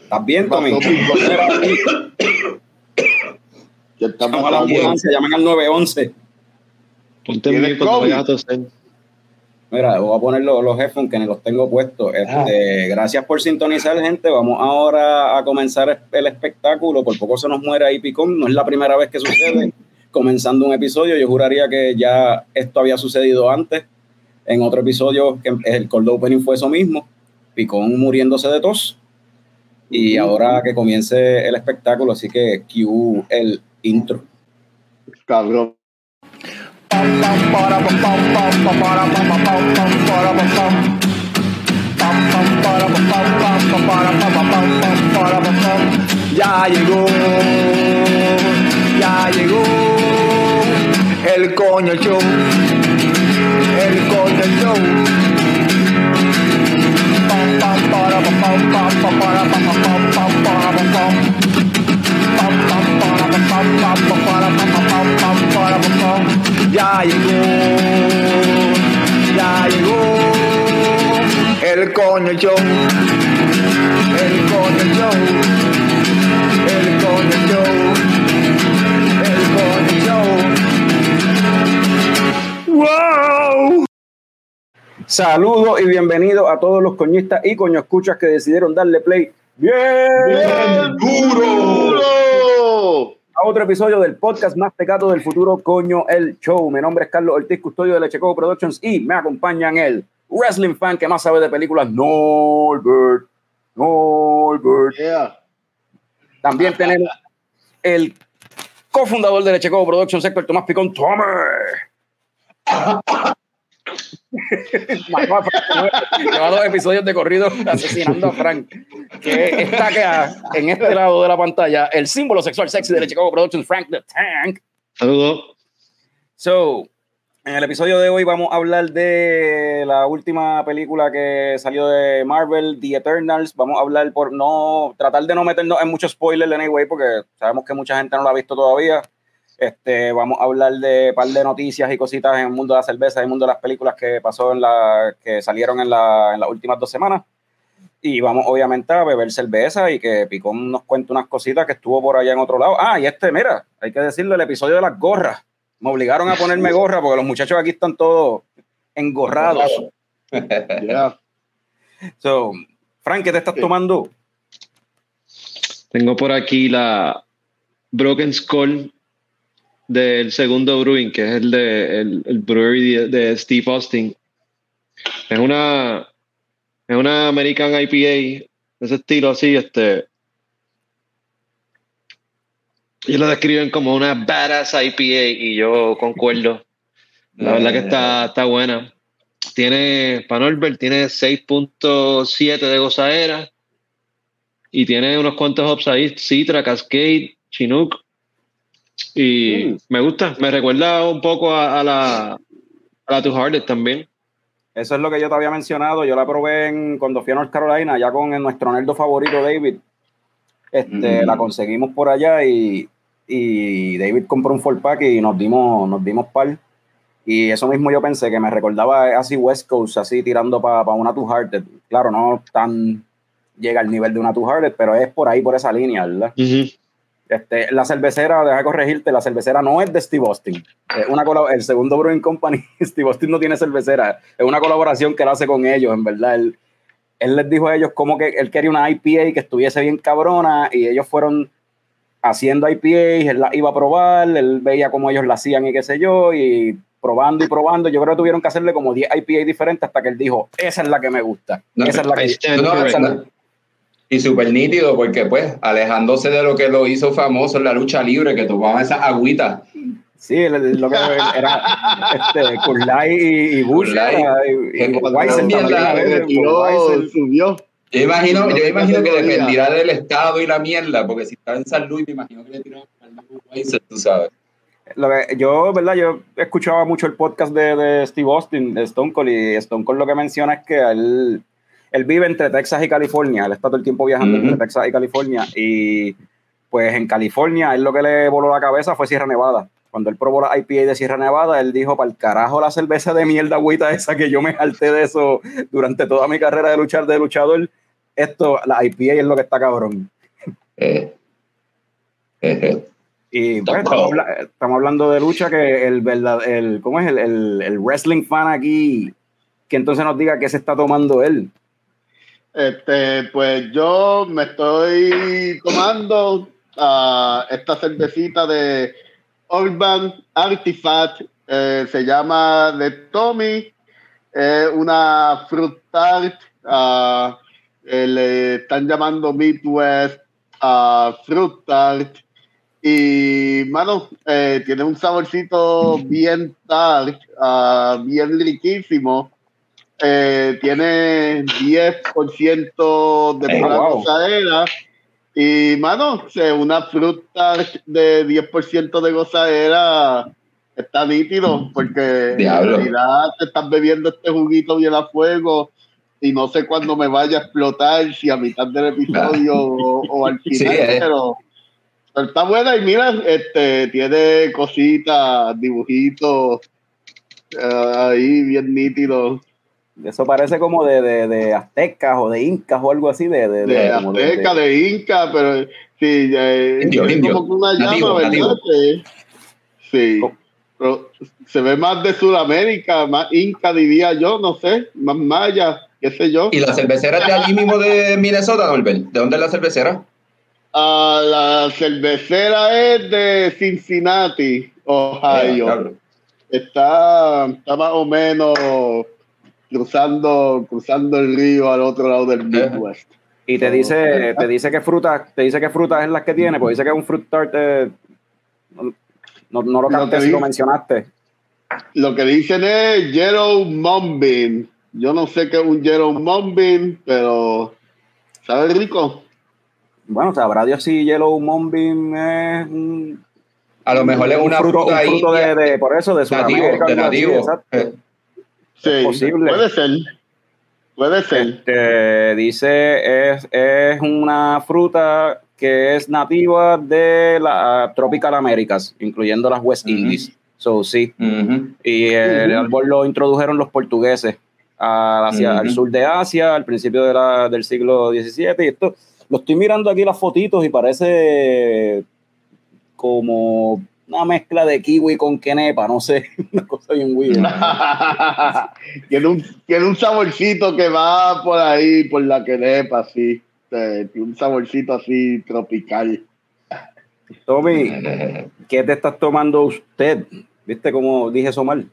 ¿Estás bien, Tommy? Estamos a la ambulancia, llamen al 911. Ponte en mí cuando vayas a toser. Mira, voy a poner los, los headphones que ni los tengo puestos. Este, Gracias por sintonizar, gente. Vamos ahora a comenzar el espectáculo. Por poco se nos muere ahí Picón. No es la primera vez que sucede. Comenzando un episodio, yo juraría que ya esto había sucedido antes. En otro episodio, que el cold opening fue eso mismo. Picón muriéndose de tos. Y ahora que comience el espectáculo, así que cue el intro. Cabrón. Ya llegó, ya llegó el coño show, el coño show. Ya llegó, ya llegó el coño show, el coño show, el coño show, el coño show. ¡Wow! Saludos y bienvenidos a todos los coñistas y coño escuchas que decidieron darle play bien, duro! a otro episodio del podcast más pecato del futuro, coño el show. Mi nombre es Carlos Ortiz, custodio de Lecheco Productions y me acompañan el wrestling fan que más sabe de películas, Norbert. Norbert. Yeah. También tenemos el cofundador de Lecheco Productions, Héctor Tomás Picón, Tomer. Mató a Frank. Lleva dos episodios de corrido asesinando a Frank. Que está acá, en este lado de la pantalla, el símbolo sexual sexy de Chicago Productions, Frank the Tank. Saludos. So, en el episodio de hoy vamos a hablar de la última película que salió de Marvel, The Eternals. Vamos a hablar por no tratar de no meternos en muchos spoilers anyway, porque sabemos que mucha gente no lo ha visto todavía. Este, vamos a hablar de un par de noticias y cositas en el mundo de la cerveza y el mundo de las películas que pasó en la que salieron en, la, en las últimas dos semanas. Y vamos obviamente a beber cerveza y que Picón nos cuente unas cositas que estuvo por allá en otro lado. Ah, y este, mira, hay que decirle el episodio de las gorras. Me obligaron a ponerme gorra porque los muchachos aquí están todos engorrados. Yeah. So, Frank, ¿qué te estás tomando? Tengo por aquí la Broken Skull del segundo brewing, que es el de el, brewery de, Steve Austin. Es una es una American IPA ese estilo así, este. Ellos lo describen como una badass IPA y yo concuerdo. La verdad que está, está buena. Tiene, para Norbert, tiene 6.7 de gozadera y tiene unos cuantos hops ahí, Citra, Cascade, Chinook. Y Mm. me gusta, me recuerda un poco a, a la, a la Two Hearted también. Eso es lo que yo te había mencionado. Yo la probé en, cuando fui a North Carolina, ya con el- nuestro nerdo favorito, David. Este, Mm. La conseguimos por allá y, y David compró un four pack y nos dimos, nos dimos par. Y eso mismo yo pensé que me recordaba así West Coast, así tirando para una Two Hearted. Claro, no tan llega al nivel de una Two Hearted, pero es por ahí, por esa línea, ¿verdad? Este, la cervecera, deja de corregirte, la cervecera no es de Steve Austin. Es una el segundo Brewing Company, Steve Austin no tiene cervecera. Es una colaboración que él hace con ellos, en verdad. Él, él les dijo a ellos como que él quería una IPA que estuviese bien cabrona y ellos fueron haciendo IPA, él la iba a probar, él veía cómo ellos la hacían y qué sé yo, y probando y probando. Yo creo que tuvieron que hacerle como 10 IPA diferentes hasta que él dijo, esa es la que me gusta. No, esa es la que... stand No, corrected. esa- Y súper nítido, porque pues, alejándose de lo que lo hizo famoso en la lucha libre, que tomaba esas agüitas. Sí, lo que era este, Kurlai y, y Bush. Kurlai. era, y, mierda, a Retiró, subió. Yo imagino, No, yo no imagino que dependirá del estado y la mierda, porque si estaba en San Luis, me imagino que le tiró tú sabes. Lo que- yo, ¿verdad? Yo escuchaba mucho el podcast de, de Steve Austin, de Stone Cold, y Stone Cold lo que menciona es que él, él vive entre Texas y California. Él está todo el tiempo viajando entre Texas y California. Y pues en California, él lo que le voló la cabeza fue Sierra Nevada. Cuando él probó la IPA de Sierra Nevada, él dijo, para el carajo la cerveza de mierda agüita esa que yo me jalté de eso durante toda mi carrera de luchar de luchador. esto, la IPA es lo que está cabrón. Eh, eh, eh. Y pues, estamos, habla- estamos hablando de lucha que el verdad, el, ¿cómo es? El, el, el wrestling fan aquí, que entonces nos diga qué se está tomando él. Este, pues yo me estoy tomando ah, esta cervecita de Urban Artifact, eh, se llama de Tommy, es una fruit ah, eh, le están llamando Midwest ah, fruit y mano eh, tiene un saborcito bien tart, ah, bien riquísimo. Eh, tiene 10% de wow. gozadera. Y, mano, una fruta de 10% de gozadera está nítido, porque Diablo. en realidad te estás bebiendo este juguito bien a fuego y no sé cuándo me vaya a explotar, si a mitad del episodio o, o al Sí, final, eh. pero, pero está buena y mira, este, tiene cositas, dibujitos eh, ahí bien nítidos. Eso parece como de, de, de aztecas o de incas o algo así, de, de, de de- como de- Azteca, de Inca, pero sí, eh, Indio, es indio. como que una llama, Nativo, ¿verdad? nativo. Sí. Pero se ve más de Sudamérica, más Inca diría yo, no sé, más maya, qué sé yo. ¿Y la cervecera es de allí mismo de Minnesota, Norbert? ¿De dónde es la cervecera? Ah, la cervecera es de Cincinnati, Eh, Ohio. claro. está, está más o menos cruzando, cruzando el río al otro lado del Midwest. y te dice, te dice qué frutas, te dice qué frutas es las que tiene, pues dice que es un fruit tart, eh, no, no, lo capté te si lo mencionaste. Lo que dicen es Yellow Mumbin. Yo no sé qué es un Yellow Mumbin, pero sabe rico. Bueno, sabrá Dios si Yellow Moonbeam es un, A lo mejor es un una fruto, fruta un fruto de, de- por eso, de nativo, Sudamérica. de algo así, nativo. exacto. Eh, Sí, posible. puede ser. Puede ser. Este, dice, es, es una fruta que es nativa de la Tropical Americas, incluyendo las West. Indies. So, sí. Y el árbol lo introdujeron los portugueses a- hacia al sur de Asia al principio de la- del siglo XVII. Y esto, lo estoy mirando aquí las fotitos y parece como una mezcla de kiwi con quenepa, no sé, una cosa bien weird. tiene, un, tiene un saborcito que va por ahí, por la quenepa, así. Eh, Tiene un saborcito así tropical. Tommy, ¿qué te estás tomando usted? ¿Viste cómo dije eso mal?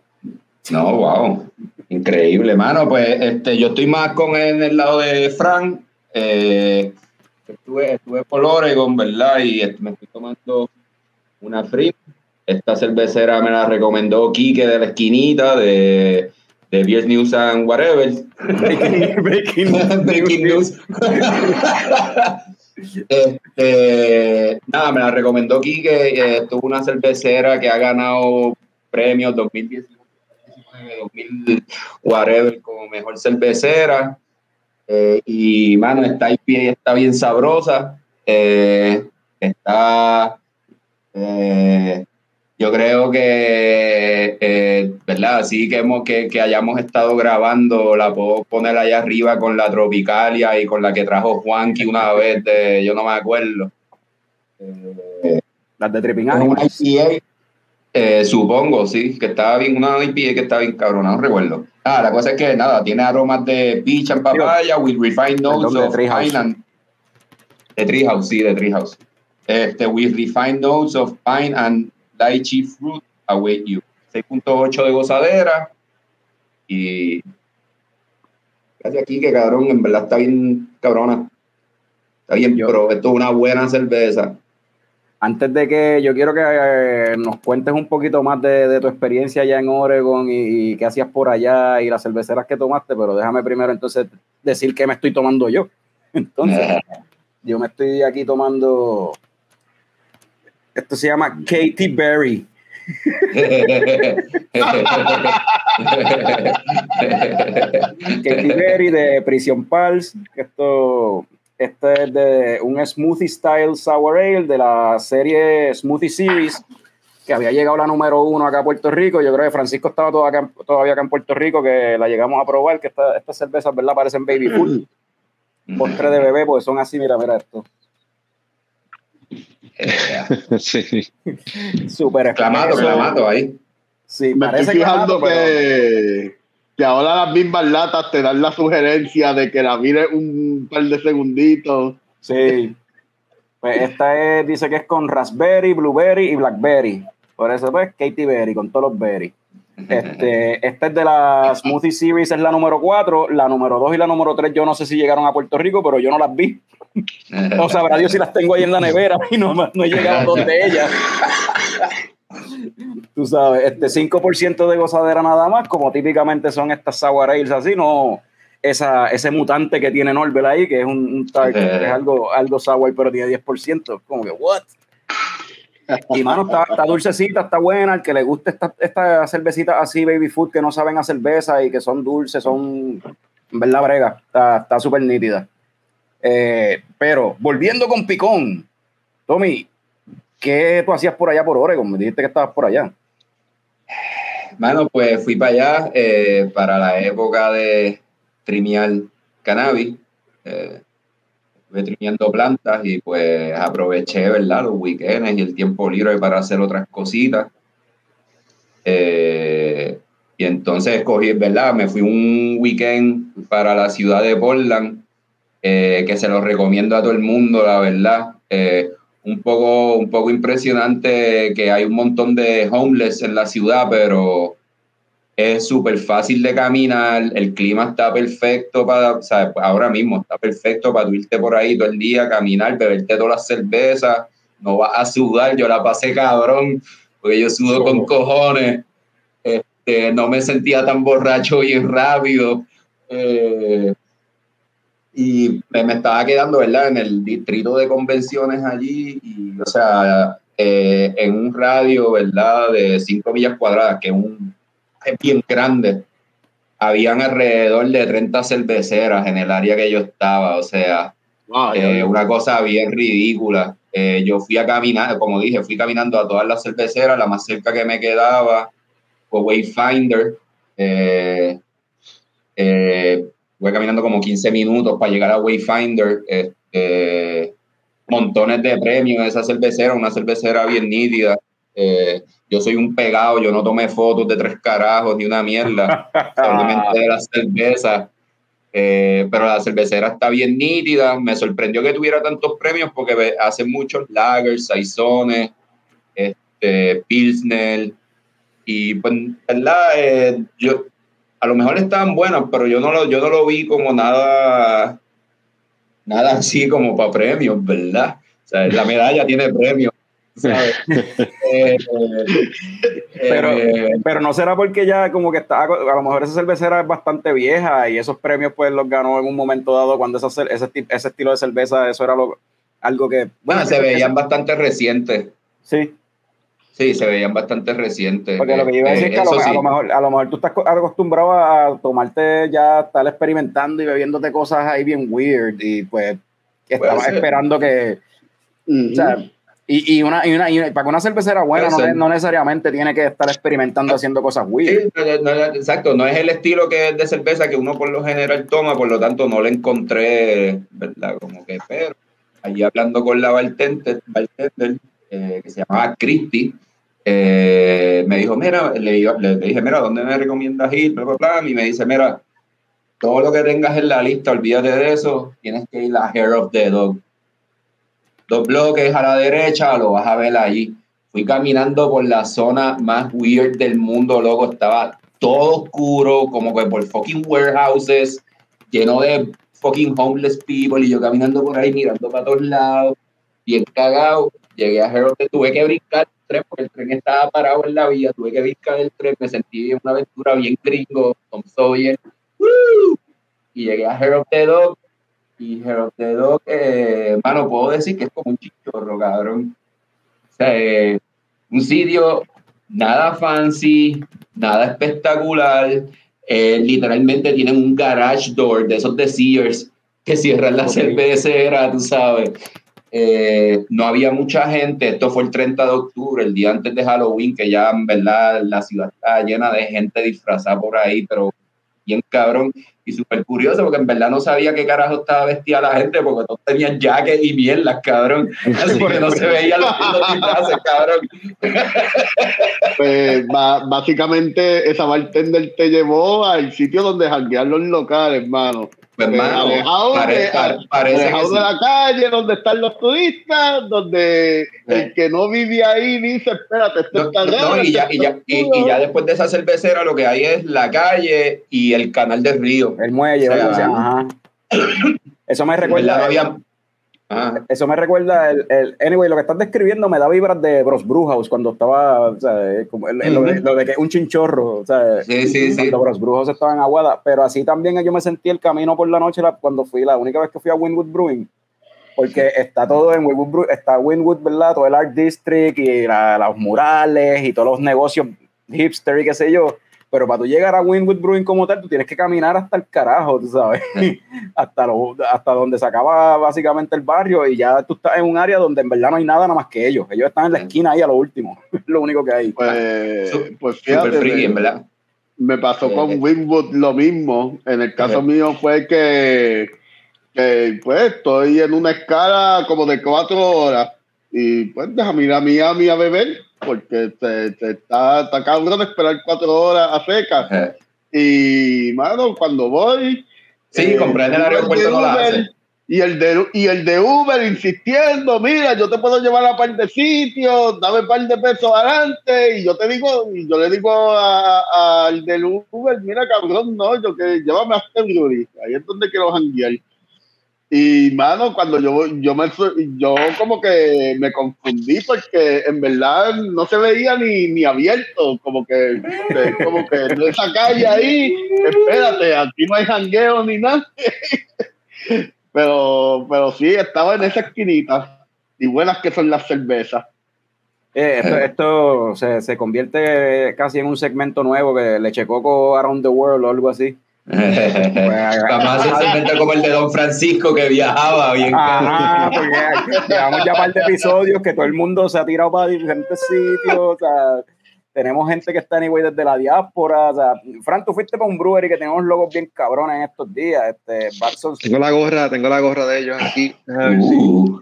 No, wow. Increíble, mano. Pues este, yo estoy más con en el lado de Frank. Eh, estuve, estuve por Oregon, ¿verdad? Y este, me estoy tomando una free. Esta cervecera me la recomendó Quique de la esquinita de, de Beers News and Whatever. Breaking, Breaking news. Este, nada, me la recomendó Quique. Eh, tuvo una cervecera que ha ganado premios 2019, 2000, whatever, como mejor cervecera. Eh, y, mano, esta IPA está bien sabrosa. Eh, está. eh, yo creo que, eh, ¿verdad? Así que, hemos, que, que hayamos estado grabando, la puedo poner allá arriba con la Tropicalia y con la que trajo Juanqui una vez, de, yo no me acuerdo. Eh, Las de Tripping una Animals. IPA, eh, supongo, sí, que estaba bien, una IPA que estaba bien cabrona, no recuerdo. Ah, la cosa es que nada, tiene aromas de peach and papaya with refined notes of Treehouse. pine and... De Treehouse, sí, de Treehouse. Este, with refined notes of pine and lychee fruit await you. 6.8 de gozadera y... Gracias aquí, que cabrón, en verdad está bien cabrona. Está bien, Yo- pero esto es una buena cerveza. Antes de que yo quiero que eh, nos cuentes un poquito más de, de tu experiencia allá en Oregon y, y qué hacías por allá y las cerveceras que tomaste, pero déjame primero entonces decir qué me estoy tomando yo. Entonces, yo me estoy aquí tomando. Esto se llama Katy Berry. Katy Berry de Prison Pals. Esto, este es de un Smoothie Style Sour Ale de la serie Smoothie Series, que había llegado la número uno acá a Puerto Rico. Yo creo que Francisco estaba todavía acá, en Puerto Rico, que la llegamos a probar, que esta- estas cervezas, ¿verdad? Parecen baby food. postre de bebé, porque son así, mira, mira esto. sí. Súper Clamato, clamato ahí. Sí, Me parece estoy fijando clamato, pero- que, que ahora las mismas latas te dan la sugerencia de que la mires un par de segunditos. Sí. Pues esta es, dice que es con raspberry, blueberry y blackberry. Por eso, pues, Katy Berry, con todos los berries. Este, esta es de la Smoothie Series, es la número 4. La número 2 y la número 3, yo no sé si llegaron a Puerto Rico, pero yo no las vi. No sabrá Dios si las tengo ahí en la nevera y no, no he llegado donde ellas. Tú sabes, este 5% de gozadera nada más, como típicamente son estas sour ales así, no esa, ese mutante que tiene Norbert ahí, que es un, un tart, Eh. que es algo, algo sour, pero tiene 10%. Como que, what? Y mano, está, está dulcecita, está buena. El que le guste esta, esta cervecita así, baby food, que no saben a cerveza y que son dulces, son, en verdad, brega. Está está súper nítida. Eh, pero, volviendo con Picón, Tommy, ¿qué tú hacías por allá por Oregon? Me dijiste que estabas por allá. Mano, pues fui para allá eh, para la época de trimear cannabis. Eh, plantas y pues aproveché, ¿verdad? Los weekends y el tiempo libre para hacer otras cositas. Eh, y entonces escogí, ¿verdad? Me fui un weekend para la ciudad de Portland, eh, que se lo recomiendo a todo el mundo, la verdad. Eh, un poco, un poco impresionante que hay un montón de homeless en la ciudad, pero es súper fácil de caminar, el clima está perfecto para, o sea, ahora mismo está perfecto para tú irte por ahí todo el día, caminar, beberte todas las cervezas, no vas a sudar, yo la pasé cabrón, porque yo sudo con cojones, este, no me sentía tan borracho bien rápido, eh, y me, me estaba quedando, ¿verdad? En el distrito de convenciones allí, y, o sea, eh, en un radio, ¿verdad? De 5 millas cuadradas, que es, un, es bien grande. Habían alrededor de 30 cerveceras en el área que yo estaba, o sea, Wow, eh, una cosa bien ridícula. Eh, yo fui a caminar, como dije, fui caminando a todas las cerveceras, la más cerca que me quedaba fue Wayfinder. Eh, eh, fui caminando como 15 minutos para llegar a Wayfinder. Este, montones de premios esa cervecera, una cervecera bien nítida. Eh, yo soy un pegado, yo no tomé fotos de tres carajos ni una mierda, simplemente de la cerveza. Eh, pero la cervecera está bien nítida. Me sorprendió que tuviera tantos premios porque ve- hace muchos lagers, saizones, este, pilsner. Y pues, ¿verdad? Eh, yo, a lo mejor estaban buenas, pero yo no lo, yo no lo vi como nada, nada así como para premios, ¿verdad? O sea, la medalla tiene premios. ¿sabes? Eh, Pero, eh, pero no será porque ya como que está, a lo mejor esa cervecera es bastante vieja y esos premios pues los ganó en un momento dado cuando esa ese, ese estilo de cerveza, eso era lo, algo que... bueno, se veían bastante recientes. Sí, Sí, se veían bastante recientes. porque lo que yo iba a decir Eh, es que a lo, eso a sí. lo mejor, a lo mejor tú estás co- acostumbrado a tomarte ya, estar experimentando y bebiéndote cosas ahí bien weird y pues estabas esperando que... O sea, y, y, una, y, una, y para que una cervecera buena no, no necesariamente tiene que estar experimentando haciendo cosas weird. Sí, no, no, no, exacto, no es el estilo que es de cerveza que uno por lo general toma, por lo tanto no le encontré, ¿verdad? Como que, pero allí hablando con la bartender, bartender eh, que se llamaba Christy, eh, me dijo, mira, le, le dije, mira, ¿dónde me recomiendas ir? Bla, bla, bla, y me dice, mira, todo lo que tengas en la lista, olvídate de eso, tienes que ir a Hair of the Dog. Dos bloques a la derecha, lo vas a ver allí. Fui caminando por la zona más weird del mundo, loco. Estaba todo oscuro, como que por fucking warehouses, lleno de fucking homeless people. Y yo caminando por ahí, mirando para todos lados, bien cagado. Llegué a Harold, tuve que brincar el tren porque el tren estaba parado en la vía. Tuve que brincar el tren, me sentí en una aventura bien gringo, Tom Sawyer. Y llegué a Harold the Dog. Y Harold the Dog, eh, mano, puedo decir que es como un chichorro, cabrón. O sea, eh, un sitio nada fancy, nada espectacular. eh, literalmente tienen un garage door de esos de Sears que cierran la Ok. cervecera, tú sabes. Eh, no había mucha gente. Esto fue el 30 de octubre, el día antes de Halloween, que ya en verdad la ciudad está llena de gente disfrazada por ahí, pero bien cabrón y súper curioso porque en verdad no sabía qué carajo estaba vestida la gente porque todos tenían jackets y mierdas, cabrón. Así que no se veían los, los disfraces, cabrón. Pues, básicamente esa bartender te llevó al sitio donde janguean los locales, hermano. Pues, mano, alejado pare- de, pa- parece que alejado sí. de la calle, donde están los turistas, donde el que no vive ahí dice, espérate, esto No, está no, raro, y, ya, y, ya, está y, oscuro". y ya después de esa cervecera lo que hay es la calle y el canal del río. El muelle, O ajá. Eso me En verdad recuerda. no había- Ajá. Eso me recuerda, el, el- anyway, lo que estás describiendo me da vibras de Bros Brewhouse cuando estaba, o sea, eh, como el- el- lo, de, lo de que un chinchorro, o sea, Sí, sí, sí. cuando Bros Brewhouse estaba en Aguada, pero así también yo me sentí el camino por la noche la- cuando fui, la única vez que fui a Winwood Brewing, porque está todo en Winwood, está Winwood, ¿verdad? Todo el Art District y la- los murales y todos los negocios hipster y qué sé yo, pero para tú llegar a Winwood Brewing como tal, tú tienes que caminar hasta el carajo, tú sabes, hasta, lo, hasta donde se acaba básicamente el barrio y ya tú estás en un área donde en verdad no hay nada nada más que ellos. Ellos están en la esquina ahí a lo último, es lo único que hay. Pues, pues Super fíjate, friki, en me, verdad. me pasó con. Winwood lo mismo. En el caso Ajá. mío fue que, que, pues estoy en una escala como de cuatro horas y pues déjame ir a Miami a beber porque te, te está, está cabrón esperar cuatro horas a secas. Ajá. Y, mano, cuando voy... Sí, eh, comprar en el aeropuerto de no la hace. Y el, de, y el de Uber insistiendo, mira, yo te puedo llevar a par de sitios, dame par de pesos adelante, y yo te digo, y yo le digo al del Uber, mira cabrón, no, yo que llévame a este brewery, ahí es donde quiero janguear. Y mano, cuando yo, yo me yo como que me confundí porque en verdad no se veía ni, ni abierto, como que, que- como que en esa calle ahí, espérate, aquí no hay jangueo ni nada. Pero, pero sí, estaba en esa esquinita. Y buenas que son las cervezas. Eh, esto esto se, se convierte casi en un segmento nuevo que le Coco Around the World o algo así. Vamos a hacer segmento como el de Don Francisco que viajaba bien. Ajá, porque llevamos ya un par de episodios que todo el mundo se ha tirado para diferentes sitios. O sea, tenemos gente que está anyway desde la diáspora. O sea, Fran, tú fuiste para un brewery que tenemos logos bien cabrones en estos días. Este, Barsons. Tengo la gorra, tengo la gorra de ellos aquí. A ver si Uh,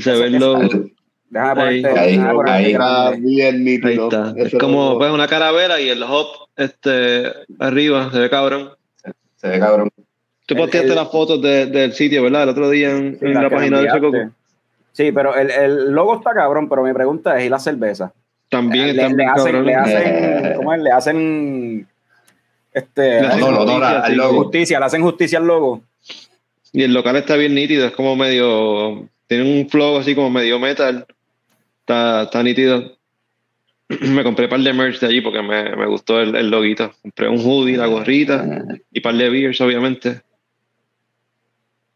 se ve el Ahí, ponerte, ahí, ponerte ahí. Está bien Ahí nítido. está. Es como logo. pues, una calavera y el hop este, arriba, se ve cabrón. se ve cabrón. Tú El- posteaste el- las fotos de- del sitio, ¿verdad? El otro día en, Sí, en la página de. Chococo. Sí, pero el, el logo está cabrón, pero mi pregunta es, ¿y la cerveza? También le, están le bien hacen, le hacen, Eh. ¿cómo es? Le hacen este, Le hacen Honor, honor justicia, al sí. logo. justicia, le hacen justicia al logo. Y el local está bien nítido, es como medio. Tiene un flow así como medio metal. Está, está nítido. Me compré un par de merch de allí porque me, me gustó el, el loguito. Compré un hoodie, la gorrita y par de beers, obviamente.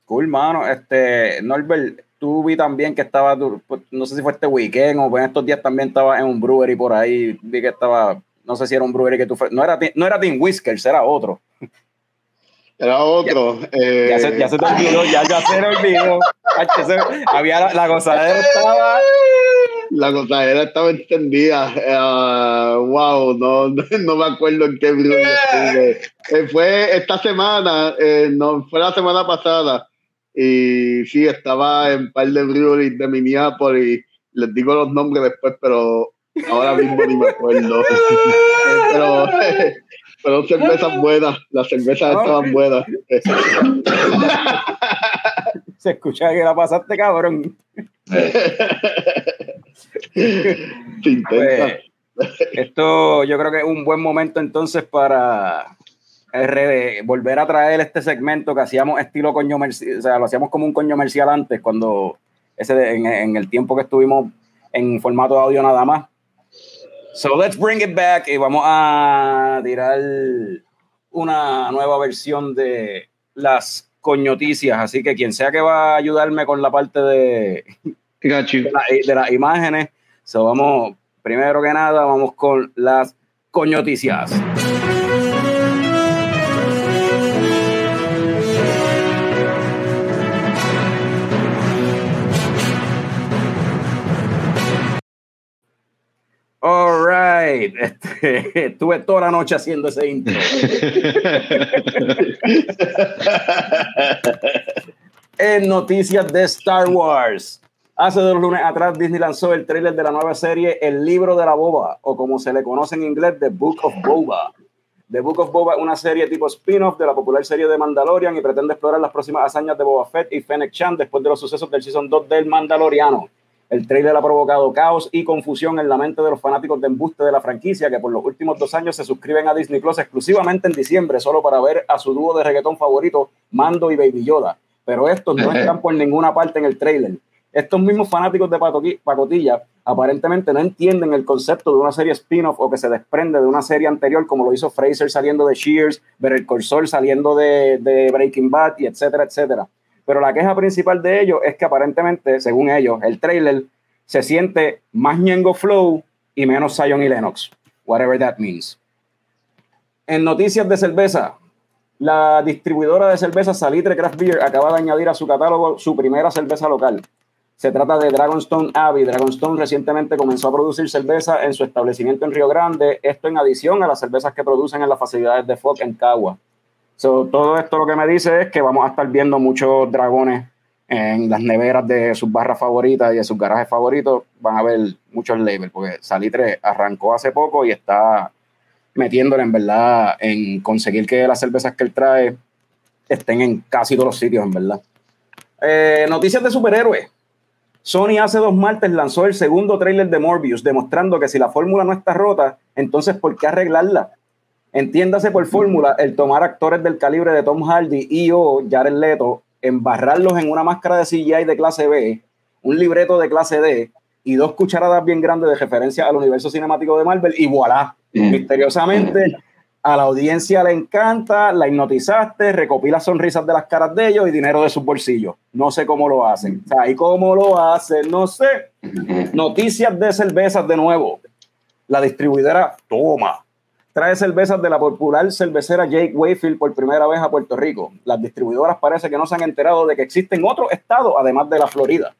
Cool, mano. Este, Norbert, tú vi también que estaba, pues, no sé si fue este weekend o en estos días también estaba en un brewery por ahí. Vi que estaba, no sé si era un brewery que tú fue, no era, no era Team Whiskers, era otro. Era otro. eh, Ya se, ya se te olvidó, ya, ya se le olvidó. Había la, la gozadera estaba. La gozadera estaba extendida. Eh, wow, no, no me acuerdo en qué estuve. Eh, fue esta semana, eh, no, fue la semana pasada. Y sí, estaba en par de breweries de Minneapolis. Les digo los nombres después, pero ahora mismo ni me acuerdo. Pero, pero cervezas buenas, las cervezas Ah. estaban buenas. Se escucha que la pasaste, cabrón. Pues, esto yo creo que es un buen momento entonces para RD, volver a traer este segmento que hacíamos estilo coño o sea, lo hacíamos como un coño comercial antes, cuando ese de- en, en el tiempo que estuvimos en formato de audio nada más. So let's bring it back y vamos a tirar una nueva versión de las coñoticias. Así que quien sea que va a ayudarme con la parte de, la- de las imágenes. So, vamos, primero que nada, vamos con las coñoticias. All right. Este, estuve toda la noche haciendo ese intro. en noticias de Star Wars. Hace dos lunes atrás Disney lanzó el tráiler de la nueva serie El libro de la boba, o como se le conoce en inglés, The Book of Boba. The Book of Boba es una serie tipo spin-off de la popular serie de Mandalorian y pretende explorar las próximas hazañas de Boba Fett y Fennec Chan después de los sucesos del Season 2 del Mandaloriano. El trailer ha provocado caos y confusión en la mente de los fanáticos de embuste de la franquicia que por los últimos dos años se suscriben a Disney Plus exclusivamente en diciembre solo para ver a su dúo de reggaetón favorito, Mando y Baby Yoda. Pero estos no están por ninguna parte en el trailer. Estos mismos fanáticos de pacotilla aparentemente no entienden el concepto de una serie spin-off o que se desprende de una serie anterior, como lo hizo Fraser saliendo de Shears, el Corsol saliendo de, de Breaking Bad, y etcétera, etcétera. Pero la queja principal de ellos es que aparentemente, según ellos, el trailer se siente más Ñengo Flow y menos Zion y Lennox, whatever that means. En noticias de cerveza, la distribuidora de cerveza Salitre Craft Beer acaba de añadir a su catálogo su primera cerveza local. Se trata de Dragonstone Abbey. Dragonstone recientemente comenzó a producir cerveza en su establecimiento en Río Grande, esto en adición a las cervezas que producen en las facilidades de Fox en Cagua. So, todo esto lo que me dice es que vamos a estar viendo muchos dragones en las neveras de sus barras favoritas y de sus garajes favoritos. Van a ver muchos labels, porque Salitre arrancó hace poco y está metiéndole en verdad en conseguir que las cervezas que él trae estén en casi todos los sitios, en verdad. Eh, noticias de superhéroes. Sony hace dos martes lanzó el segundo tráiler de Morbius, demostrando que si la fórmula no está rota, entonces ¿por qué arreglarla? Entiéndase por fórmula el tomar actores del calibre de Tom Hardy y o Jared Leto, embarrarlos en una máscara de CGI de clase B, un libreto de clase D y dos cucharadas bien grandes de referencia al universo cinemático de Marvel y voilà, misteriosamente a la audiencia le encanta, la hipnotizaste, recopila sonrisas de las caras de ellos y dinero de sus bolsillos. No sé cómo lo hacen. O sea, ¿y cómo lo hacen? No sé. Noticias de cervezas de nuevo. La distribuidora Toma trae cervezas de la popular cervecera Jake Wayfield por primera vez a Puerto Rico. Las distribuidoras parece que no se han enterado de que existen otros estados, además de la Florida.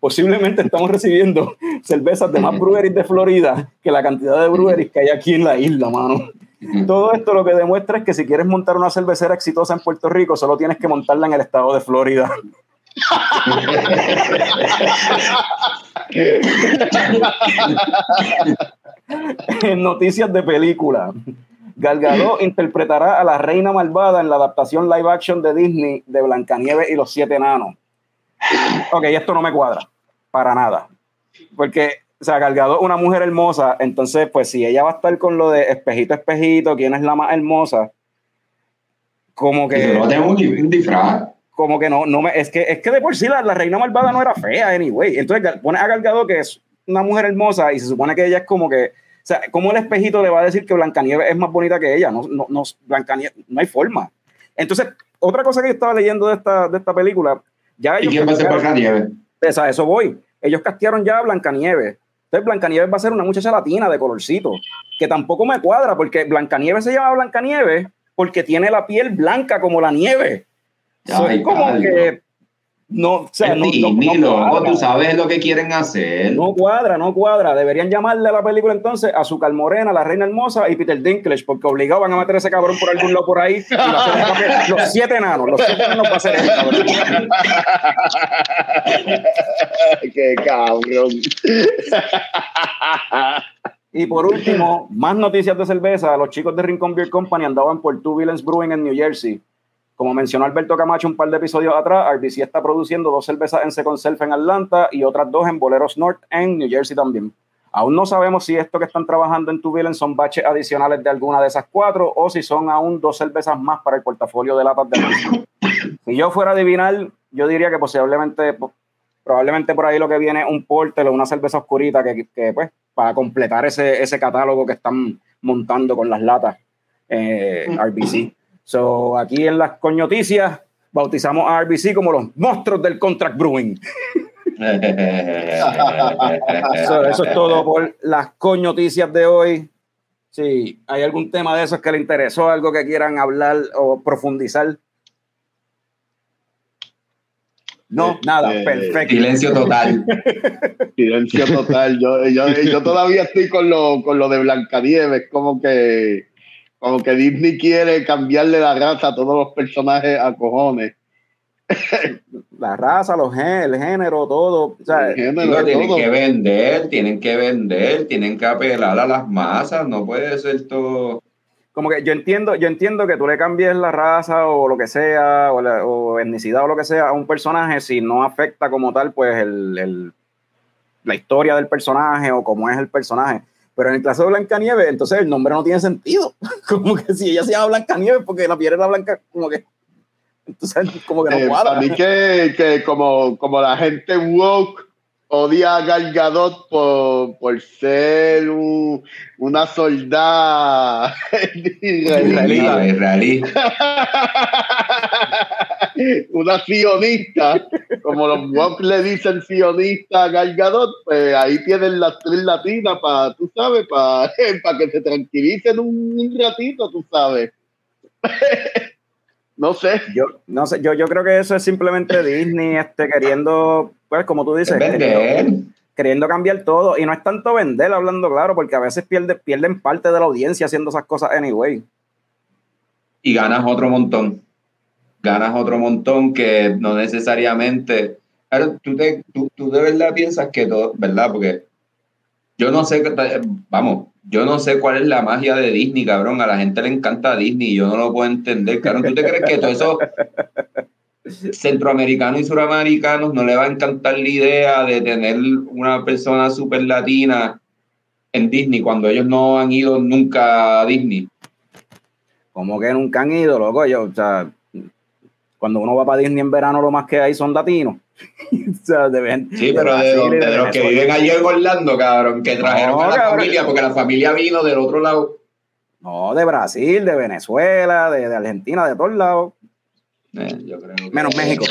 Posiblemente estamos recibiendo cervezas de más breweries de Florida que la cantidad de breweries que hay aquí en la isla, mano. Todo esto lo que demuestra es que si quieres montar una cervecera exitosa en Puerto Rico, solo tienes que montarla en el estado de Florida. En noticias de película, Gal interpretará a la reina malvada en la adaptación live action de Disney de Blancanieves y los siete enanos. Ok, esto no me cuadra, para nada. Porque, o sea, Gal una mujer hermosa, entonces, pues si ella va a estar con lo de espejito, espejito, quién es la más hermosa, como que... No tengo un disfraz como que no, no me, es que, es que de por sí la, la reina malvada no era fea, anyway. Entonces pone a Galgado que es una mujer hermosa y se supone que ella es como que, o sea, ¿cómo el espejito le va a decir que Blancanieves es más bonita que ella? No, no, no, Blancanieves, no hay forma. Entonces, otra cosa que yo estaba leyendo de esta, de esta película, ya ¿Y quién va a ser Blancanieves? O eso voy. Ellos castearon ya a Blancanieves. Entonces, Blancanieves va a ser una muchacha latina de colorcito, que tampoco me cuadra, porque Blancanieves se llama Blancanieves porque tiene la piel blanca como la nieve. Soy como que no, o sea, no, no, tú sabes lo que quieren hacer. No cuadra, no cuadra. Deberían llamarle a la película entonces a Azúcar Morena, La Reina Hermosa y Peter Dinklage, porque obligado van a meter a ese cabrón por algún lado por ahí. los siete enanos, los siete enanos va a ser el cabrón. Qué cabrón. Y por último, más noticias de cerveza. Los chicos de Rincon Beer Company andaban por Two Villains Brewing en New Jersey como mencionó Alberto Camacho un par de episodios atrás, RBC está produciendo dos cervezas en Second Self en Atlanta y otras dos en Boleros North en New Jersey también. Aún no sabemos si esto que están trabajando en Tuvilen son baches adicionales de alguna de esas cuatro o si son aún dos cervezas más para el portafolio de latas de Si yo fuera a adivinar, yo diría que posiblemente, probablemente por ahí lo que viene es un porter o una cerveza oscurita que, que, pues, para completar ese, ese catálogo que están montando con las latas eh, RBC. So, aquí en las coñoticias bautizamos a RBC como los monstruos del contract brewing. eso es todo por las coñoticias de hoy. Si hay algún tema de esos que le interesó, algo que quieran hablar o profundizar. No, nada, Eh, perfecto. Silencio total. Silencio total. Yo, yo, yo todavía estoy con lo, con lo de Blancanieves, como que, como que Disney quiere cambiarle la raza a todos los personajes a cojones. La raza, los el género, todo. O sea, El género, Digo, tienen todo. que vender, tienen que vender, tienen que apelar a las masas, no puede ser todo. como que yo entiendo, yo entiendo que tú le cambies la raza o lo que sea, o, la, o etnicidad o lo que sea a un personaje si no afecta como tal, pues el, el- la historia del personaje o cómo es el personaje. Pero en el caso de Blancanieves, entonces el nombre no tiene sentido. Como que si ella se llama Blancanieves porque la piel era blanca, como que. Entonces, como que no Eh, cuadra. para mí que, que como, como la gente woke odia a Gal Gadot por, por ser un- una soldada Israelita, israelí, israelí. una sionista, como los woke le dicen sionista a Gal Gadot, pues ahí tienen las tres latinas para, tú sabes, para que se tranquilicen un, un ratito, tú sabes. no sé. Yo, no sé, yo, yo creo que eso es simplemente Disney este, queriendo, pues como tú dices, Vender. queriendo, queriendo cambiar todo. Y no es tanto vender, hablando claro, porque a veces pierde, pierden parte de la audiencia haciendo esas cosas anyway. y ganas otro montón. Ganas otro montón que no necesariamente. Claro, tú, te- tú, tú de verdad piensas que todo, ¿verdad? Porque yo no sé, qué- vamos, yo no sé cuál es la magia de Disney, cabrón. A la gente le encanta Disney y yo no lo puedo entender, cabrón. ¿Tú te crees que todo eso centroamericanos y suramericanos no le va a encantar la idea de tener una persona súper latina en Disney cuando ellos no han ido nunca a Disney? Como que nunca han ido, loco. Yo, o sea, cuando uno va para Disney en verano, lo más que hay son latinos. o sea, de, ven- Sí, pero de, Brasil y de los que viven allí en Orlando, cabrón, que trajeron No, a la cabrón. familia, porque la familia vino del otro lado. No, de Brasil, de Venezuela, de, de Argentina, de todos lados. Eh, yo creo que- Menos México.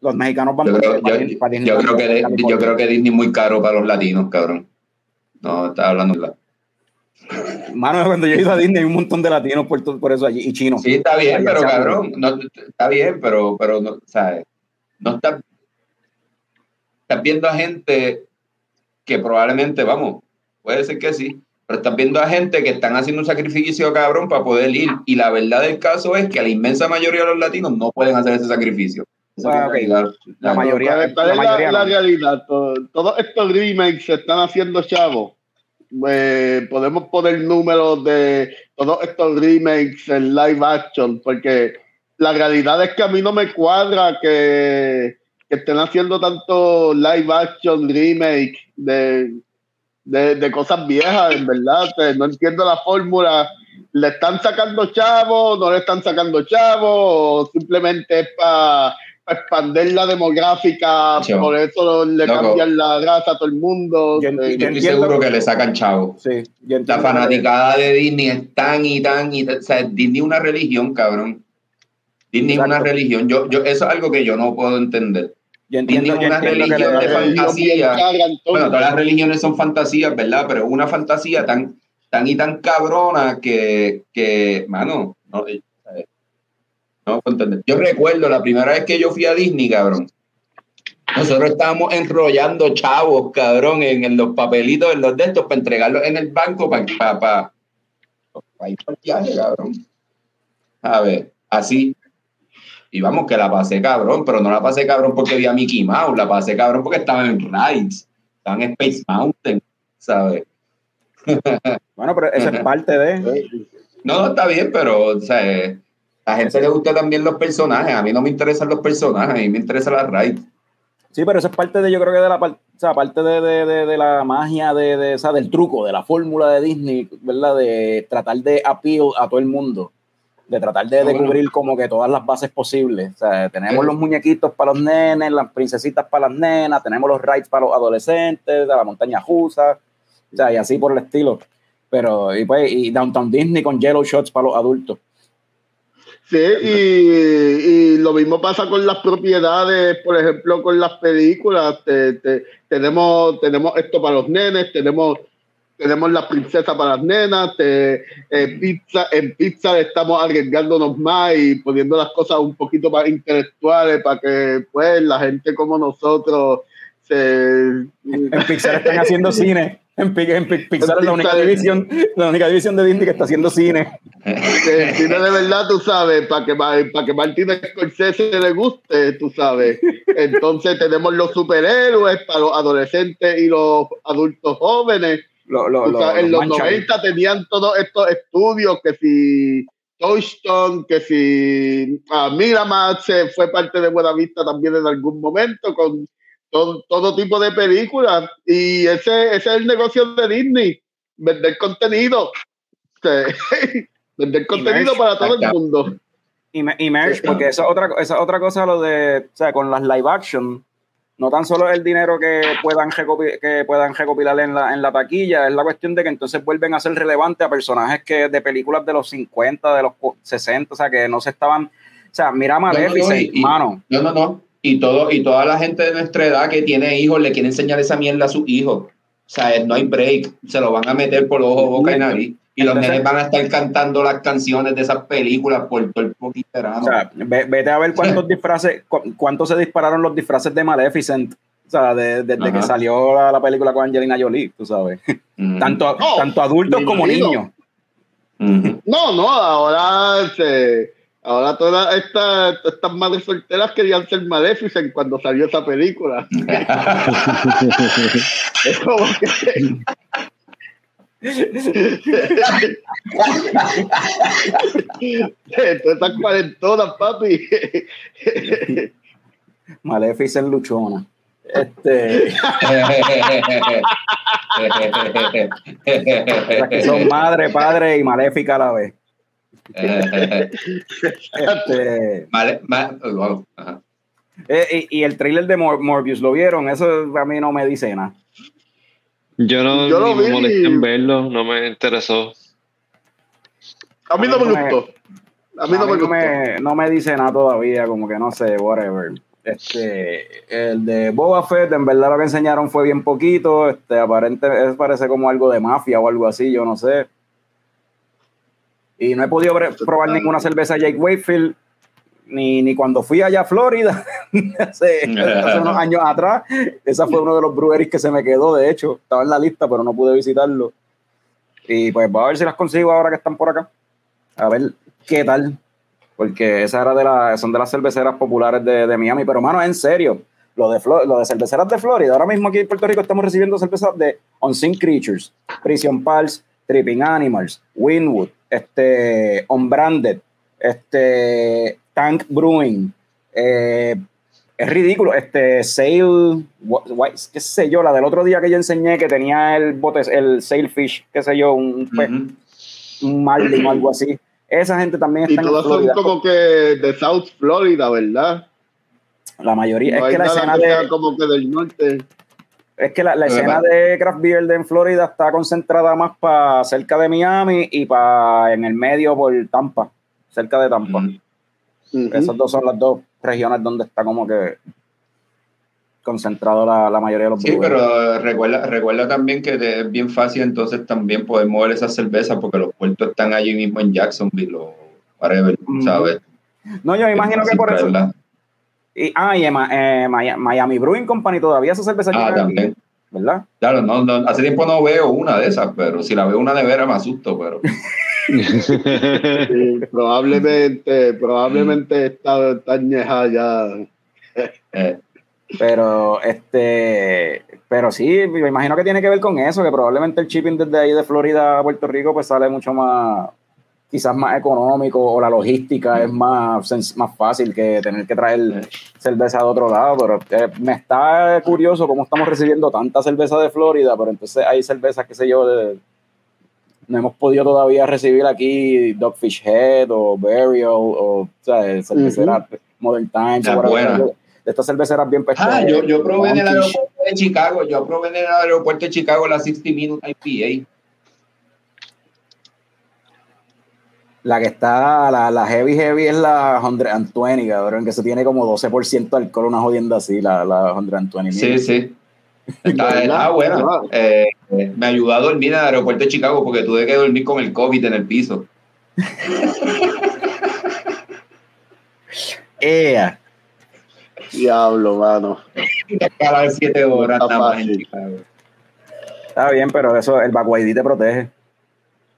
Los mexicanos van Yo creo, para, yo- para Disney. yo creo que, de- yo creo que Disney es muy caro para los latinos, cabrón. No, estaba hablando de Mano, cuando yo he ido a Disney hay un montón de latinos por, por eso allí y chinos. Sí, está bien, Allá pero cabrón, no, está bien, pero, pero no, ¿sabes? No estás, estás viendo a gente que probablemente, vamos, puede ser que sí, pero estás viendo a gente que están haciendo un sacrificio cabrón para poder ir. Y la verdad del caso es que la inmensa mayoría de los latinos no pueden hacer ese sacrificio. Ah, la. La mayoría- ¿Cuál- cuál la la, mayoría la no. realidad? To- Todos estos remakes se están haciendo chavos. Eh, podemos poner números de todos estos remakes en live action, porque la realidad es que a mí no me cuadra que, estén haciendo tanto live action remake de, de, de cosas viejas, en verdad. no entiendo la fórmula. ¿Le están sacando chavos? ¿No le están sacando chavos? ¿O simplemente es para expandir la demográfica? Por eso le Loco. cambian la raza a todo el mundo. Yo Eh, Yo estoy seguro que le sacan chavo. Sí, La fanaticada de Disney es tan y tan y tan- o sea, Disney es una religión, cabrón. Disney es una religión. Yo, yo, eso es algo que yo no puedo entender. Yo entiendo, Disney es una que religión de fantasía. Bueno, todas las religiones son fantasías, ¿verdad? Pero una fantasía tan, tan y tan cabrona que, que mano, no, no entender. Yo recuerdo la primera vez que yo fui a Disney, cabrón. Nosotros estábamos enrollando chavos, cabrón, en, en los papelitos, en los de estos, para entregarlos en el banco para pa, pa, pa ir para el viaje, cabrón. A ver, así. Y vamos, que la pasé cabrón, pero no la pasé cabrón porque vi a Mickey Mouse, la pasé cabrón porque estaba en Rides, estaba en Space Mountain, ¿sabes? Bueno, pero eso es parte de. No, no, está bien, pero, o sea, la gente le gusta también los personajes, a mí no me interesan los personajes, a mí me interesa la Rides. Sí, pero eso es parte de, yo creo que de la parte, o sea, parte de, de, de, de la magia, de, de, o sea, del truco, de la fórmula de Disney, ¿verdad? De tratar de appeal a todo el mundo, de tratar de, Bueno. cubrir como que todas las bases posibles. O sea, tenemos Sí. los muñequitos para los nenes, las princesitas para las nenas, tenemos los rides para los adolescentes, de la montaña rusa, o sea, y así por el estilo. Pero, y pues, y Downtown Disney con Yellow Shots para los adultos. Sí, y, y lo mismo pasa con las propiedades, por ejemplo, con las películas. Te- te- tenemos, tenemos esto para los nenes, tenemos tenemos la princesa para las nenas, te- pizza, en pizza estamos arriesgándonos más y poniendo las cosas un poquito más intelectuales para que pues la gente como nosotros se En Pixar están haciendo cine. En, Pi- en Pi- Pixar es la única división, la única división de Disney que está haciendo cine. el cine de verdad, tú sabes, para que, para que Martin Scorsese le guste, tú sabes. Entonces tenemos los superhéroes para los adolescentes y los adultos jóvenes. Lo- lo- Tú lo- sabes, en los manchan. 90 tenían todos estos estudios que si Touchstone, que si ah, Miramax eh, fue parte de Buena Vista también en algún momento con todo, todo tipo de películas y ese, ese es el negocio de Disney, vender contenido. Sí. vender contenido para todo el mundo. Y, me- y merch, porque esa es otra, esa es otra cosa, lo de, o sea, con las live action, no tan solo el dinero que puedan, recopi- que puedan recopilar en la, en la taquilla, es la cuestión de que entonces vuelven a ser relevantes a personajes que de películas de los 50, de los cu- 60, o sea, que no se estaban, o sea, mira a no, Maleficent, y- y- mano, No, no, no. Y, todo, y toda la gente de nuestra edad que tiene hijos le quiere enseñar esa mierda a sus hijos. O sea, no hay break. Se lo van a meter por ojo, boca y nariz. Y los Entonces- nenes van a estar cantando las canciones de esas películas por todo el poquito o sea, ve- vete a ver cuántos disfraces, cu- cuántos se dispararon los disfraces de Maleficent, o sea, de- desde que salió la, la película con Angelina Jolie, tú sabes, Ujú. tanto, No, tanto adultos como niños. Ujú. No, no, ahora se, ahora todas estas, estas madres solteras querían ser Maleficent cuando salió esa película. es como que Todas estas cuarentonas, papi. Maleficent luchona. Este, las que son madre, padre y maléfica a la vez. Vale, ajá. eh, y, y el trailer de Mor- Morbius, ¿lo vieron? Eso a mí no me dice nada. Yo no Yo lo me vi. molesté en verlo, no me interesó. A mí no me gustó. A mí no me gustó. me, no me dice nada todavía, como que no sé, whatever. Este, el de Boba Fett, en verdad lo que enseñaron fue bien poquito. Este, aparente, es- parece como algo de mafia o algo así, yo no sé. Y no he podido probar ninguna cerveza Jake Wakefield, ni, ni cuando fui allá a Florida, hace, hace unos años atrás. Esa fue uno de los breweries que se me quedó, de hecho. Estaba en la lista, pero no pude visitarlo. Y pues va a ver si las consigo ahora que están por acá. A ver qué tal. Porque esa era de la, son de las cerveceras populares de, de Miami. Pero, mano, en serio, lo de, lo de cerveceras de Florida, ahora mismo aquí en Puerto Rico estamos recibiendo cervezas de Unseen Creatures, Prison Pals, Tripping Animals, Winwood, este, Unbranded, este, Tank Brewing. eh, es ridículo. Este, Sail, what- what- qué sé yo, la del otro día que yo enseñé que tenía el bote, el Sailfish, qué sé yo, un, pez, Ujú. un marlin o algo así. Esa gente también Y está en todas son Florida. como que de South Florida, ¿verdad? La mayoría. No es hay que la nada escena que sea de, como que del norte. Es que la, escena de craft beer de en Florida está concentrada más para cerca de Miami y para en el medio por Tampa, cerca de Tampa. Ujú. Ujú. Esas dos son las dos regiones donde está como que concentrado la, la mayoría de los Sí, pero recuerda, recuerda también que es bien fácil entonces también poder mover esas cervezas porque los puertos están allí mismo en Jacksonville o whatever, Ujú. ¿sabes? No, yo me imagino Es que por eso. Y, ah, y eh, Miami Brewing Company todavía esa cerveza Ah, también. ¿verdad? Claro, no, no, hace tiempo no veo una de esas, pero si la veo una de veras me asusto, pero Sí, probablemente, probablemente está, está añeja ya. eh, Pero este, pero sí, me imagino que tiene que ver con eso, que probablemente el shipping desde ahí de Florida a Puerto Rico pues sale mucho más, quizás más económico o la logística es más, más fácil que tener que traer cerveza de otro lado, pero eh, me está curioso cómo estamos recibiendo tanta cerveza de Florida, pero entonces hay cervezas, qué sé yo, de- no hemos podido todavía recibir aquí Dogfish Head o Burial o, o sea, cerveceras Modern Times, Las o whatever, buenas. de estas cerveceras bien Ah, pescadas. yo, yo probé en el aeropuerto de Chicago, yo probé en el aeropuerto de Chicago la 60 Minute IPA. La que está, la, la heavy heavy es la 120, cabrón, que se tiene como 12% de alcohol, una jodienda así, la, la 120. Sí, sí. Está, está buena. Eh, me ayudó a dormir en el aeropuerto de Chicago porque tuve que dormir con el COVID en el piso. Ea. Diablo, mano. Cada siete horas Está nada más en fácil. Chicago. Está bien, pero eso, el Back ID te protege.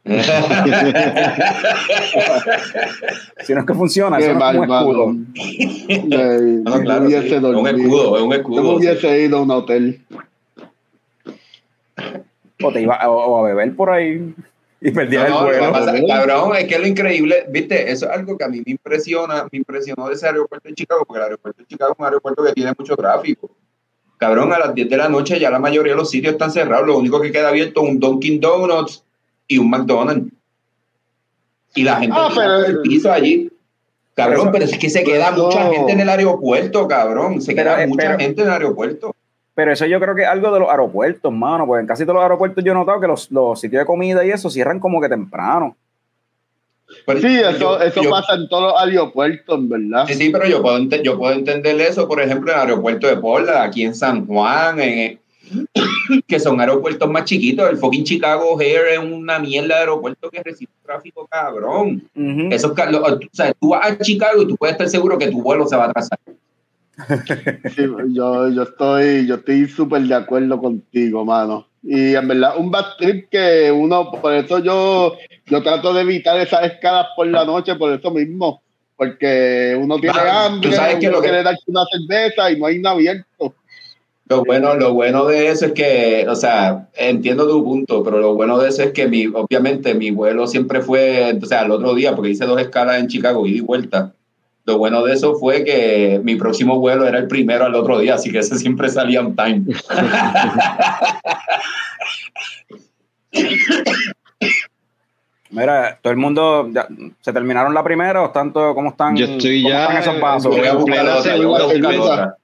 Si no es que funciona, no es mal, escudo. No, claro, no sí. un escudo, es un escudo. hubiese ido a un hotel. O te iba o, o a beber por ahí y perdías No, no, el vuelo. pasa- cabrón, es que lo increíble, viste, eso es algo que a mí me impresiona, me impresionó de ese aeropuerto de Chicago, porque el aeropuerto de Chicago es un aeropuerto que tiene mucho tráfico. Cabrón, a las 10 de la noche ya la mayoría de los sitios están cerrados, lo único que queda abierto es un Dunkin' Donuts y un McDonald's. Y la gente Ah, pero- el piso allí. Cabrón, Pero es que se queda mucha gente en el aeropuerto, cabrón. Se queda eh, mucha pero- gente en el aeropuerto. Pero eso yo creo que es algo de los aeropuertos, mano, porque en casi todos los aeropuertos yo he notado que los, los sitios de comida y eso cierran como que temprano. Pero Sí, yo- eso, eso yo- pasa en todos los aeropuertos, verdad. Sí, sí, pero yo puedo, yo puedo entender eso, por ejemplo, en el aeropuerto de Portland, aquí en San Juan, en- que son aeropuertos más chiquitos. El fucking Chicago O'Hare es una mierda de aeropuerto que recibe tráfico cabrón. Ujú. Esos, ca- lo- o sea, tú vas a Chicago y tú puedes estar seguro que tu vuelo se va a atrasar. Sí, yo, yo estoy yo estoy súper de acuerdo contigo, mano. Y en verdad, un bad trip que uno, por eso yo, yo trato de evitar esas escalas por la noche, por eso mismo. Porque uno tiene hambre, sabes que uno lo que- quiere darse una cerveza y no hay nada abierto. Lo bueno, lo bueno de eso es que, o sea, entiendo tu punto, pero lo bueno de eso es que mi, obviamente mi vuelo siempre fue, o sea, el otro día, porque hice dos escalas en Chicago, ida y vuelta. Lo bueno de eso fue que mi próximo vuelo era el primero al otro día, así que ese siempre salía on time. Mira, todo el mundo, ya, ¿se terminaron la primera o todos, cómo están? Yo estoy cómo ya están esos vasos? Voy a buscar otra, yo voy a buscar otra.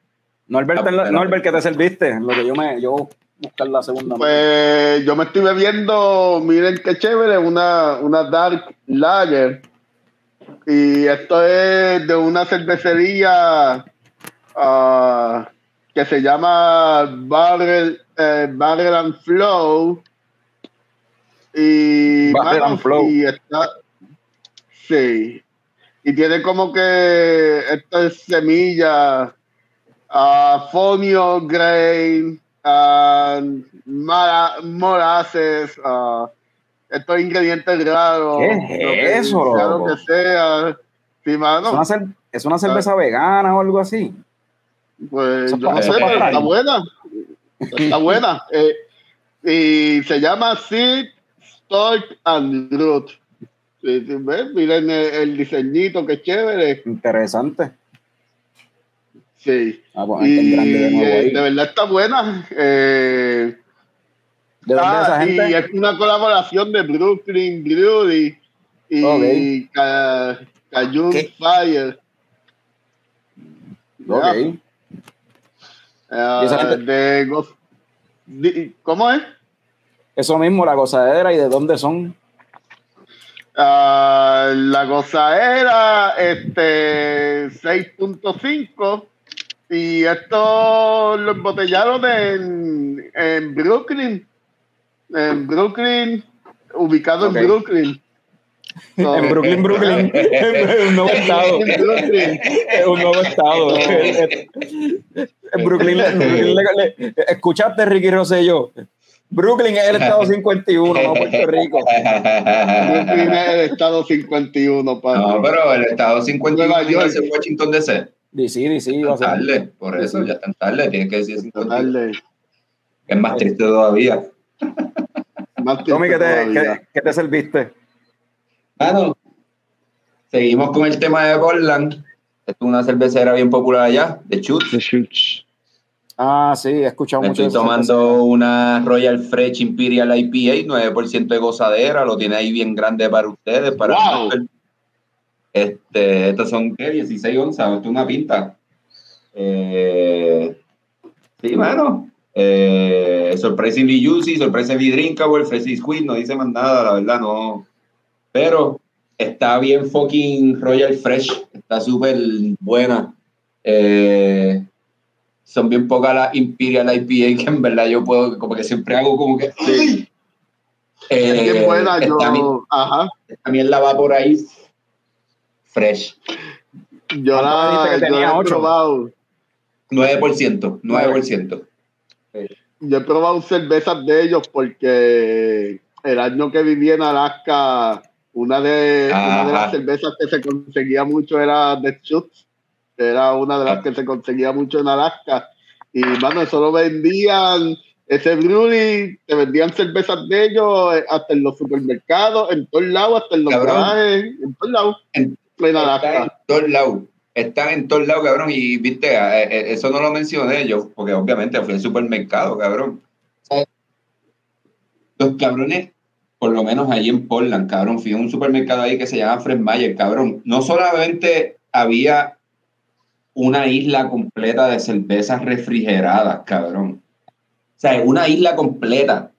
Norbert, Ah, la- Norbert, ¿qué te serviste? Lo que yo me, yo buscar la segunda. Pues yo me estoy bebiendo, miren qué chévere, una, una Dark Lager. Y esto es de una cervecería ah, que se llama Barrel, eh, Barrel and Flow. Y, Barrel mano, and Flow. y está, sí. Y tiene como que esto es semilla, uh, fonio grain, ah, mara- molasses, ah, estos ingredientes raros. ¿Qué es eso, sea lo que sea. Sí, mano. ¿Es una, es una cerveza vegana o algo así? Pues Eso yo no sé, pero está buena. Está buena. Eh, y se llama Seed, Stalk and Root. Sí, sí, ¿ves? Miren el, el diseñito, que chévere. Interesante. Sí. Ah, pues, Y en grande de nuevo eh, ahí. de verdad está buena. Eh, ¿De dónde es esa ah, y gente? es una colaboración de Brooklyn Beauty y Ok. Ca- Cajun ¿Qué? Fire. Ok. ¿Y esa gente? de di- ¿Cómo es? Eso mismo, la gozadera y de dónde son. Ah, la gozadera, este 6.5 y esto lo embotellaron en, en Brooklyn, en Brooklyn, ubicado en Brooklyn. En Brooklyn, Brooklyn. Es un nuevo estado. en Brooklyn. Es un nuevo estado. En Brooklyn, en Brooklyn le- le- escuchaste Ricky Rosselló. Brooklyn es el estado 51, no Puerto Rico. Brooklyn es el estado 51, para No, pero el estado 51 Nueva York. es Washington DC. DC, DC, va a ser. Tarde, por eso, ya están tarde, tienes que decir 51. Darle Es más triste todavía. más Tommy, ¿qué te, todavía. qué- qué te serviste? Bueno, seguimos con el tema de Portland. Esto es una cervecera bien popular allá, de Chut. The Shoots. Ah, sí, he escuchado Me mucho estoy tomando una Royal Fresh Imperial IPA, 9% de gozadera, lo tiene ahí bien grande para ustedes. Para Wow. Este, estos son, ¿qué? 16 onzas, esto es una pinta. Eh, sí, mano. Eh, surprisingly juicy, surprisingly drinkable, fresh squeeze, no dice más nada, la verdad, no. Pero está bien fucking Royal Fresh, está súper buena. Eh, son bien pocas las Imperial IPA que en verdad yo puedo, como que siempre hago como que. Es Eh, bien buena, esta mi- yo, ajá, También la va por ahí fresh. yo ¿Cuánto me dijiste la, que yo he probado. 9%, 9%. Yo he probado cervezas de ellos porque el año que viví en Alaska, una de, una de las cervezas que se conseguía mucho era The Schutz, que era una de las Ah. que se conseguía mucho en Alaska. Y, mano, eso lo vendían, ese brewery, te vendían cervezas de ellos eh, hasta en los supermercados, en todos lados, hasta en los Cabrón. garajes, en todos lados, en Están en todos lados. Están en todos lados, cabrón. Y viste, eh, eh, eso no lo mencioné yo, porque obviamente fui al supermercado, cabrón. Los cabrones, por lo menos allí en Portland, cabrón, fui a un supermercado ahí que se llama Fred Meyer, cabrón. No solamente había una isla completa de cervezas refrigeradas, cabrón. O sea, una isla completa.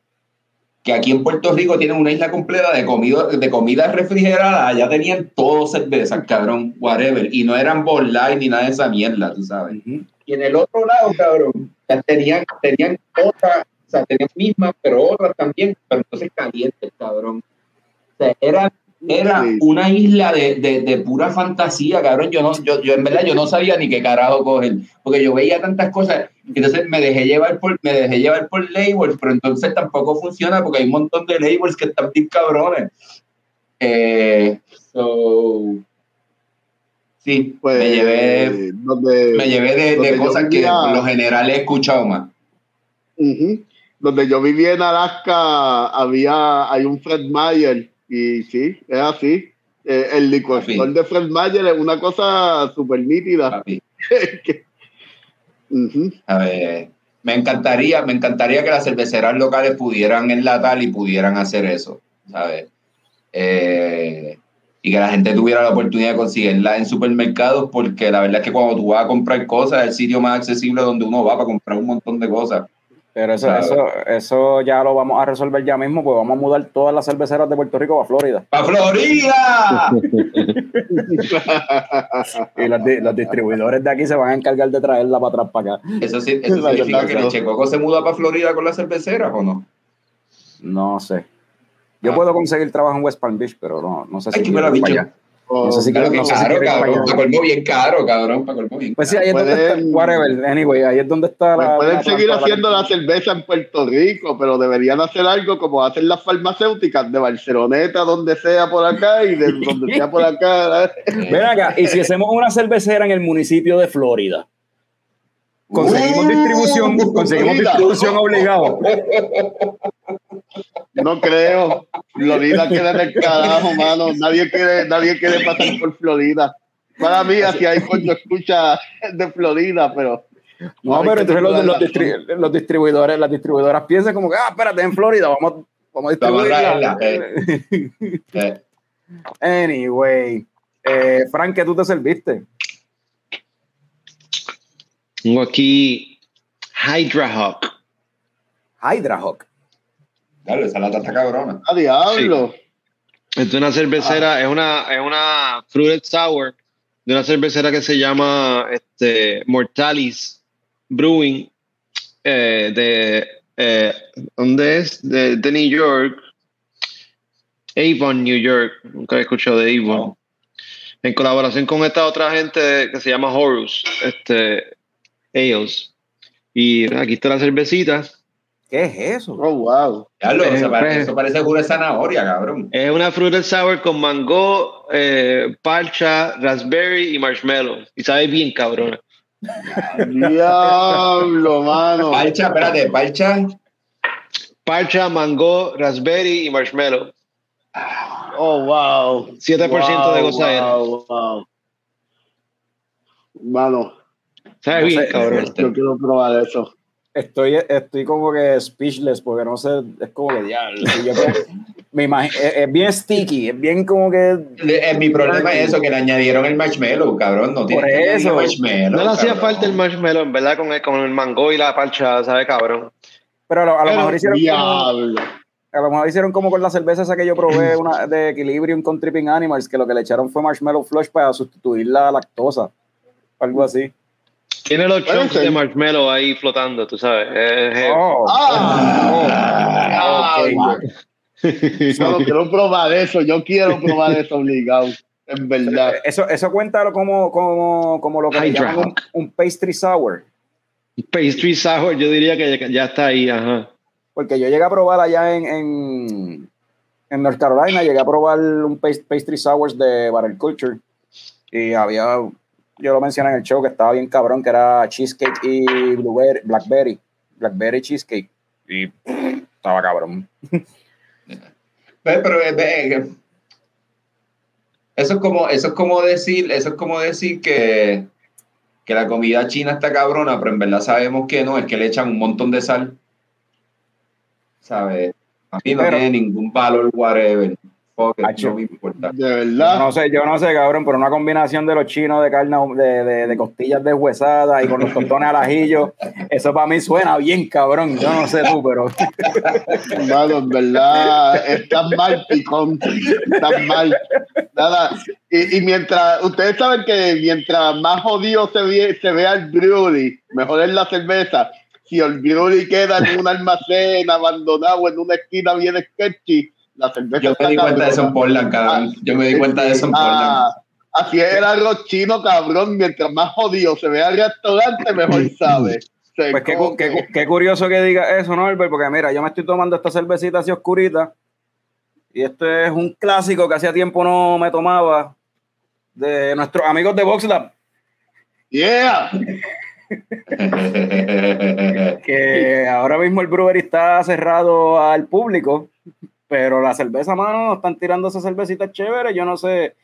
Que aquí en Puerto Rico tienen una isla completa de comida, de comida refrigerada. Allá tenían todo cervezas, cabrón, whatever. Y no eran Light ni nada de esa mierda, tú sabes. Y en el otro lado, cabrón, tenían, tenían otras, o sea, tenían mismas, pero otras también, pero entonces calientes, cabrón. O sea, era, era una isla de, de, de pura fantasía, cabrón. Yo, no, yo, yo en verdad yo no sabía ni qué carajo coger, porque yo veía tantas cosas, entonces me dejé llevar por, me dejé llevar por labels, pero entonces tampoco funciona porque hay un montón de labels que están bien cabrones. Eh, so, sí, Pues, me llevé donde, me llevé de, cosas que por lo general he escuchado más. Ujú. Donde yo vivía en Alaska, había, hay un Fred Meyer, y sí, es así. Eh, el licor de Fred Meyer es una cosa súper nítida. A ver, me encantaría, me encantaría que las cerveceras locales pudieran enlatar y pudieran hacer eso, ¿sabes? Eh, y que la gente tuviera la oportunidad de conseguirla en supermercados, porque la verdad es que cuando tú vas a comprar cosas, es el sitio más accesible donde uno va para comprar un montón de cosas. Pero eso, Claro. eso, eso ya lo vamos a resolver ya mismo, pues vamos a mudar todas las cerveceras de Puerto Rico a Florida. ¡Para Florida! Y los, los distribuidores de aquí se van a encargar de traerla para atrás para acá. Eso, sí, eso La significa verdad que el. Checoco se muda para Florida con las cerveceras o no? No sé. Yo Ah. puedo conseguir trabajo en West Palm Beach, pero no, no sé si Ay, quiero ir maravilla. para allá. No sé si Claro quiero- que no sé caro, cabrón. Para colmo bien caro, cabrón. Para colmo bien Pues sí, ahí es donde está, Pueden- whatever, anyway, ahí es donde está Pues la... pueden la seguir haciendo la cerveza en Puerto Rico, pero deberían hacer algo como hacen las farmacéuticas de Barceloneta, donde sea por acá y de donde sea por acá. Ven acá, y si hacemos una cervecera en el municipio de Florida, conseguimos distribución, conseguimos distribución obligada. No creo. Florida queda en el carajo, mano. Nadie quiere, nadie quiere pasar por Florida. Para mí, así hay coño escucha de Florida, pero. No, pero entonces los, los, razón. distri- los distribuidores, las distribuidoras piensan como que, ah, espérate, en Florida, vamos, vamos a traerla, Eh, anyway, eh, Frank, ¿qué tú te serviste? Tengo aquí Hydra Hawk. Hydra Hawk. Dale, esa lata está cabrona. ¡A diablo! Es una cervecera, es una, es una fruited sour de una cervecera que se llama este, Mortalis Brewing eh, de eh, ¿dónde es? De, de New York. Avon, New York. Nunca he escuchado de Avon. En colaboración con esta otra gente que se llama Horus, este, Ales. Y aquí está la cervecita. ¿Qué es eso? Oh, wow. Eh, eso, parece, pues. eso parece jugo de zanahoria, cabrón. Es una fruta sour con mango, eh, parcha, raspberry y marshmallow. Y sabe bien, cabrón. Diablo, mano. Parcha, espérate, parcha. Parcha, mango, raspberry y marshmallow. Oh, wow. 7% de Wow, gozadera. wow, wow. Mano, Sabe No bien, sé, cabrón. yo quiero probar eso. Estoy, estoy como que speechless porque no sé, es como que diablo. yo creo- me imagino, es, es bien sticky, es bien como que. Eh, mi problema es eso, que le añadieron el marshmallow, cabrón. No tiene Por eso. marshmallow. No le hacía falta el marshmallow, en verdad, con el, con el mango y la parcha, sabe cabrón. Pero a lo, a lo mejor hicieron como, Diablo. a lo mejor hicieron como con la cerveza esa que yo probé, una de Equilibrium con Tripping Animals, que lo que le echaron fue marshmallow flush para sustituir la lactosa. Algo así. Tiene los chunks de marshmallow ahí flotando, tú sabes. Es heavy. Oh, Ah, ah, no quiero probar eso, yo quiero probar eso obligado, en verdad. Eso, eso cuenta como, como, como lo que le llaman un, un pastry sour. Pastry sour, yo diría que ya, ya está ahí, ajá. Porque yo llegué a probar allá en, en, en North Carolina, llegué a probar un pas- pastry sours de Barrel Culture. Y había, yo lo mencioné en el show, que estaba bien cabrón, que era cheesecake y blueberry, blackberry. Blackberry cheesecake. Y estaba cabrón. Pero ve, ve, eso es como eso es como decir eso es como decir que, que la comida china está cabrona pero en verdad sabemos que no es que le echan un montón de sal sabes a mí no Pero- tiene ningún valor whatever Fuck it, Acho. no me importa De Yo verdad. no sé, yo no sé, cabrón, pero una combinación de los chinos de carne, de, de, de costillas deshuesadas y con los tostones al ajillo, eso para mí suena bien, cabrón. Yo no sé tú, pero Hermano, en verdad, estás mal, picón. Estás mal. Nada. Y, y mientras, ustedes saben que mientras más jodido se ve, se vea el brewery, mejor es la cerveza. Si el brewery queda en un almacén abandonado en una esquina bien sketchy, la cerveza yo me di cuenta de eso en cabrona. Portland cabrón yo me di cuenta de eso en Ah, Portland así es el arroz chino, cabrón. Mientras más jodido se vea el restaurante, mejor sabe. Se pues qué, qué qué curioso que diga eso, ¿no, Albert? Porque mira, yo me estoy tomando esta cervecita así oscurita y este es un clásico que hacía tiempo no me tomaba de nuestros amigos de VoxLab, Yeah. que ahora mismo el brewery está cerrado al público, pero la cerveza, mano, están tirando esa cervecita chévere, yo no sé,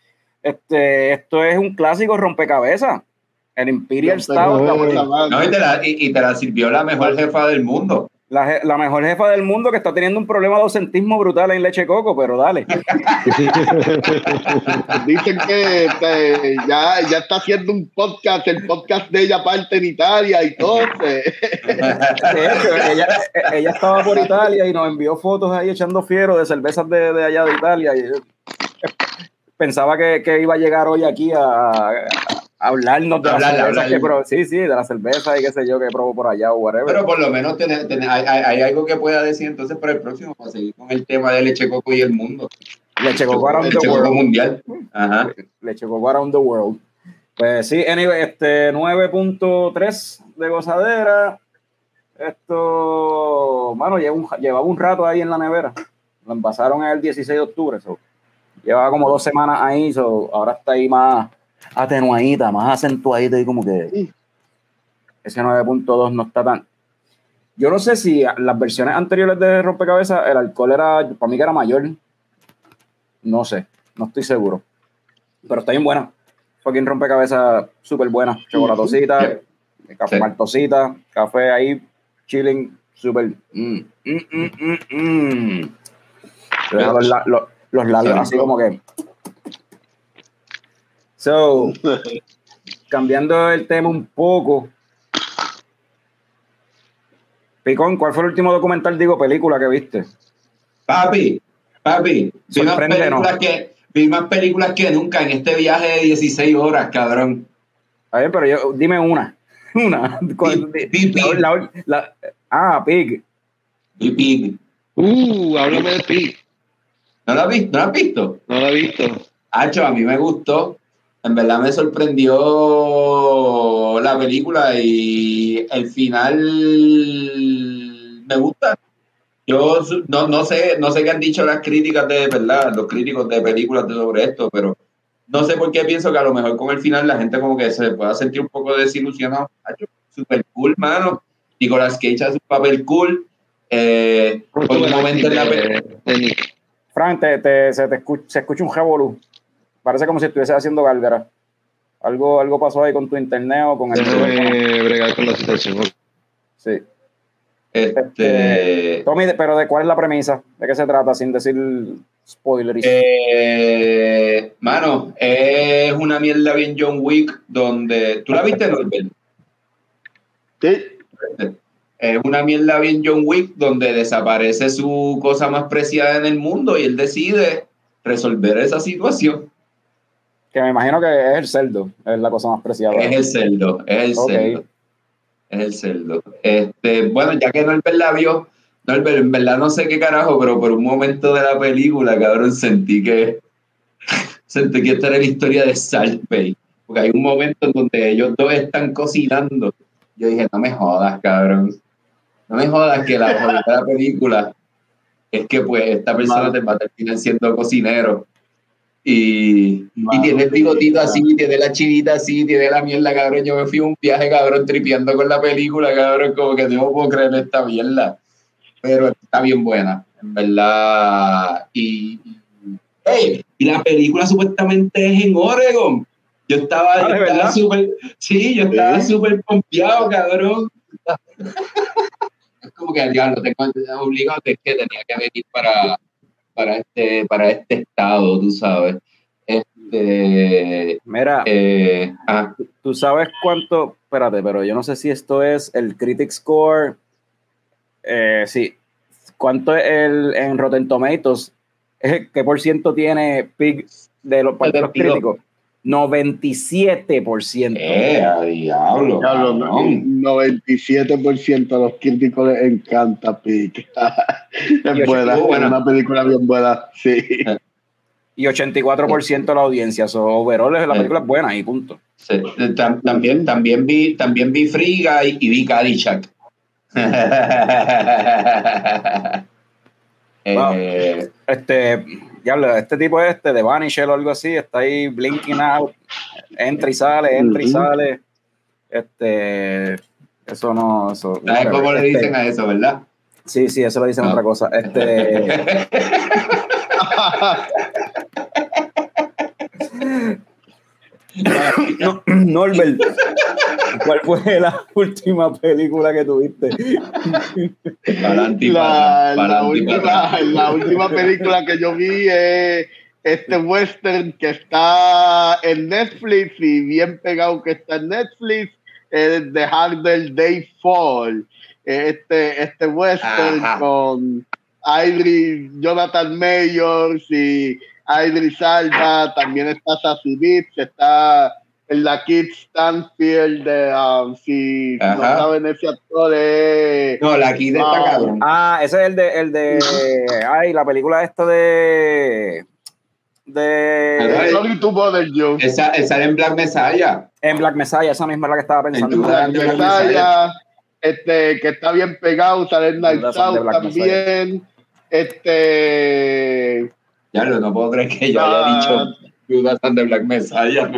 este, esto es un clásico rompecabezas, el Imperial Stout, no, y, te la, y, y te la sirvió la mejor jefa del mundo la la mejor jefa del mundo que está teniendo un problema de ausentismo brutal en leche coco, pero dale. Dicen que este, ya, ya está haciendo un podcast, el podcast de ella parte en Italia y todo. pues. De hecho, ella, ella estaba por Italia y nos envió fotos ahí echando fiero de cervezas de, de allá de Italia. Y pensaba que, que iba a llegar hoy aquí a, a hablarnos de Hablar, cervezas hablar. que pro- sí, sí, de la cerveza y qué sé yo que probó por allá o whatever. Pero por lo menos tener- tener- hay, hay- algo que pueda decir entonces para el próximo, para seguir con el tema de leche coco y el mundo. leche coco around the world. mundial. Ajá. Leche coco around the world. Pues sí, anyway, este 9.3 de gozadera. Esto, mano, lleva un- llevaba un rato ahí en la nevera. Lo envasaron el 16 de octubre. so, Llevaba como dos semanas ahí, so, ahora está ahí más atenuadita, más acentuadita y como que ese 9.2 no está tan. Yo no sé si las versiones anteriores de Rompecabezas el alcohol era, para mí que era mayor. No sé, no estoy seguro. Pero está bien buena. Fucking rompecabezas súper buena. Chocolatosita, café Sí. maltosita, café ahí, chilling, súper. mm, mm, mm, mm, mm. Los- los labios así como que. So, cambiando el tema un poco. Picón, ¿cuál fue el último documental, digo, película que viste? Papi, papi, vi más, películas que, vi más películas que nunca en este viaje de 16 horas, cabrón. A ver, pero yo, dime una. Una. ¿Cuál- Pig, Pig, la- Pig. la- la- ah, Pig. Y Pig. Uh, háblame de Pig. ¿No la has visto? ¿No la has visto? No la he visto. Hacho, a mí me gustó. En verdad me sorprendió la película y el final me gusta. Yo no, no sé, no sé qué han dicho las críticas de verdad, los críticos de películas de sobre esto, pero no sé por qué pienso que a lo mejor con el final la gente como que se pueda sentir un poco desilusionado. Super cool, mano. Nicolas Cage hace un papel cool. Eh, ¿Cómo por un momento en la acting pe- de, de Nick? Frank, te, te- se, te escucha, se escucha un revolú. Parece como si estuviese haciendo gárgara. Algo, algo pasó ahí con tu internet o con el. Déjame bregar con la situación. Sí. Este, Tommy, pero ¿de cuál es la premisa? ¿De qué se trata? Sin decir spoilers. Eh, mano, es una mierda bien John Wick donde. ¿Tú la viste, Norbert? Sí. Es una mierda bien John Wick donde desaparece su cosa más preciada en el mundo y él decide resolver esa situación. Que me imagino que es el cerdo, es la cosa más preciada. Es el cerdo, es el Ok. cerdo. Es el cerdo. Este, bueno, ya que Norbert la vio, Norbert, en verdad no sé qué carajo, pero por un momento de la película, cabrón, sentí que sentí que esta era la historia de Salt Bay. Porque hay un momento en donde ellos dos están cocinando. Yo dije, no me jodas, cabrón. No me jodas que la la película es que pues esta persona te va a terminar siendo cocinero. Y, y tiene el bigotito así, tiene la chivita así, tiene la mierda, cabrón. Yo me fui a un viaje, cabrón, tripeando con la película, cabrón, como que no puedo creer esta mierda. Pero está bien buena, en verdad. Y, y- ey, y la película supuestamente es en Oregon. Yo estaba, Ah, ¿de yo estaba verdad? súper, sí, yo estaba Sí. súper pompeado, cabrón. es como que, diablo, tengo obligado, es que tenía que venir para, para este, para este estado, tú sabes. Este, Mira, eh, ah, tú sabes cuánto, espérate, pero yo no sé si esto es el Critic Score. Eh, sí, ¿cuánto es el en Rotten Tomatoes? ¿Es- ¿Qué por ciento tiene Pig de los, de los 72. críticos? 97%. eh, a diablo. Diablo, no, cabrón. 97% de los críticos les encanta Pic. Y es buena, es una película bien buena, sí. Y 84% de la audiencia. So, overall, la película es buena y punto. Sí, también, también vi, también vi Friga y, y vi Caddyshack. Eh, Este, diablo, este tipo este de Vanisher o algo así, está ahí blinking out, entra y sale, entra y sale. Este, eso no, eso. ¿Sabes cómo le este, dicen a eso, verdad? Sí, sí, eso lo dicen Ah. otra cosa. Este, no, Norbert, ¿cuál fue la última película que tuviste? La, última, la última película que yo vi es este western que está en Netflix y bien pegado que está en Netflix, es The Harder Day Fall. Este, este western Ajá. con Idris, Jonathan Mayors y Idris Alba, también está Sassy Beats, está la Kid Stanfield, de, um, si no saben ese actor es... No, la Kid está Ah. cabrón. Ah, ese es el de, el de, ay, la película esta de, de. Sorry to bother you. Esa, esa en Black Messiah. en Black Messiah, esa misma es la que estaba pensando. En Black Black Messiah, este, que está bien pegado, sale en Night Out también. Este. Ya lo no puedo creer que yo haya Ah. dicho Judas and the Black Messiah,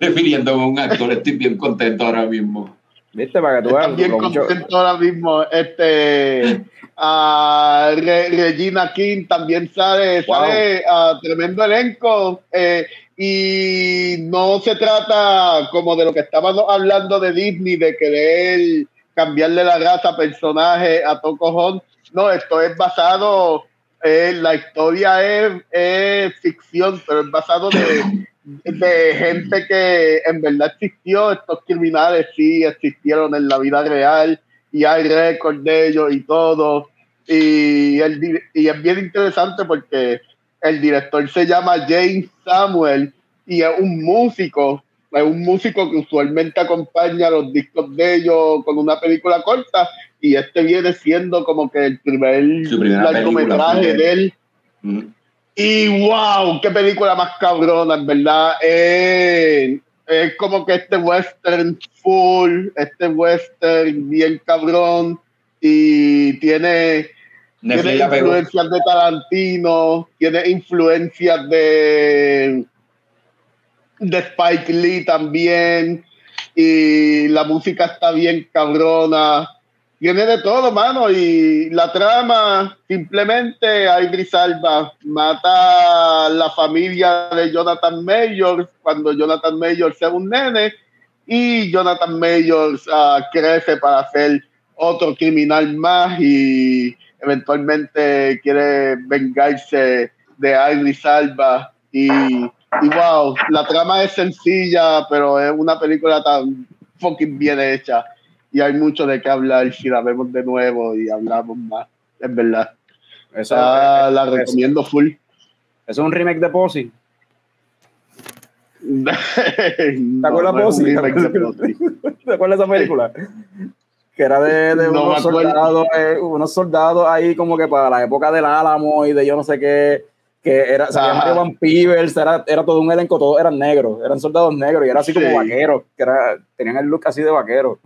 refiriéndome a un actor. Estoy bien contento ahora mismo. ¿Viste? Para que tú veas. Bien contento ahora mismo. Este. ah, Re- Regina King también sale, Wow. sale ah, tremendo elenco. eh, y no se trata como de lo que estábamos hablando de Disney, de querer cambiarle la raza a personaje a todo cojón. No, esto es basado, eh, la historia es, ficción, pero es basado de, gente que en verdad existió. Estos criminales sí existieron en la vida real y hay récord de ellos y todo. Y, el, y es bien interesante porque el director se llama James Samuel y es un músico, es un músico que usualmente acompaña los discos de ellos con una película corta y este viene siendo como que el primer largometraje de él. Mm. Y wow, qué película más cabrona, en verdad. Eh, es como que este western full, este western bien cabrón y tiene tiene influencias de Tarantino, tiene influencias de, de Spike Lee también, y la música está bien cabrona. Tiene de todo, mano, y la trama, simplemente Idris Alba mata a la familia de Jonathan Mayors cuando Jonathan Mayors es un nene, y Jonathan Mayors ah, crece para ser otro criminal más y eventualmente quiere vengarse de Idris Alba y wow, la trama es sencilla pero es una película tan fucking bien hecha y hay mucho de qué hablar si la vemos de nuevo y hablamos más, es verdad. Eso, Ah, la es- recomiendo full. es un remake de Posse. ¿Te acuerdas, Bossy? ¿Te acuerdas de esa película? Que era de, de No unos, soldados, eh, unos soldados ahí como que para la época del Álamo y de yo no sé qué, que era, salía Ajá. Mario Van Peebles, era, era todo un elenco, todos eran negros, eran soldados negros y era así como Sí. vaqueros, que era, tenían el look así de vaquero.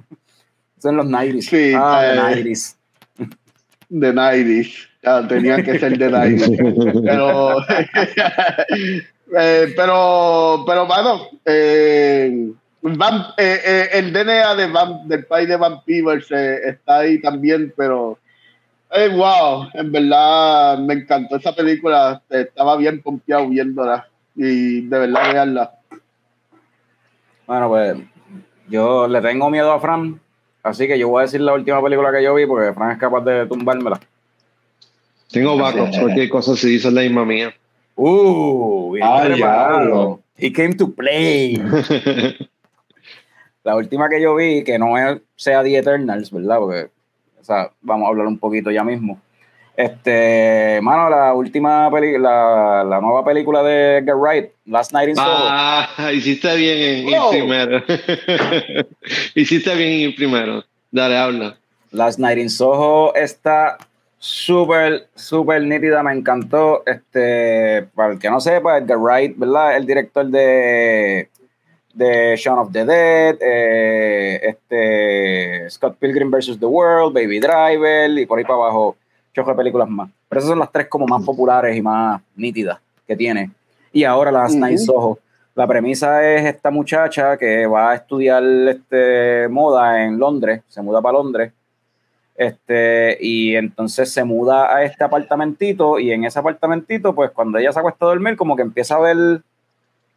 Eso en los 90s. Sí, ah, eh, the 90s. de 90s. Ah, tenía que ser de 90s. Pero, eh, pero, pero, bueno, eh, Van- eh, eh, el DNA de Van- del país de Van Peebles eh, está ahí también, pero eh, wow, en verdad me encantó esa película. Estaba bien pompeado viéndola y de verdad veanla. Bueno, pues yo le tengo miedo a Fran, así que yo voy a decir la última película que yo vi porque Fran es capaz de tumbármela. Tengo backups, cualquier cosa si dice la misma mía. Uh, bien Ah, preparado. He came to play. La última que yo vi, que no es, sea The Eternals, ¿verdad? Porque, o sea, vamos a hablar un poquito ya mismo. Este, mano, la última película, la, la nueva película de Edgar Wright, Last Night in Soho. Ah, hiciste bien en ir primero. hiciste bien en ir primero. Dale, habla. Last Night in Soho está súper, súper nítida, me encantó. Este, para el que no sepa, Edgar Wright, ¿verdad? El director de, de Shaun of the Dead, eh, este, Scott Pilgrim vs. The World, Baby Driver y por ahí para abajo, choco de películas más. Pero esas son las tres como más populares y más nítidas que tiene. Y ahora Last Ujú. Night in Soho. La premisa es esta muchacha que va a estudiar este, moda en Londres, se muda para Londres, este, y entonces se muda a este apartamentito y en ese apartamentito, pues cuando ella se acuesta a dormir, como que empieza a ver,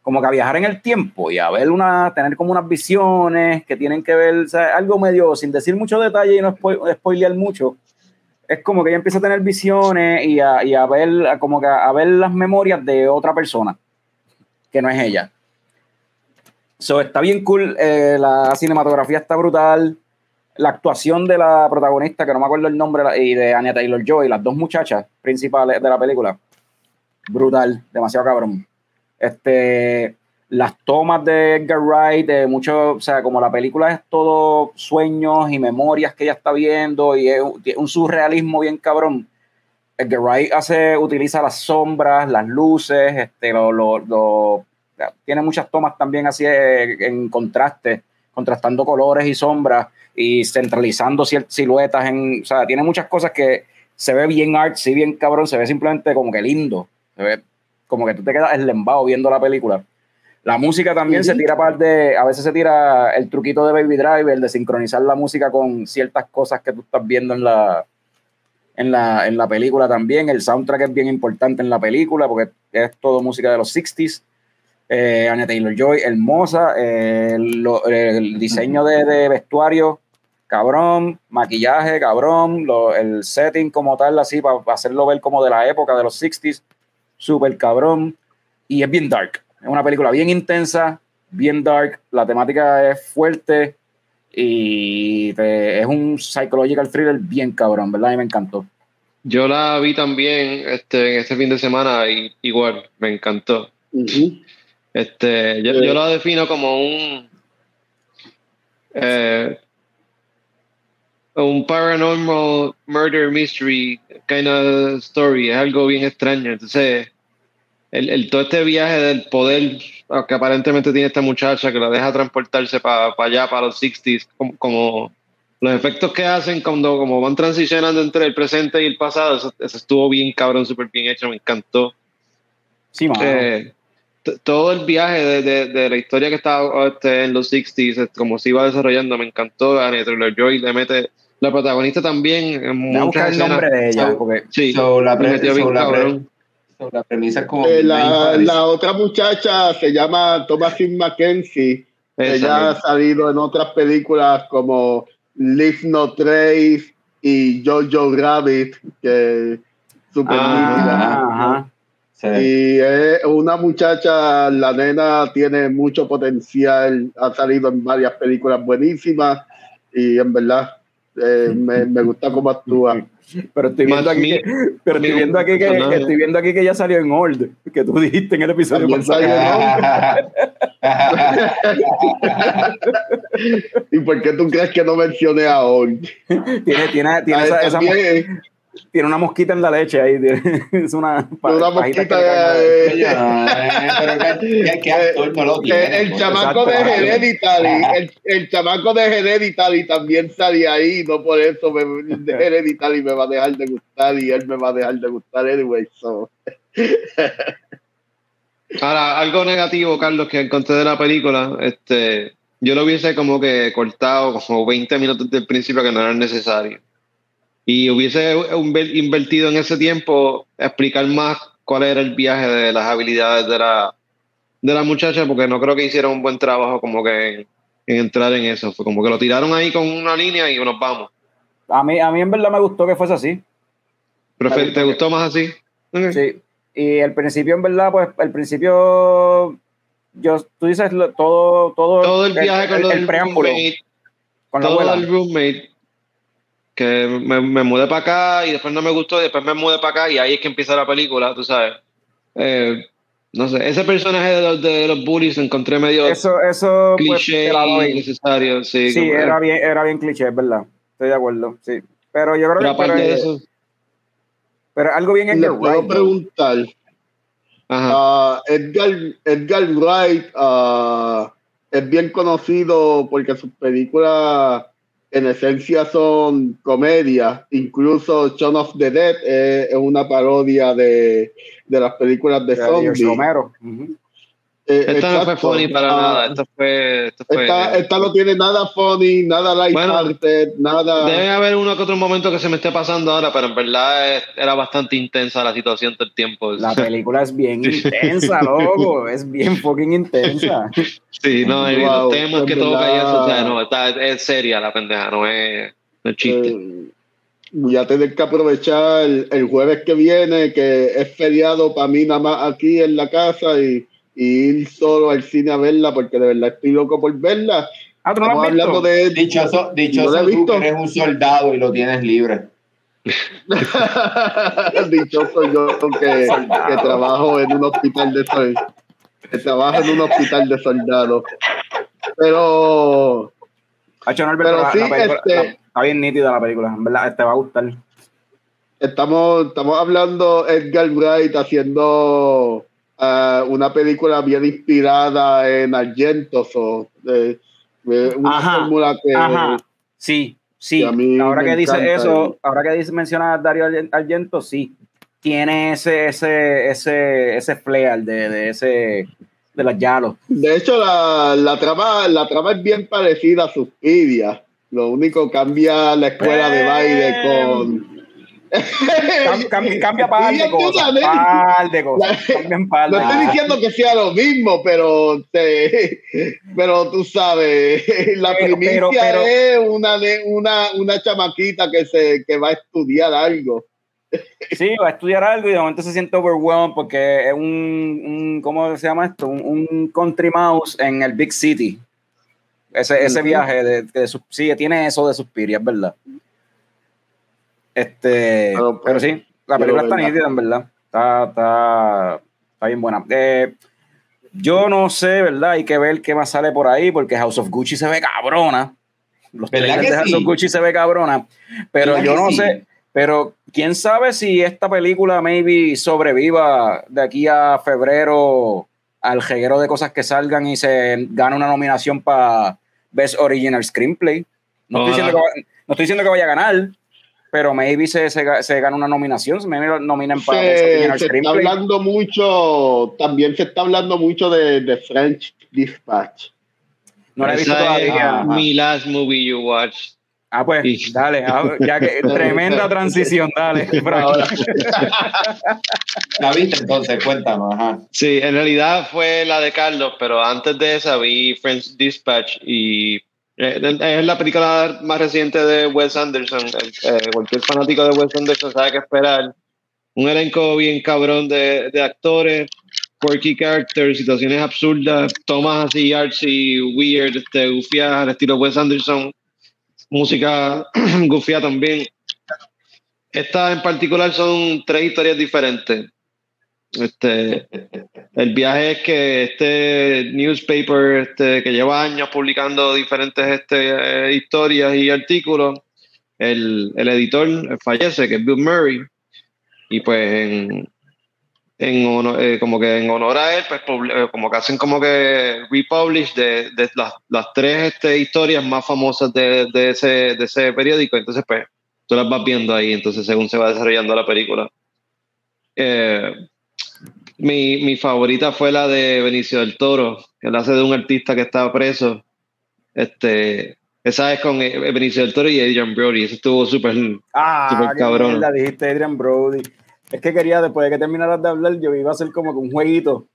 como que a viajar en el tiempo y a ver una, tener como unas visiones que tienen que ver, o sea, algo medio, sin decir mucho detalle y no spo- spoilear mucho, es como que ella empieza a tener visiones y a, y a ver, a como que a, ver las memorias de otra persona, que no es ella. So, está bien cool, eh, la cinematografía está brutal, la actuación de la protagonista, que no me acuerdo el nombre, y de Anya Taylor Joy, las dos muchachas principales de la película, brutal, demasiado cabrón. Este, las tomas de Edgar Wright, de mucho, o sea, como la película es todo sueños y memorias que ella está viendo y es un- surrealismo bien cabrón. Edgar Wright hace, utiliza las sombras, las luces, este, lo, lo- lo- tiene muchas tomas también así en contraste, contrastando colores y sombras y centralizando siluetas en, o sea, tiene muchas cosas que se ve bien artsy, bien cabrón, se ve simplemente como que lindo, se ve como que tú te quedas eslembado viendo la película. La música también se tira par de, a veces se tira el truquito de Baby Driver, de sincronizar la música con ciertas cosas que tú estás viendo en la, en la, en la película también. El soundtrack es bien importante en la película porque es todo música de los 60s. Eh, Taylor Joy, hermosa. Eh, lo- el diseño de, de vestuario, cabrón. Maquillaje, cabrón. Lo- el setting como tal, así, para hacerlo ver como de la época de los 60s, súper cabrón. Y es bien dark. Es una película bien intensa, bien dark. La temática es fuerte y te- es un psychological thriller bien cabrón, ¿verdad? Y me encantó. Yo la vi también este, en este fin de semana y igual, me encantó. Este, yo, yo la defino como un eh, un paranormal murder mystery kind of story, es algo bien extraño. Entonces, el, el- todo este viaje del poder que aparentemente tiene esta muchacha que la deja transportarse para allá, para los 60s, como, como los efectos que hacen cuando como van transicionando entre el presente y el pasado, eso, eso estuvo bien cabrón, súper bien hecho, me encantó. Sí. Eh, todo el viaje de, de- de la historia que estaba este, en los 60s, eh, como se iba desarrollando, me encantó. Anya Taylor Joy le mete. La protagonista también en a muchas el escenas. nombre de ella, So- porque Sí, So, la, pre- so, la pre- la premisa como. Eh, la, otra muchacha se llama Thomasin Mackenzie. Esa Ella ha salido en otras películas como Leave No Trace y Jojo Rabbit, que super Ah. Sí. Y es una muchacha, la nena tiene mucho potencial, ha salido en varias películas buenísimas y en verdad eh, me, me gusta cómo actúa. Pero estoy viendo aquí, que, pero estoy viendo aquí que, estoy viendo aquí que ya salió en Old, que tú dijiste en el episodio pasado. ¿Y por qué tú crees que no mencioné a Hulk? Tiene, tiene, tiene, Ah, esa, esa tiene una mosquita en la leche ahí. tiene- Es una, pa- una que mosquita en la- eh, eh, pero ¿qué, qué- qué actor no lo Eh, tiene? el chamaco de. Hereditary, el, el chamaco de Hereditary también salía ahí, no por eso me, de Hereditary me va a dejar de gustar y él me va a dejar de gustar anyway. So. Ahora, algo negativo, Carlos, que encontré de la película, este, yo lo hubiese como que cortado como 20 minutos del principio que no eran necesarios. Y hubiese inver- invertido en ese tiempo explicar más cuál era el viaje de las habilidades de la, de la muchacha, porque no creo que hicieron un buen trabajo como que en, en entrar en eso. Fue como que lo tiraron ahí con una línea y nos vamos. A mí, a mí en verdad me gustó que fuese así. Prefe- ¿Te gustó más así? Ok. Sí. Y el principio, en verdad, pues el principio, yo, tú dices lo- todo, todo, Todo el viaje con el, lo el del preámbulo roommate, con todo el roommate que me, me mudé para acá y después no me gustó y después me mudé para acá y ahí es que empieza la película, tú sabes. Eh, no sé, ese personaje de los, de los bullies encontré medio Eso, eso, pues, cliché doy. innecesario. Sí, era bien, era bien cliché, es verdad. Estoy de acuerdo, sí. Pero yo creo pero que aparte pero, de eso, pero algo bien les que puedo Wright, preguntar, ajá. Edgar, Edgar Wright es bien conocido porque sus películas en esencia son comedias, incluso Shaun of the Dead eh, es una parodia de, de las películas de de zombies. Romero. Eh, esta no fue funny para Ah, nada. Esta fue. Esta fue Esta, esta no tiene nada funny, nada lighthearted, nada. Debe haber uno que otro momento que se me esté pasando ahora, pero en verdad es- era bastante intensa la situación todo el tiempo. La película es bien intensa, loco. Es bien fucking intensa. Sí, no, Wow, los temas en que toca y verdad. eso, o sea, no, está, es seria la pendeja, no es, no es chiste. Eh, voy a tener que aprovechar el, jueves que viene, que es feriado para mí nada más aquí en la casa y ir solo al cine a verla, porque de verdad estoy loco por verla. Ah, ¿tú Estamos hablando de... Dichoso, dichoso tú que eres un soldado y lo tienes libre. Dichoso yo que, que trabajo en un hospital de sol- que trabajo en un hospital de soldados. Pero Hacho, Norbert, Pero la- sí, la película- este- la- está bien nítida la película. En verdad, te va a gustar. estamos, estamos hablando Edgar Wright haciendo ah, una película bien inspirada en Argento, so, eh, eh, una Ajá, fórmula que Ajá. Sí, sí. que Ahora que dice eso, ahora que dice, menciona a Dario Argen- Argento, sí. Tiene ese, ese, ese, ese flair de, de ese de las Yalos. de hecho la, la trama la trama es bien parecida a Suspiria. Lo único cambia la escuela de baile con Cam- cam- cambia par de Fíjate, cosas. Dani. Par de cosas. Cambian par de No estoy diciendo que sea lo mismo, pero te- pero tú sabes, la Pero- primicia pero- pero- es una, una, una chamaquita que se que va a estudiar algo. Sí, va a estudiar algo y de momento se siente overwhelmed porque es un, un ¿cómo se llama esto? Un, un country mouse en el big city. Ese, ese viaje de, sí, tiene eso de Suspiria, es verdad. Este, Pero, pero sí, la película está nítida, en verdad. Está, está, está bien buena. Eh, yo no sé, ¿verdad? Hay que ver qué más sale por ahí, porque House of Gucci se ve cabrona. Los ¿Verdad trailers de House sí? of Gucci se ve cabrona. Pero ¿Verdad yo no sí? sé, pero quién sabe si esta película maybe sobreviva de aquí a febrero al jeguero de cosas que salgan y se gane una nominación para Best Original Screenplay. No estoy, diciendo que, no estoy diciendo que vaya a ganar, pero maybe se, se, se gana una nominación, maybe lo nominen para Se, se está hablando mucho, también se está hablando mucho de, de French Dispatch. No la he visto todavía. mi last movie you watched. Ah, pues, Sí. dale, ah, ya que tremenda transición, dale. ¿La viste entonces? Cuéntanos. Ajá. Sí, en realidad fue la de Carlos, pero antes de esa vi French Dispatch y es la película más reciente de Wes Anderson. Eh, cualquier fanático de Wes Anderson sabe qué esperar. Un elenco bien cabrón de, actores, quirky characters, situaciones absurdas, tomas así artsy, weird, este, gufiadas al estilo Wes Anderson, música gufia también. Esta en particular son tres historias diferentes Este, el viaje es que este newspaper este, que lleva años publicando diferentes este, eh, historias y artículos, el, el editor fallece, que es Bill Murray, y pues en, en honor, eh, como que en honor a él, pues eh, como que hacen como que republish de, de las, las tres este, historias más famosas de, de, ese, de ese periódico. Entonces, pues, tú las vas viendo ahí, entonces según se va desarrollando la película. Mi, mi favorita fue la de Benicio del Toro, que él hace de un artista que estaba preso. Este, esa es con eh, Benicio del Toro y Adrian Brody. Eso estuvo súper. Ah, Super cabrón. mierda, dijiste Adrian Brody. Es que quería, después de que terminaras de hablar, yo iba a hacer como que un jueguito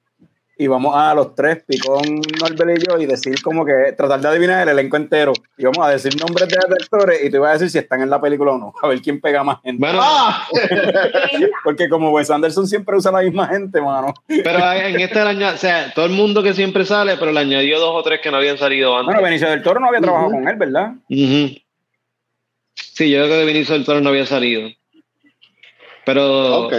y vamos a los tres, Picón, Norbert y yo, y decir como que, tratar de adivinar el elenco entero. Y vamos a decir nombres de actores y te iba a decir si están en la película o no, a ver quién pega más gente. Bueno, ¡Ah! Porque como Wes Anderson siempre usa la misma gente, mano. pero en este le aña- o sea, todo el mundo que siempre sale, pero le añadió dos o tres que no habían salido antes. Bueno, Benicio del Toro no había trabajado con él, ¿verdad? Ujú. Sí, yo creo que Benicio del Toro no había salido. Pero, Ok.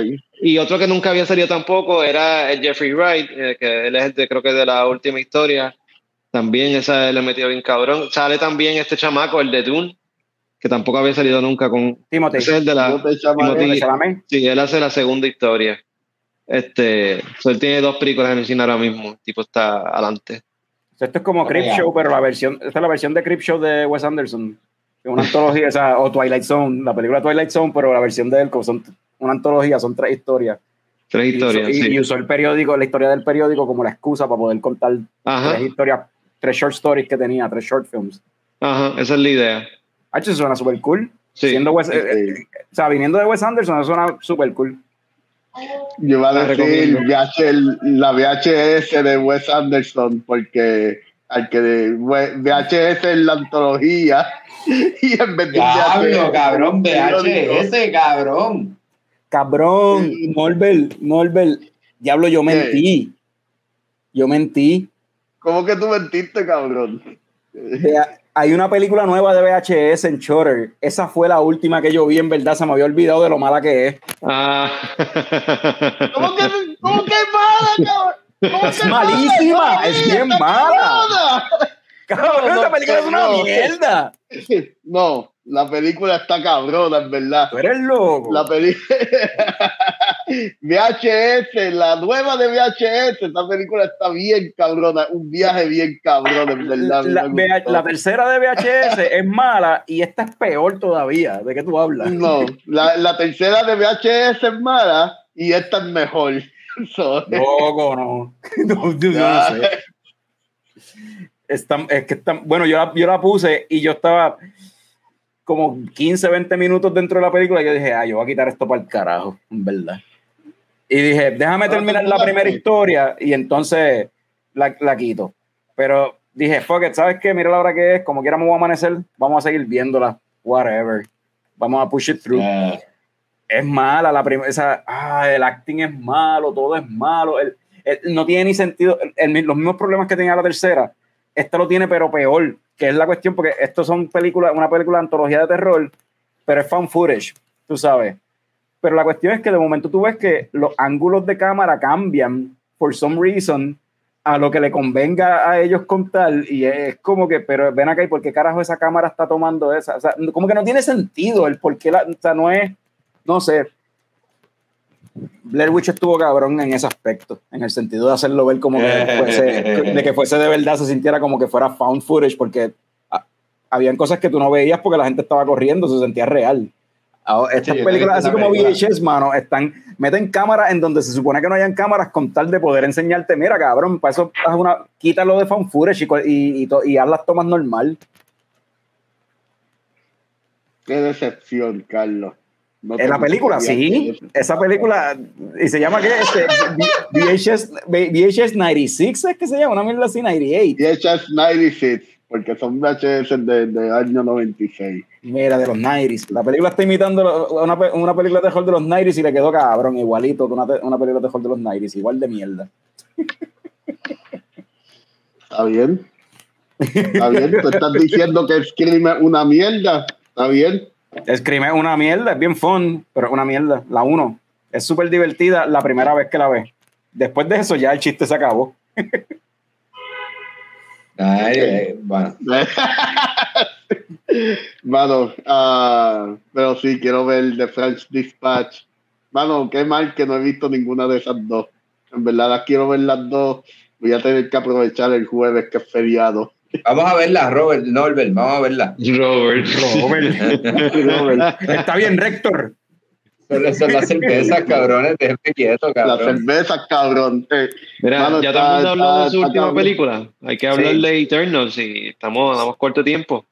Y otro que nunca había salido tampoco era el Jeffrey Wright, eh, que él es el de, creo que de la última historia. También esa le metió bien cabrón. Sale también este chamaco, el de Dune, que tampoco había salido nunca con. Timothy. Ese es el de la. Timothy-. Sí, él hace la segunda historia. Este, so él tiene dos películas en el cine ahora mismo. El tipo está adelante. Esto es como Creep Vaya. Show, pero la versión, esta es la versión de Creep Show de Wes Anderson. Es una antología, o, sea, o Twilight Zone, la película Twilight Zone, pero la versión de él, como son una antología, son tres historias. Tres historias, y- sí. y usó el periódico, la historia del periódico como la excusa para poder contar Ajá, tres historias, tres short stories que tenía, tres short films. ajá, esa es la idea. Ah, eso suena súper cool. Sí. Siendo Wes- eh, eh, o sea, viniendo de Wes Anderson, eso suena súper cool. Yo iba a decir. VH la VHS de Wes Anderson, porque al que de VHS es la antología y en vez de Diablo, cabrón. VHS, cabrón. Cabrón, Sí. Norbert, Norbert, diablo, yo mentí. Yo mentí. ¿Cómo que tú mentiste, cabrón? Hay una película nueva de VHS en Shutter. Esa fue la última que yo vi, en verdad. Se me había olvidado de lo mala que es. Ah. ¿Cómo que, cómo que es mala, cabrón? ¿Cómo que Es malísima, mala? es bien mala. Cabrón, No, esa película es una no. mierda. No, la película está cabrona, en verdad. Tú eres loco. La película VHS, la nueva de VHS, esta película está bien cabrona, un viaje bien cabrón, en verdad. la, tercera de VHS es mala y esta es peor todavía. ¿De qué tú hablas? No, la, la tercera de VHS es mala y esta es mejor. Loco, no. No, yo no sé. Es que está- bueno, yo la, yo la puse y yo estaba como 15, 20 minutos dentro de la película y yo dije, ah, yo voy a quitar esto para el carajo, en verdad. Y dije, déjame terminar ¿tú la primera historia y entonces la, la quito. Pero dije, fuck it, ¿sabes qué? Mira la hora que es, como quiera me voy a amanecer, vamos a seguir viéndola, whatever. Vamos a push it through Eh, es mala la primera, esa, ah, el acting es malo, todo es malo, el- el- no tiene ni sentido, el- los mismos problemas que tenía la tercera, esta lo tiene pero peor, que es la cuestión, porque esto son películas, una película de antología de terror, pero es fan footage, tú sabes. Pero la cuestión es que de momento tú ves que los ángulos de cámara cambian, por some reason, a lo que le convenga a ellos contar, y es como que, pero ven acá, ¿y por qué carajo esa cámara está tomando esa? O sea, como que no tiene sentido el por qué, la, o sea, no es, no sé. Blair Witch estuvo cabrón en ese aspecto, en el sentido de hacerlo ver como que fuese, de que fuese de verdad, se sintiera como que fuera found footage, porque ah, habían cosas que tú no veías porque la gente estaba corriendo, se sentía real. Ahora, estas Sí, películas, así como. VHS, mano, están, meten cámaras en donde se supone que no hayan cámaras con tal de poder enseñarte, mira, cabrón, para eso haz una, quítalo de found footage y, y, y, to- y haz las tomas normal. qué decepción, Carlos. No En la película, sí. Esa película, y se llama ¿qué? Este, VHS, VHS 96, es que se llama, una mierda así, 98. VHS 96, porque son VHS de, de año 96. Mira, de los 90s. La película está imitando una, una película de terror de los 90s y le quedó cabrón, igualito que una, una película de terror de los 90s, igual de mierda. ¿Está bien? ¿Está bien? Tú estás diciendo que Scream es una mierda. ¿Está bien? Scream es una mierda, es bien fun, pero es una mierda. La 1. Es súper divertida la primera vez que la ves. Después de eso ya el chiste se acabó. Eh, bueno. Mano, ah, pero sí, quiero ver The French Dispatch. Mano, qué mal que no he visto ninguna de esas dos. En verdad, quiero ver las dos. Voy a tener que aprovechar el jueves que es feriado. Vamos a verla, Robert, Norbert, vamos a verla. Robert. Robert. Está bien, Rector. Son, son las cervezas, cabrones, déjenme quieto, Las cabrón. cervezas, cabrón. Eh, Mira, Mano, ya todo el mundo habló de su última cabrón. película. Hay que hablar Sí. de Eternals y estamos, damos corto tiempo.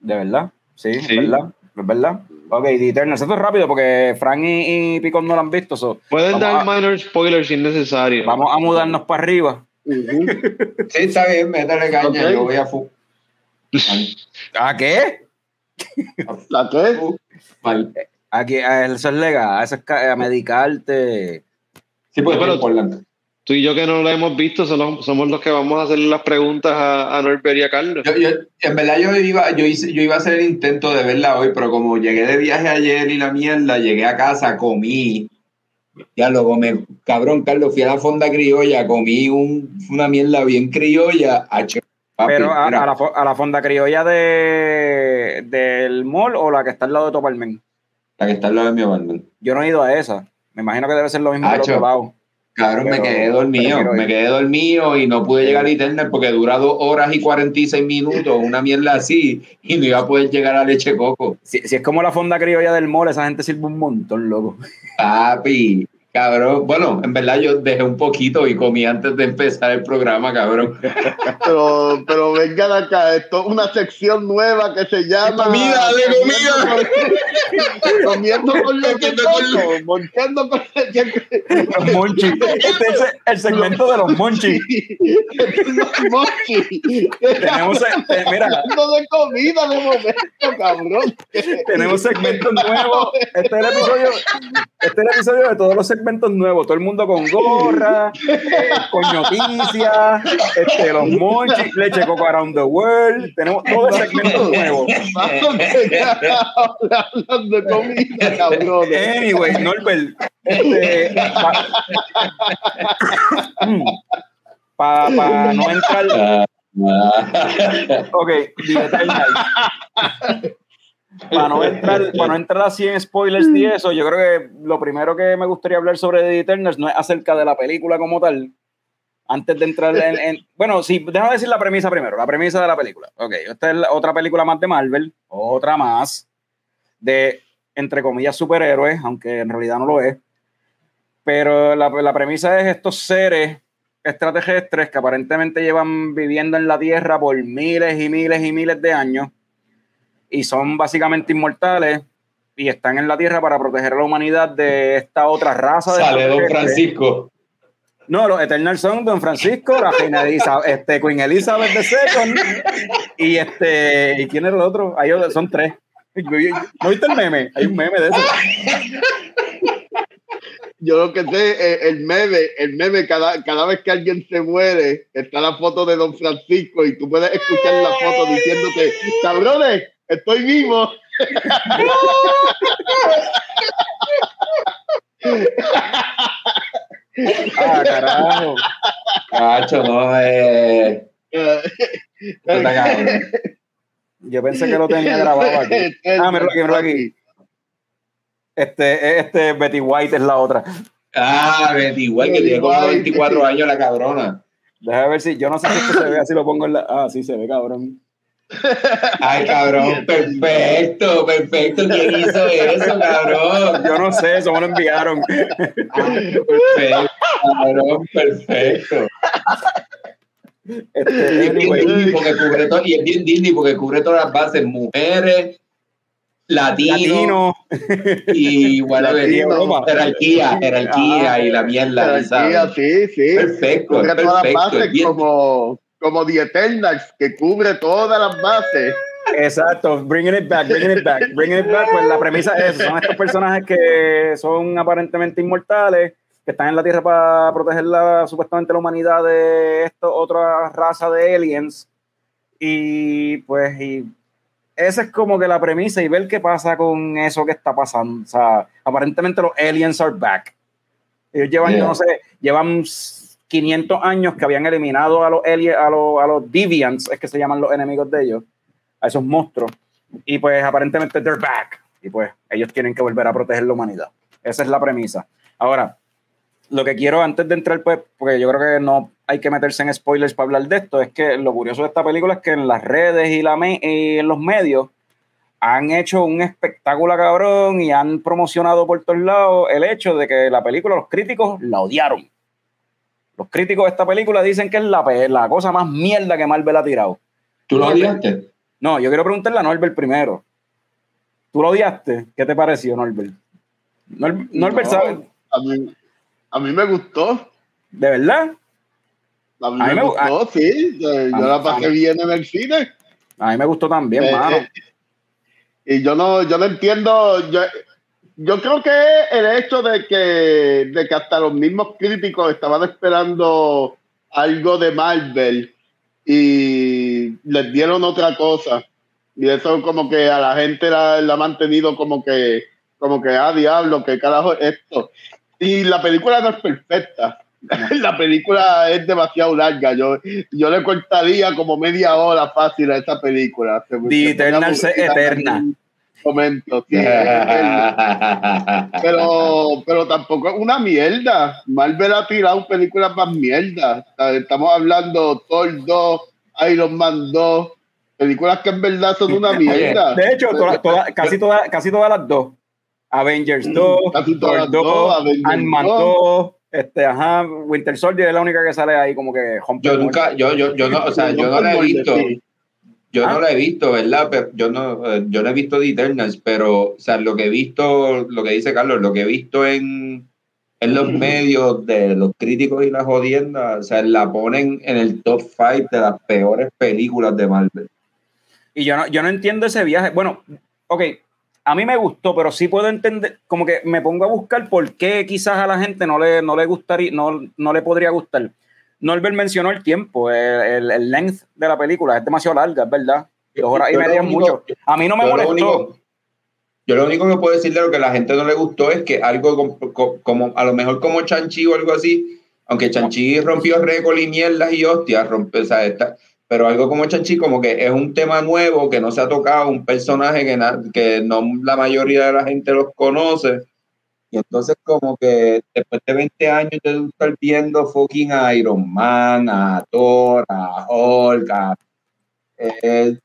¿De verdad? Sí, Sí. ¿verdad? ¿Es verdad? Ok, The Eternals. Esto es rápido porque Frank y, y Picón no lo han visto. so, Pueden dar a- minor spoilers si es necesario. vamos a mudarnos para arriba. Ujú. Sí, está bien, métale caña, Ok. yo voy a fu. ¿A qué? ¿La qué? Mal. Aquí, a eso es legal, eso es a medicarte. Sí, pues, Pero-. Tú y yo que no lo hemos visto solo- somos los que vamos a hacerle las preguntas a, a Norbert y a Carlos. Yo, yo, en verdad yo iba, yo, hice, yo iba a hacer el intento de verla hoy, pero como llegué de viaje ayer y la mierda, llegué a casa, comí. Ya luego me, cabrón, Carlos, fui a la fonda criolla, comí un, una mierda bien criolla. Papi, Pero a, a la, a la fonda criolla de, del mall o la que está al lado de Topalmen. la que está al lado de mi apartment. Yo no he ido a esa. Me imagino que debe ser lo mismo del otro lado. Cabrón, Pero me quedé dormido, me quedé dormido y no pude llegar a internet porque dura dos horas y 46 minutos, una mierda así, y no iba a poder llegar a leche coco. Si, si es como la fonda criolla del mall, esa gente sirve un montón, loco. Papi, cabrón. Bueno, en verdad yo dejé un poquito y comí antes de empezar el programa, cabrón. Pero, pero vengan acá, esto es una sección nueva que se llama Comida, de comida. Comiendo con leche Comiendo con coco, monchando con leche Los monchis. Este es el segmento de los monchis. Los mochis. Tenemos, eh, mira, de comida de momento, cabrón. tenemos segmentos nuevos. Este es el episodio, este es el episodio de todos los segmentos nuevos. Todo el mundo con gorra, eh, con noticias, este, los monchis, leche coco around the world. Tenemos todos los segmentos nuevos. Hablando de comida, cabrón. Anyway, Norbert, este, para no entrar, Ah, ah. ok. Para no, entrar, para no entrar así en spoilers y eso, yo creo que lo primero que me gustaría hablar sobre The Eternals no es acerca de la película como tal. Antes de entrar en. en- bueno, sí, déjame decir la premisa primero, la premisa de la película. Ok, esta es la- otra película más de Marvel, otra más de, entre comillas, superhéroes, aunque en realidad no lo es. Pero la, la premisa es estos seres extraterrestres que aparentemente llevan viviendo en la Tierra por miles y miles y miles de años y son básicamente inmortales y están en la Tierra para proteger a la humanidad de esta otra raza. de Sale Don. Francisco. No, los Eternals son Don Francisco, la reina Elizabeth, este, Queen Elizabeth II y este, ¿y quién era el otro? Hay otro- son tres. ¿No viste el meme? Hay un meme de eso. Yo lo que sé, eh, el meme, el meme, cada, cada vez que alguien se muere, está la foto de Don Francisco y tú puedes escuchar la foto diciéndote, cabrones, estoy vivo. Ah, carajo. Cacho, no, eh. Está cabrón. Yo pensé que lo tenía grabado aquí. Ah, míralo aquí, míralo aquí. Este, este Betty White es la otra. Ah, Betty, igual que tiene como 24 años la cabrona. Déjame ver si, yo no sé si esto se ve así, lo pongo en la. Ah, sí, se ve, cabrón. Ay, cabrón, perfecto, perfecto. ¿Quién hizo eso, cabrón? Yo no sé, eso me lo enviaron. Perfecto, cabrón, perfecto. Este, Y es bien anyway, Disney porque cubre todo, y es bien Disney porque cubre todas las bases, mujeres, latinos latino. y bueno, Latino. jerarquía, jerarquía Ah, y la mierda, Sí, ¿sabes? sí, sí. Perfecto, Cubre todas las perfecto. bases es bien- como, como The Eternals, que cubre todas las bases. Exacto, bringing it back, bringing it back, bringing it back. Pues la premisa es: eso, son estos personajes que son aparentemente inmortales, que están en la Tierra para proteger la, supuestamente la humanidad de esta otra raza de aliens. Y pues, y esa es como que la premisa y ver qué pasa con eso que está pasando. O sea, aparentemente los aliens are back. Ellos llevan, Yeah. no sé, llevan 500 años que habían eliminado a los, a los, a los deviants, es que se llaman los enemigos de ellos, a esos monstruos. Y pues aparentemente they're back. Y pues ellos tienen que volver a proteger la humanidad. Esa es la premisa. Ahora, lo que quiero antes de entrar, pues, porque yo creo que no hay que meterse en spoilers para hablar de esto, es que lo curioso de esta película es que en las redes y, la me- y en los medios han hecho un espectáculo cabrón y han promocionado por todos lados el hecho de que la película, los críticos la odiaron. Los críticos de esta película dicen que es la, la cosa más mierda que Marvel ha tirado. ¿Tú lo odiaste? No, yo quiero preguntarle a Norbert primero. ¿Tú lo odiaste? ¿Qué te pareció, Norbert? Nor- Norbert, No, ¿sabe? A mí, a mí me gustó. ¿De verdad? A mí, A mí me gustó, sí. Yo mí- la pasé bien en el cine. A mí me gustó también, Eh, mano. eh, y yo no, yo no entiendo. Yo, yo creo que el hecho de que, de que hasta los mismos críticos estaban esperando algo de Marvel y les dieron otra cosa. Y eso como que a la gente la, la ha mantenido como que, como que, ah, diablo, qué carajo es esto. Y la película no es perfecta. La película es demasiado larga. Yo, yo le cortaría como media hora fácil a esa película. The Eternal Eterna. Momento, pero, pero tampoco es una mierda. Marvel ha tirado películas más mierda. Estamos hablando Thor 2, Iron Man 2, películas que en verdad son una mierda. De hecho, toda- toda- casi, toda- casi todas las dos. Avengers 2, Mm, Casi todas Thor las dos, Avengers Ant-Man 2. 2, este, ajá, Winter Soldier es la única que sale ahí como que Yo nunca, yo, yo, yo no, o sea, yo no la he visto. Sí. Yo Ah. no la he visto, ¿verdad? Pero yo no, eh, yo no he visto The Eternals, pero, o sea, lo que he visto, lo que dice Carlos, lo que he visto en, en los medios de los críticos y las jodiendas, o sea, la ponen en el top 5 de las peores películas de Marvel. Y yo no, yo no entiendo ese viaje. Bueno, ok, a mí me gustó, pero sí puedo entender, como que me pongo a buscar por qué quizás a la gente no le, no le gustaría, no, no le podría gustar. Norbert mencionó el tiempo, el, el, el length de la película, es demasiado larga, es verdad. Dos horas y media es mucho. A mí no me lo molestó. único- Yo lo único que puedo decirle a lo que a la gente no le gustó es que algo com- co- como, a lo mejor como Chanchi o algo así, aunque Chanchi rompió récord y mierdas y hostias, rompe, o sea, está- pero algo como Chanchi como que es un tema nuevo que no se ha tocado, un personaje que, na- que no la mayoría de la gente los conoce. Y entonces como que después de 20 años de tú estar viendo fucking a Iron Man, a Thor, a Hulk, a eh,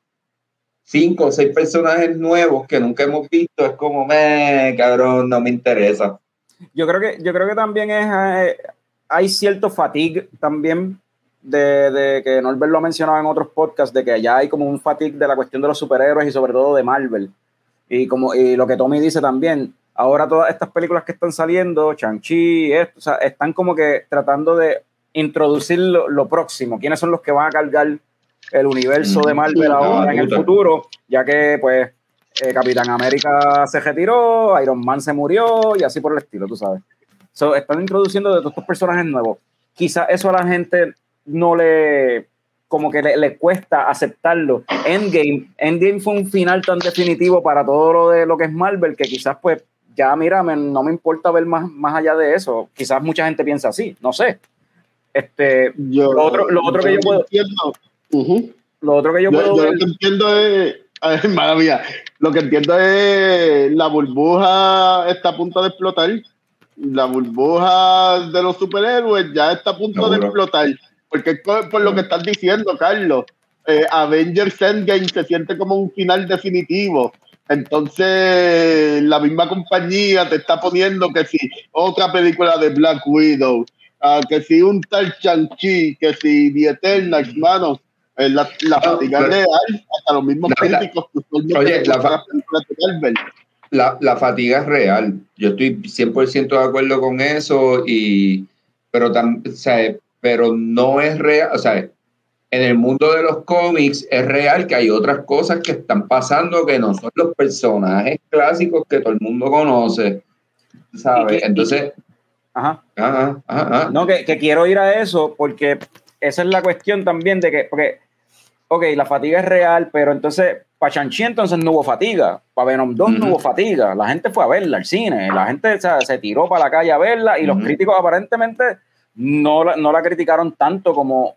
cinco o seis personajes nuevos que nunca hemos visto, es como, me cabrón, no me interesa. Yo creo que, yo creo que también es, eh, hay cierto fatigue también de, de que Norbert lo ha mencionado en otros podcasts, de que ya hay como un fatigue de la cuestión de los superhéroes y sobre todo de Marvel. Y como y lo que Tommy dice también, ahora todas estas películas que están saliendo, o sea, están como que tratando de introducir lo, lo próximo, quiénes son los que van a cargar el universo de Marvel Mm, ahora en el futuro, ya que pues eh, Capitán América se retiró, Iron Man se murió y así por el estilo, tú sabes. So, están introduciendo de todos estos personajes nuevos. Quizás eso a la gente no le como que le, le cuesta aceptarlo. Endgame, Endgame fue un final tan definitivo para todo lo de lo que es Marvel que quizás pues ya mira, me- no me importa ver más, más allá de eso. Quizás mucha gente piensa así, no sé. Este, Yo, Lo otro- lo otro que yo puedo- entiendo, lo otro que yo, Yo, puedo yo ver, lo que entiendo es, ay, madre mía, lo que entiendo es la burbuja está a punto de explotar. La burbuja de los superhéroes ya está a punto de explotar. Porque es por, por lo que estás diciendo, Carlos. Eh, Avengers Endgame se siente como un final definitivo. Entonces, la misma compañía te está poniendo que si otra película de Black Widow, ah, que si un tal Shang-Chi, que si The Eternals, hermano, eh, la, la fatiga pero- real, hasta los mismos la- críticos que usualmente Oye, la fa-. La, la fatiga es real. Yo estoy 100% de acuerdo con eso, y, pero, tam- o sea, pero no es real. O sea, en el mundo de los cómics es real que hay otras cosas que están pasando que no son los personajes clásicos que todo el mundo conoce. ¿Sabes? Entonces, ajá, ajá, ajá. No, que, que quiero ir a eso porque esa es la cuestión también de que, porque ok, la fatiga es real, pero entonces para Chanchi entonces no hubo fatiga, para Venom 2 no hubo fatiga, la gente fue a verla al cine, la gente o sea, se tiró para la calle a verla y los críticos aparentemente no la, no la criticaron tanto como...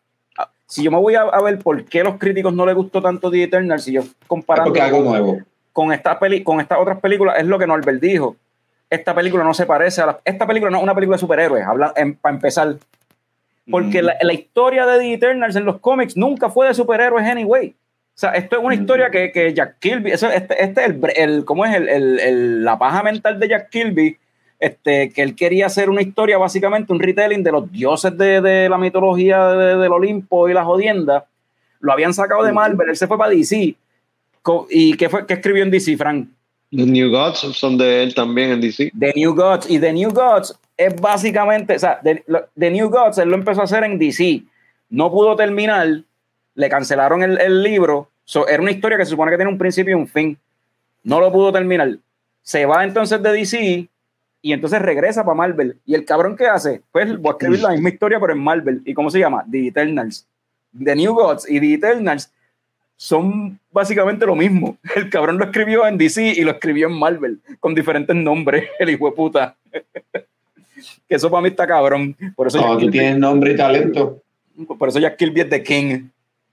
Si yo me voy a, a ver por qué los críticos no les gustó tanto The Eternal, si yo comparando nuevo. con esta peli, con estas otras películas, es lo que Norbert dijo. Esta película no se parece a la, esta película no es una película de superhéroes, habla, para empezar. Porque Mm. la, la historia de The Eternals en los cómics nunca fue de superhéroes anyway. O sea, esto es una Mm. historia que, que Jack Kirby, eso, este, este es el, el, ¿cómo es? El, el- el- la paja mental de Jack Kirby, este, que él quería hacer una historia, básicamente un retelling de los dioses de, de la mitología de- del Olimpo y la jodienda. Lo habían sacado de Marvel, él se fue para DC. ¿Y qué, fue, qué escribió en DC, Frank? The New Gods son de él también en DC. The New Gods. Y The New Gods es básicamente, o sea, The, The New Gods él lo empezó a hacer en DC. No pudo terminar, le cancelaron el, el libro. So, era una historia que se supone que tiene un principio y un fin. No lo pudo terminar. Se va entonces de DC y entonces regresa para Marvel. ¿Y el cabrón qué hace? Pues voy a escribir la misma historia, pero en Marvel. ¿Y cómo se llama? The Eternals. The New Gods y The Eternals son básicamente lo mismo. El cabrón lo escribió en DC y lo escribió en Marvel, con diferentes nombres, el hijo de puta. que eso para mí está cabrón. Por eso, Jack tú tienes nombre y talento, por eso Jack Kirby es The King,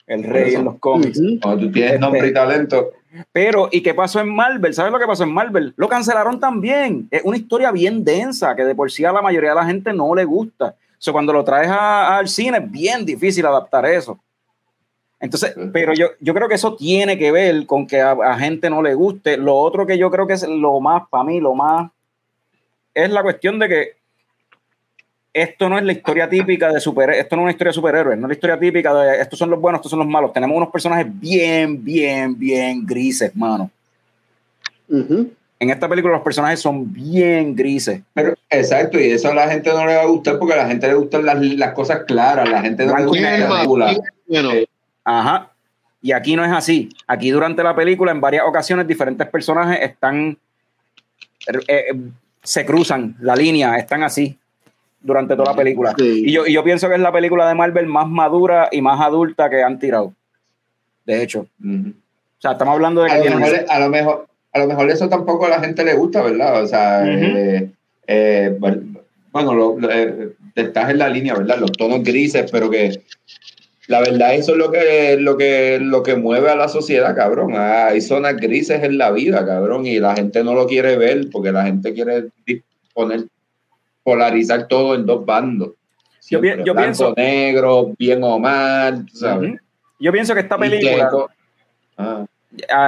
el rey en los cómics. Cuando tú tienes Este- nombre y talento, Pero, ¿y qué pasó en Marvel? ¿Sabes lo que pasó en Marvel? Lo cancelaron también. Es una historia bien densa que de por sí a la mayoría de la gente no le gusta. O sea, cuando lo traes a- al cine es bien difícil adaptar eso. Entonces, pero yo, yo creo que eso tiene que ver con que a, a gente no le guste. Lo otro que yo creo que es lo más, para mí, lo más, es la cuestión de que esto no es la historia típica de superhéroes, esto no es una historia de superhéroes, no es la historia típica de estos son los buenos, estos son los malos. Tenemos unos personajes bien, bien, bien grises, mano. Ujú. En esta película los personajes son bien grises. Pero, exacto, y eso a la gente no le va a gustar porque a la gente le gustan las, las cosas claras, la gente no le Blanco gusta negro. la Eh, Ajá. Y aquí no es así. Aquí durante la película, en varias ocasiones, diferentes personajes están. eh, eh, se cruzan la línea, están así durante toda la película. Sí. Y, yo, y yo pienso que es la película de Marvel más madura y más adulta que han tirado. De hecho. Ujú. O sea, estamos hablando de que a, lo tienen- mejor, a, lo mejor, a lo mejor eso tampoco a la gente le gusta, ¿verdad? O sea, Ujú. eh, eh, bueno, lo, lo- eh, estás en la línea, ¿verdad? Los tonos grises, pero que la verdad eso es lo que, lo que, lo que mueve a la sociedad, cabrón. Ah, hay zonas grises en la vida, cabrón, y la gente no lo quiere ver porque la gente quiere di- poner, polarizar todo en dos bandos. Yo pi- Siempre, yo blanco, pienso- negro, bien o mal, ¿sabes? Yo pienso que esta película. ah,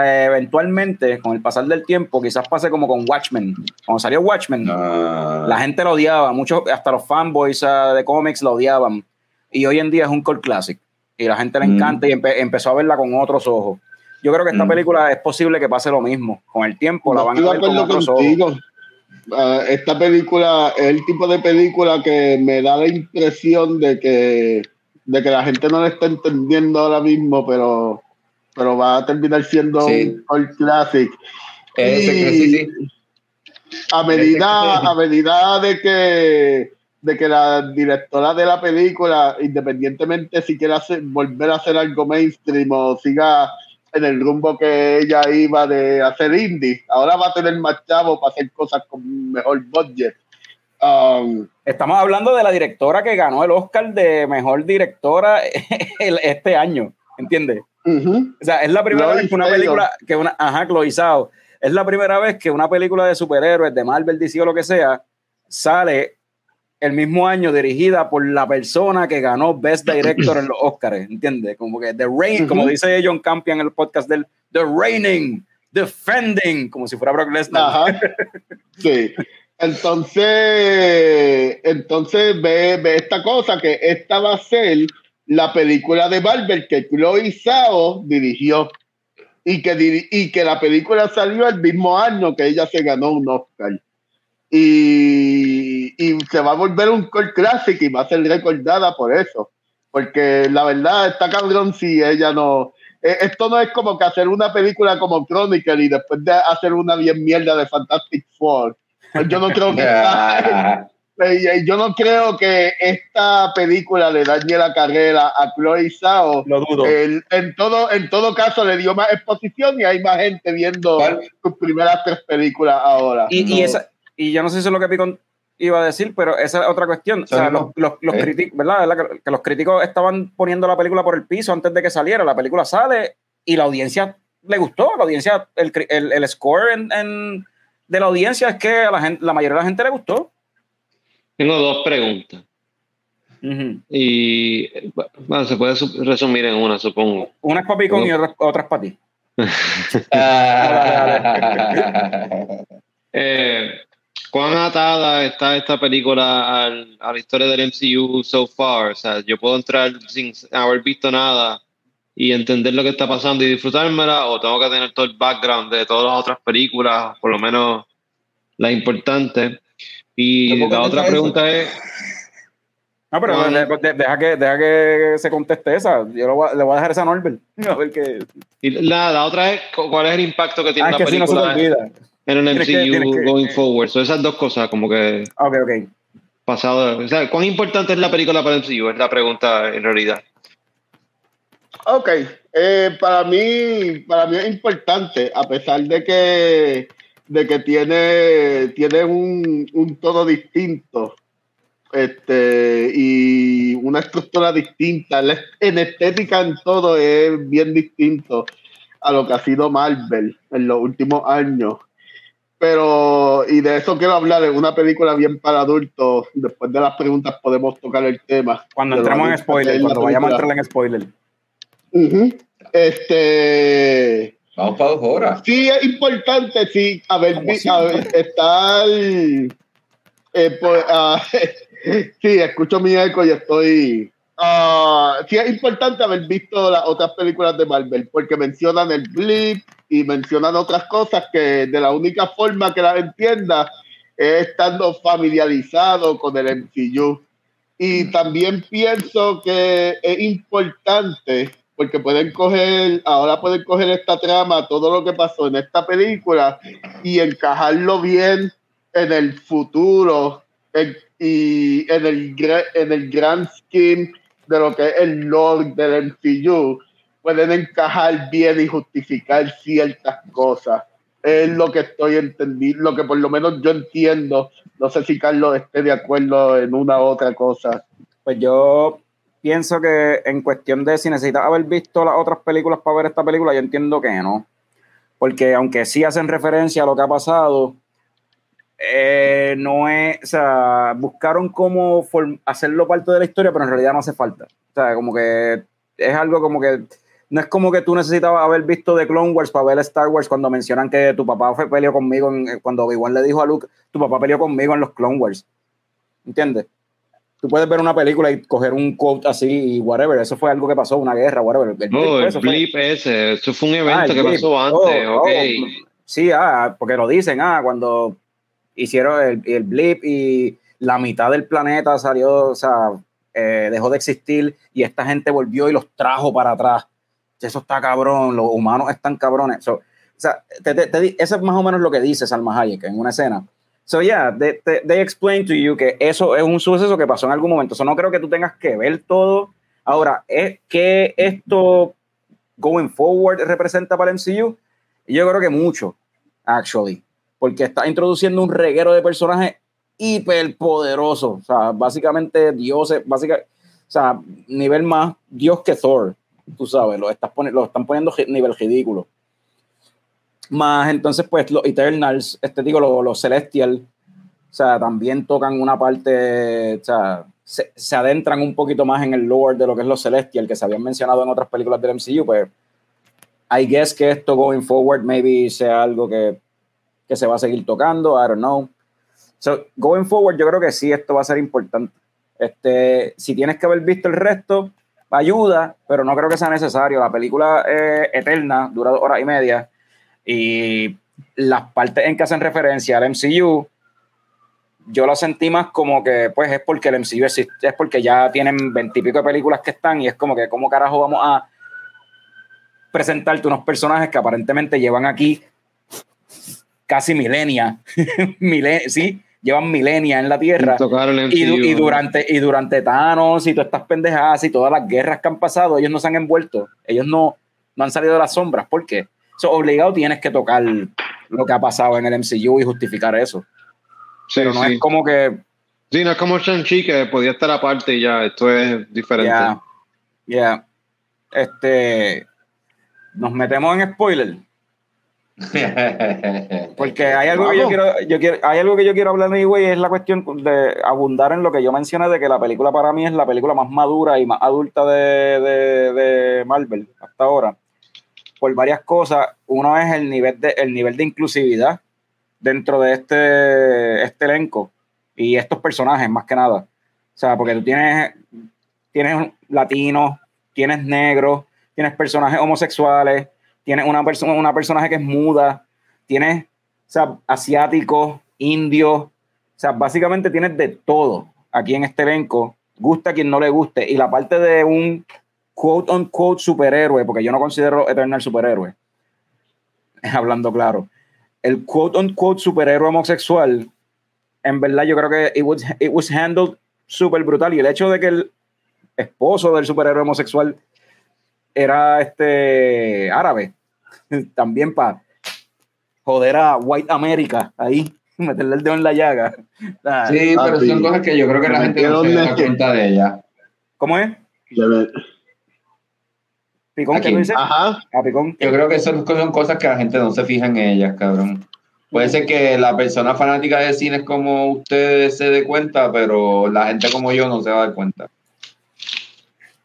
eh, eventualmente, con el pasar del tiempo, quizás pase como con Watchmen. Cuando salió Watchmen, ah, la gente lo odiaba, muchos, hasta los fanboys ah, de cómics lo odiaban. Y hoy en día es un cult classic. Y la gente le Mm. encanta y empe- empezó a verla con otros ojos. Yo creo que esta Mm. película es posible que pase lo mismo. Con el tiempo la van a ver con otros ojos. Ah, esta película es el tipo de película que me da la impresión de que, de que la gente no la está entendiendo ahora mismo, pero, pero va a terminar siendo Sí. un cult classic. ese sí, sí. A medida, a medida de que, de que la directora de la película, independientemente si quiere hacer, volver a hacer algo mainstream o siga en el rumbo que ella iba de hacer indie, ahora va a tener más chavo para hacer cosas con mejor budget. Um, Estamos hablando de la directora que ganó el Oscar de mejor directora el- este año. ¿Entiendes? O sea, es la primera Chloe vez que una película, que una, ajá, Chloe es la primera vez que una película de superhéroes, de Marvel, DC o lo que sea, sale el mismo año dirigida por la persona que ganó Best Director en los Oscars, ¿entiendes? Como que The Reign, como Ujú. dice John Campion en el podcast del The Reigning, Defending, como si fuera Brock Lesnar. Ajá. Sí. Entonces, entonces ve, ve esta cosa que esta va a ser la película de Marvel que Chloe Zhao dirigió y que, diri- y que la película salió el mismo año que ella se ganó un Oscar. Y, y se va a volver un cult classic y va a ser recordada por eso. Porque la verdad está cabrón si ella no... eh, Esto no es como que hacer una película como Chronicle y después de hacer una bien mierda de Fantastic Four. Pues Yo no creo que Ah, Eh, Yo no creo que esta película le dañe la carrera a Chloe Zhao. Lo dudo. El- en, todo, en todo caso, le dio más exposición y hay más gente viendo ¿Cuál? sus primeras tres películas ahora. Y, y No. esa, y yo no sé si es lo que iba a decir, pero esa es otra cuestión. O sea, los, los, los Eh. críticos, ¿verdad? ¿verdad? Que, que los críticos estaban poniendo la película por el piso antes de que saliera. La película sale y la audiencia le gustó. La audiencia, el, el, el score en, en- de la audiencia es que a la, gente, la mayoría de la gente le gustó. Tengo dos preguntas. Y bueno, se puede su- resumir en una, supongo. Una es para Picon y otra, otra es para ti. Eh, ¿Cuán atada está esta película al- a la historia del MCU so far? O sea, yo puedo entrar sin haber visto nada y entender lo que está pasando y disfrutármela, o tengo que tener todo el background de todas las otras películas, por lo menos las importantes. Y ¿Cómo la otra pregunta es, No, pero Bueno. de- de- deja, que, deja que se conteste esa. Yo le voy a, le voy a dejar esa a Norbert. A ver qué. y la, la otra es cu- cuál es el impacto que tiene Ah, es la que si no se te película olvida. En Tienes MCU que- tienes que- going forward. So, esas dos cosas, como que Ok, ok. pasado. O sea, ¿cuán importante es la película para el MCU? Es la pregunta en realidad. Ok, eh, para mí, para mí es importante, a pesar de que, de que tiene, tiene un, un tono distinto este, y una estructura distinta. La- En estética, en todo, es bien distinto a lo que ha sido Marvel en los últimos años. Pero, y de eso quiero hablar, es una película bien para adultos. Después de las preguntas podemos tocar el tema. Cuando entremos en spoiler, cuando vayamos a entrar en spoiler. Ujú. Este. Vamos para dos horas. Sí, es importante, sí, a ver, a ver, estar. eh, pues, ah, sí, escucho mi eco y estoy. ah, sí, es importante haber visto las otras películas de Marvel, porque mencionan el blip y mencionan otras cosas que de la única forma que las entienda es estando familiarizado con el MCU. Y también pienso que es importante porque pueden coger, ahora pueden coger esta trama, todo lo que pasó en esta película y encajarlo bien en el futuro en- y en el, en el grand scheme de lo que es el lore del MCU. Pueden encajar bien y justificar ciertas cosas. Es lo que estoy entendiendo, lo que por lo menos yo entiendo. No sé si Carlos esté de acuerdo en una u otra cosa. Pues yo pienso que en cuestión de si necesitas haber visto las otras películas para ver esta película, yo entiendo que no. Porque aunque sí hacen referencia a lo que ha pasado, eh, no es, o sea, buscaron cómo hacerlo parte de la historia, pero en realidad no hace falta. O sea, como que es algo como que no es como que tú necesitabas haber visto The Clone Wars para ver Star Wars cuando mencionan que tu papá fue peleó conmigo, en- cuando Obi-Wan le dijo a Luke, tu papá peleó conmigo en los Clone Wars. ¿Entiendes? Tú puedes ver una película y coger un quote así y whatever. Eso fue algo que pasó, una guerra, whatever. El No, blip, el eso fue- blip ese, eso fue un Ah, evento el que blip. pasó antes, Oh, ok. oh, sí, ah, porque lo dicen, ah, cuando hicieron el, el blip y la mitad del planeta salió, o sea, eh, dejó de existir y esta gente volvió y los trajo para atrás. Eso está cabrón, los humanos están cabrones. So, o sea, te- te- te eso es más o menos lo que dice Salma Hayek en una escena. So, yeah, they, they- they explain to you que eso es un suceso que pasó en algún momento. So, no creo que tú tengas que ver todo. Ahora, ¿es que esto going forward representa para el MCU? Yo creo que mucho, actually, porque está introduciendo un reguero de personajes hiperpoderosos, o sea, básicamente dioses, básicamente, o sea, nivel más dios que Thor, tú sabes, lo, estás lo están poniendo nivel ridículo. Más entonces, pues, los Eternals, este digo, los, los Celestial, o sea, también tocan una parte, o sea, se, se adentran un poquito más en el lore de lo que es los Celestial, que se habían mencionado en otras películas del MCU, pues, I guess que esto going forward maybe sea algo que, que se va a seguir tocando, I don't know. So, going forward, yo creo que sí, esto va a ser importante. Este, si tienes que haber visto el resto, ayuda, pero no creo que sea necesario. La película es eterna, dura dos horas y media, y las partes en que hacen referencia al MCU, yo lo sentí más como que, pues, es porque el MCU existe, es porque ya tienen veintipico de películas que están, y es como que, ¿cómo carajo vamos a presentarte unos personajes que aparentemente llevan aquí casi milenia, milen- sí, llevan milenias en la Tierra. Y, durante, y durante Thanos y todas estas pendejadas y todas las guerras que han pasado, ellos no se han envuelto. Ellos no, no han salido de las sombras. ¿Por qué? So, obligado tienes que tocar lo que ha pasado en el MCU y justificar eso. Sí, Pero no sí. es como que Sí, no es como Shang-Chi que podía estar aparte y ya, esto es diferente. Ya, ya. Este, nos metemos en spoiler. Porque hay algo que yo quiero, yo quiero, hay algo que yo quiero hablar güey, es la cuestión de abundar en lo que yo mencioné de que la película para mí es la película más madura y más adulta de, de, de Marvel hasta ahora. Por varias cosas. Uno es el nivel de, el nivel de inclusividad dentro de este, este elenco y estos personajes, más que nada. O sea, porque tú tienes, tienes latinos, tienes negros, tienes personajes homosexuales, tienes una persona, una personaje que es muda, tienes o sea, asiáticos, indios, o sea, básicamente tienes de todo aquí en este elenco, gusta a quien no le guste, y la parte de un quote on quote superhéroe, porque yo no considero Eternal superhéroe, hablando claro, el quote on quote superhéroe homosexual, en verdad yo creo que it was, it was handled súper brutal, y el hecho de que el esposo del superhéroe homosexual era este árabe, también para joder a White America ahí, meterle el dedo en la llaga. Ah, Sí, pero Papi, son cosas que yo creo que la gente no se da cuenta de ella. ¿Cómo es? ¿Picón? ¿Qué dices? Ajá. Ah, Picón. Yo creo que son, son cosas que la gente no se fija en ellas, cabrón. Puede ser que la persona fanática de cine es como ustedes se dé cuenta, pero la gente como yo no se va a dar cuenta.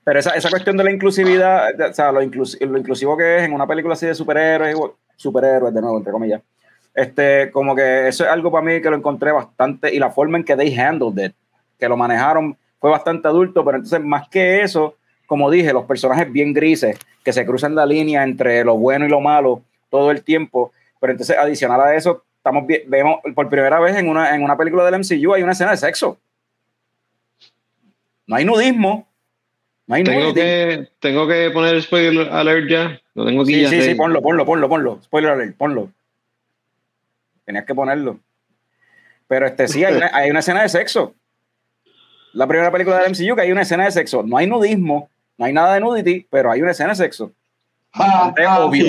Pero esa, esa cuestión de la inclusividad, o sea, lo, inclus- lo inclusivo que es en una película así de superhéroes, superhéroes de nuevo, entre comillas, este, como que eso es algo para mí que lo encontré bastante, y la forma en que they handled it, que lo manejaron, fue bastante adulto, pero entonces más que eso, como dije, los personajes bien grises, que se cruzan la línea entre lo bueno y lo malo todo el tiempo, pero entonces adicional a eso, estamos vemos por primera vez en una, en una película del MCU hay una escena de sexo. No hay nudismo, no hay Tengo que, tengo que poner spoiler alert ya. Lo tengo aquí Sí, ya. sí, sí, ponlo, ponlo, ponlo, ponlo. Spoiler alert, ponlo. Tenías que ponerlo. Pero este sí, hay una, hay una escena de sexo. La primera película del MCU que hay una escena de sexo. No hay nudismo, no hay nada de nudity, pero hay una escena de sexo. Bastante obvio.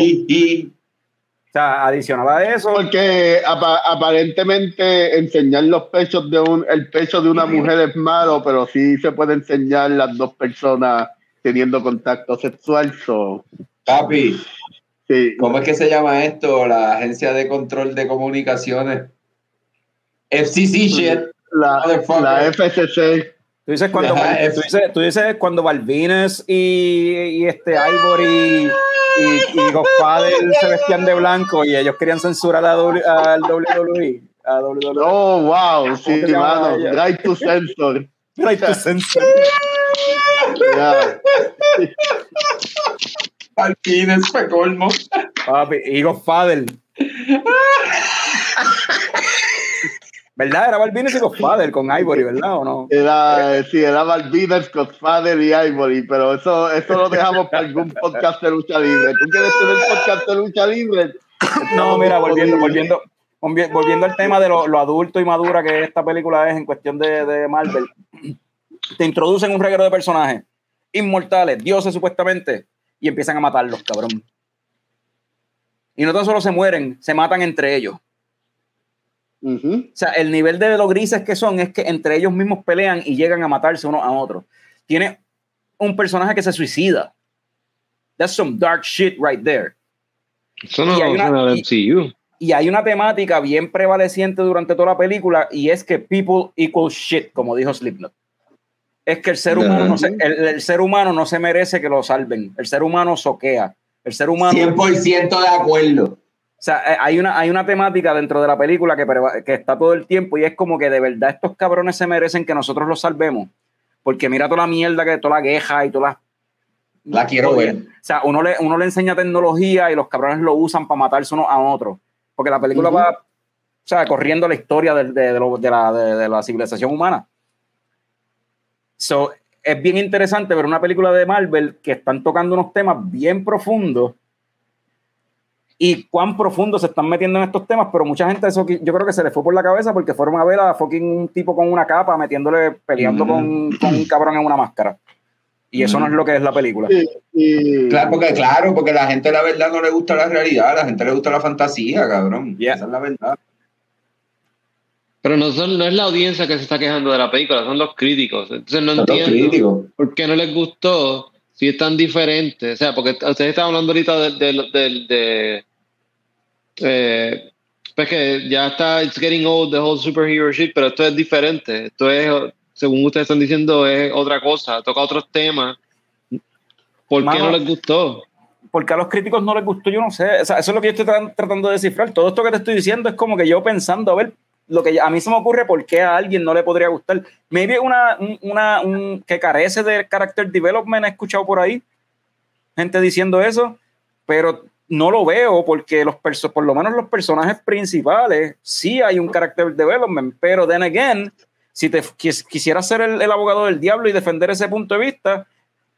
Sea, adicional a eso, Porque apa- aparentemente enseñar los pechos de un, el pecho de una mujer es malo, pero sí se puede enseñar las dos personas teniendo contacto sexual. So, Papi, sí. ¿cómo es que se llama esto? La Agencia de Control de Comunicaciones. FCC shit. La, la FCC. tú dices cuando, tú dices, tú dices cuando Balvines y, y este Ivory y, y Godfather se vestían de blanco y ellos querían censurar a W- al WWE. A WWE. Oh, wow. Sí, ¿Cómo se llama mano. Right to censor. Right to censor. Ya. Alpines, fue colmo. Papi, y Godfather. ¿Verdad? Era Balvines y Godfather con Ivory, ¿verdad? ¿O no? Era, sí, era Malvinas, Godfather y Ivory, pero eso, eso lo dejamos para algún podcast de lucha libre. ¿Tú quieres tener podcast de lucha libre? No, mira, volviendo, volviendo, volvi- volviendo al tema de lo, lo adulto y madura que esta película es en cuestión de, de Marvel. Te introducen un reguero de personajes inmortales, dioses supuestamente, y empiezan a matarlos, cabrón. Y no tan solo se mueren, se matan entre ellos. Ujú. O sea, el nivel de lo grises que son es que entre ellos mismos pelean y llegan a matarse uno a otro. Tiene un personaje que se suicida. That's some dark shit right there. Eso no Y hay una- y- MCU. Y hay una temática bien prevaleciente durante toda la película y es que people equal shit, como dijo Slipknot. Es que el ser humano no se, el, el ser humano no se merece que lo salven. El ser humano soquea. El ser humano 100% de acuerdo. O sea, eh, hay una, hay una temática dentro de la película que, que está todo el tiempo y es como que de verdad estos cabrones se merecen que nosotros los salvemos. Porque mira toda la mierda, que toda la queja y todas las... La quiero ver. O sea, uno le, uno le enseña tecnología y los cabrones lo usan para matarse uno a otro. Porque la película va, o sea, corriendo la historia de, de- de lo- de la, la civilización humana. So, es bien interesante ver una película de Marvel que están tocando unos temas bien profundos y cuán profundo se están metiendo en estos temas, pero mucha gente eso yo creo que se les fue por la cabeza porque fueron a ver a fucking un tipo con una capa metiéndole, peleando con, con un cabrón en una máscara. Y eso no es lo que es la película. Claro, porque, claro, porque la gente la verdad no le gusta la realidad, a la gente le gusta la fantasía, cabrón. Yeah. Esa es la verdad. Pero no, son, no es la audiencia que se está quejando de la película, son los críticos. Entonces no Son los entiendo críticos. por qué no les gustó si es tan diferente. O sea, porque ustedes estaban hablando ahorita del... del- del- de, eh, pues que ya está, it's getting old, the whole superhero shit, pero esto es diferente. Esto es, según ustedes están diciendo, es otra cosa, toca otros temas. ¿Por qué Mano, no les gustó? Porque a los críticos no les gustó, yo no sé. O sea, eso es lo que yo estoy tra- tratando de descifrar. Todo esto que te estoy diciendo es como que yo pensando, a ver, lo que a mí se me ocurre por qué a alguien no le podría gustar. Maybe una, un- una un, que carece de character development, he escuchado por ahí gente diciendo eso, pero no lo veo porque los perso- por lo menos los personajes principales sí hay un character development, pero then again, si te quis- quisieras ser el, el abogado del diablo y defender ese punto de vista,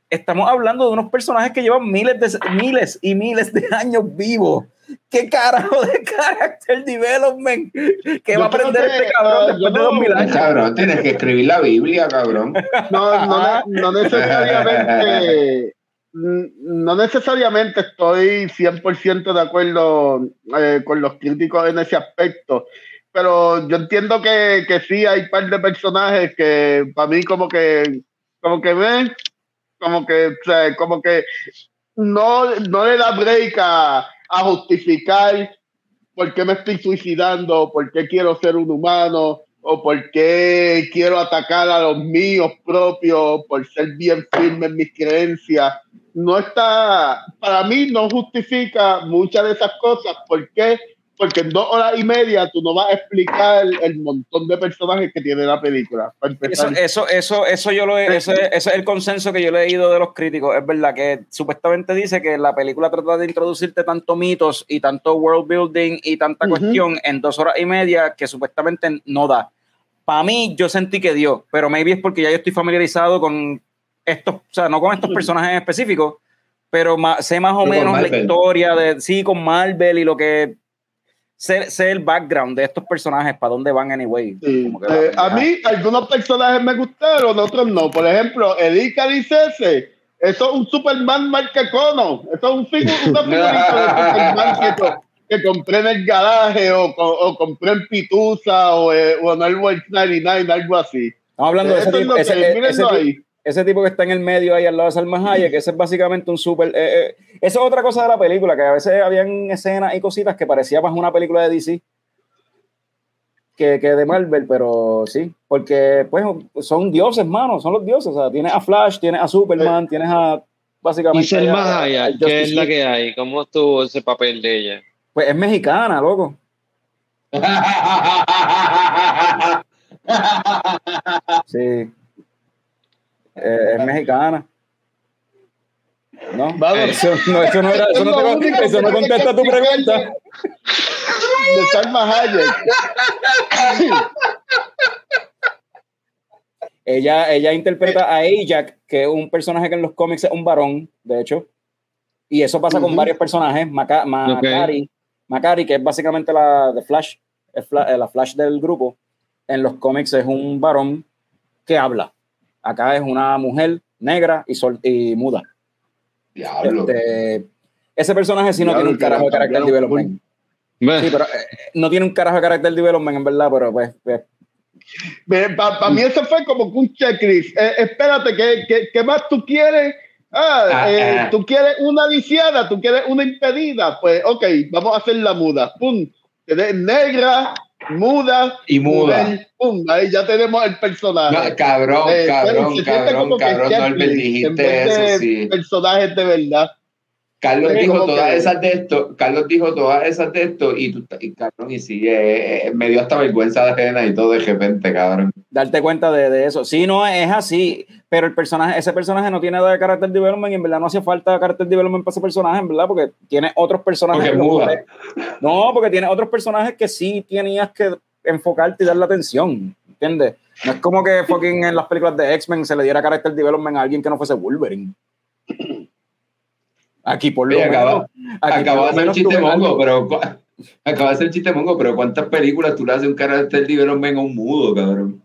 estamos hablando de unos personajes que llevan miles, de, miles y miles de años vivos. ¿Qué carajo de character development que Yo va a aprender que, este cabrón ah, después yo de no- dos mil años? Cabrón, tienes que escribir la Biblia, cabrón. No, no, no necesariamente. Mm, No necesariamente estoy 100% de acuerdo eh, con los críticos en ese aspecto, pero yo entiendo que, que sí hay un par de personajes que para mí como que como que ven, como que, o sea, como que no, no le da break a, a justificar por qué me estoy suicidando, por qué quiero ser un humano, o por qué quiero atacar a los míos propios, por ser bien firme en mis creencias. No está, para mí no justifica muchas de esas cosas. ¿Por qué? Porque en dos horas y media tú no vas a explicar el montón de personajes que tiene la película. Eso, eso, eso, eso yo lo he- ese, ese es el consenso que yo he leído de los críticos. Es verdad que supuestamente dice que la película trata de introducirte tanto mitos y tanto world building y tanta cuestión en dos horas y media que supuestamente no da. Para mí, yo sentí que dio, pero maybe es porque ya yo estoy familiarizado con estos, o sea, no con estos personajes en específico, pero ma- sé más o Pero menos la Marvel. historia de, sí, con Marvel y lo que, sé, sé el background de estos personajes, para dónde van anyway. Sí. Como que la Eh, a mí algunos personajes me gustaron, otros no. Por ejemplo, el Icaris ese, eso es un Superman marca cono. Eso es un figu- una figurita de Superman que, que compré en el garaje o, co- o compré en Pitusa o, eh, o en el World 99, algo así. Estamos hablando de ese Eso es tipo, ese, ese. Ese tipo que está en el medio ahí al lado de Salma Hayek, que ese es básicamente un súper... eh, eh, eso es otra cosa de la película, que a veces habían escenas y cositas que parecía más una película de DC que, que de Marvel, pero sí, porque pues son dioses, mano, son los dioses. O sea, tienes a Flash, tienes a Superman, tienes a básicamente... Y Selma a- a Hayek, ¿qué es la que hay? ¿Cómo estuvo ese papel de ella? Pues es mexicana, loco. Sí. Eh, es mexicana. No, Vamos. eso no, eso no, era, eso no, te con- eso no contesta tu pregunta. De Salma Hayek. Ella, ella interpreta a Ajax, que es un personaje que en los cómics es un varón, de hecho. Y eso pasa con Ujú. varios personajes. Maca- Macari, Macari, que es básicamente la de Flash, es Fla- eh, la Flash del grupo. En los cómics es un varón que habla. Acá es una mujer negra y, sol- y muda. Diablo. Este, ese personaje sí no Diablo, tiene un carajo de carácter development. Bueno, Sí, pero eh, no tiene un carajo de carácter development, en verdad, pero pues, pues, Para mí eso fue como un checklist. Eh, espérate, ¿qué, qué, qué más tú quieres? Ah, Ah, eh, ah. tú quieres una lisiada, tú quieres una impedida. Pues, ok, vamos a hacer la muda. Pum. Tienes negra, muda, Y muda. pum. Ahí ya tenemos el personaje. No, cabrón, Eh, cabrón, se cabrón, como que cabrón, en dijiste eso, sí. Personajes de verdad. Carlos dijo todas que- esas de esto, Carlos dijo todas esas de esto, y tú, y cabrón, y sí, eh, eh, me dio hasta vergüenza ajena y todo de repente, cabrón. darte cuenta de, de eso. Sí, no es así, pero el personaje, ese personaje no tiene de carácter development y en verdad no hacía falta carácter development para ese personaje, en verdad, porque tiene otros personajes. Porque muda. No, porque tiene otros personajes que sí tenías que enfocarte y darle atención, ¿entiendes? No es como que fucking en las películas de X-Men se le diera carácter development a alguien que no fuese Wolverine. Aquí por lo Oye, acaba- menos. aquí Acaba por de lo hacer un menos chiste mongo, pero acaba de hacer un chiste mongo, pero ¿cuántas películas tú le haces un carácter development a un mudo, cabrón?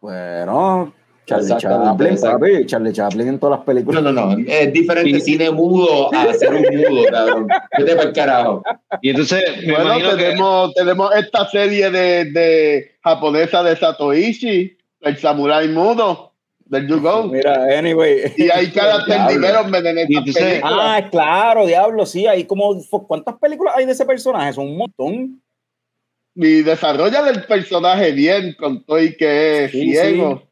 Bueno, Charlie Chaplin, papi. Charlie Chaplin en todas las No, películas. no, no. Es diferente Y- cine mudo a ser un mudo, cabrón. Vete para el carajo. Y entonces, me Bueno, imagino que- tenemos, tenemos esta serie de, de japonesa de Satoichi, el samurái mudo, del You Go. Mira, anyway. Y character Diablo. development en. Ah, claro, diablo, sí, hay como, ¿cuántas películas hay de ese personaje? Son un montón. Y desarrollan el personaje bien, con todo y que es Sí, ciego.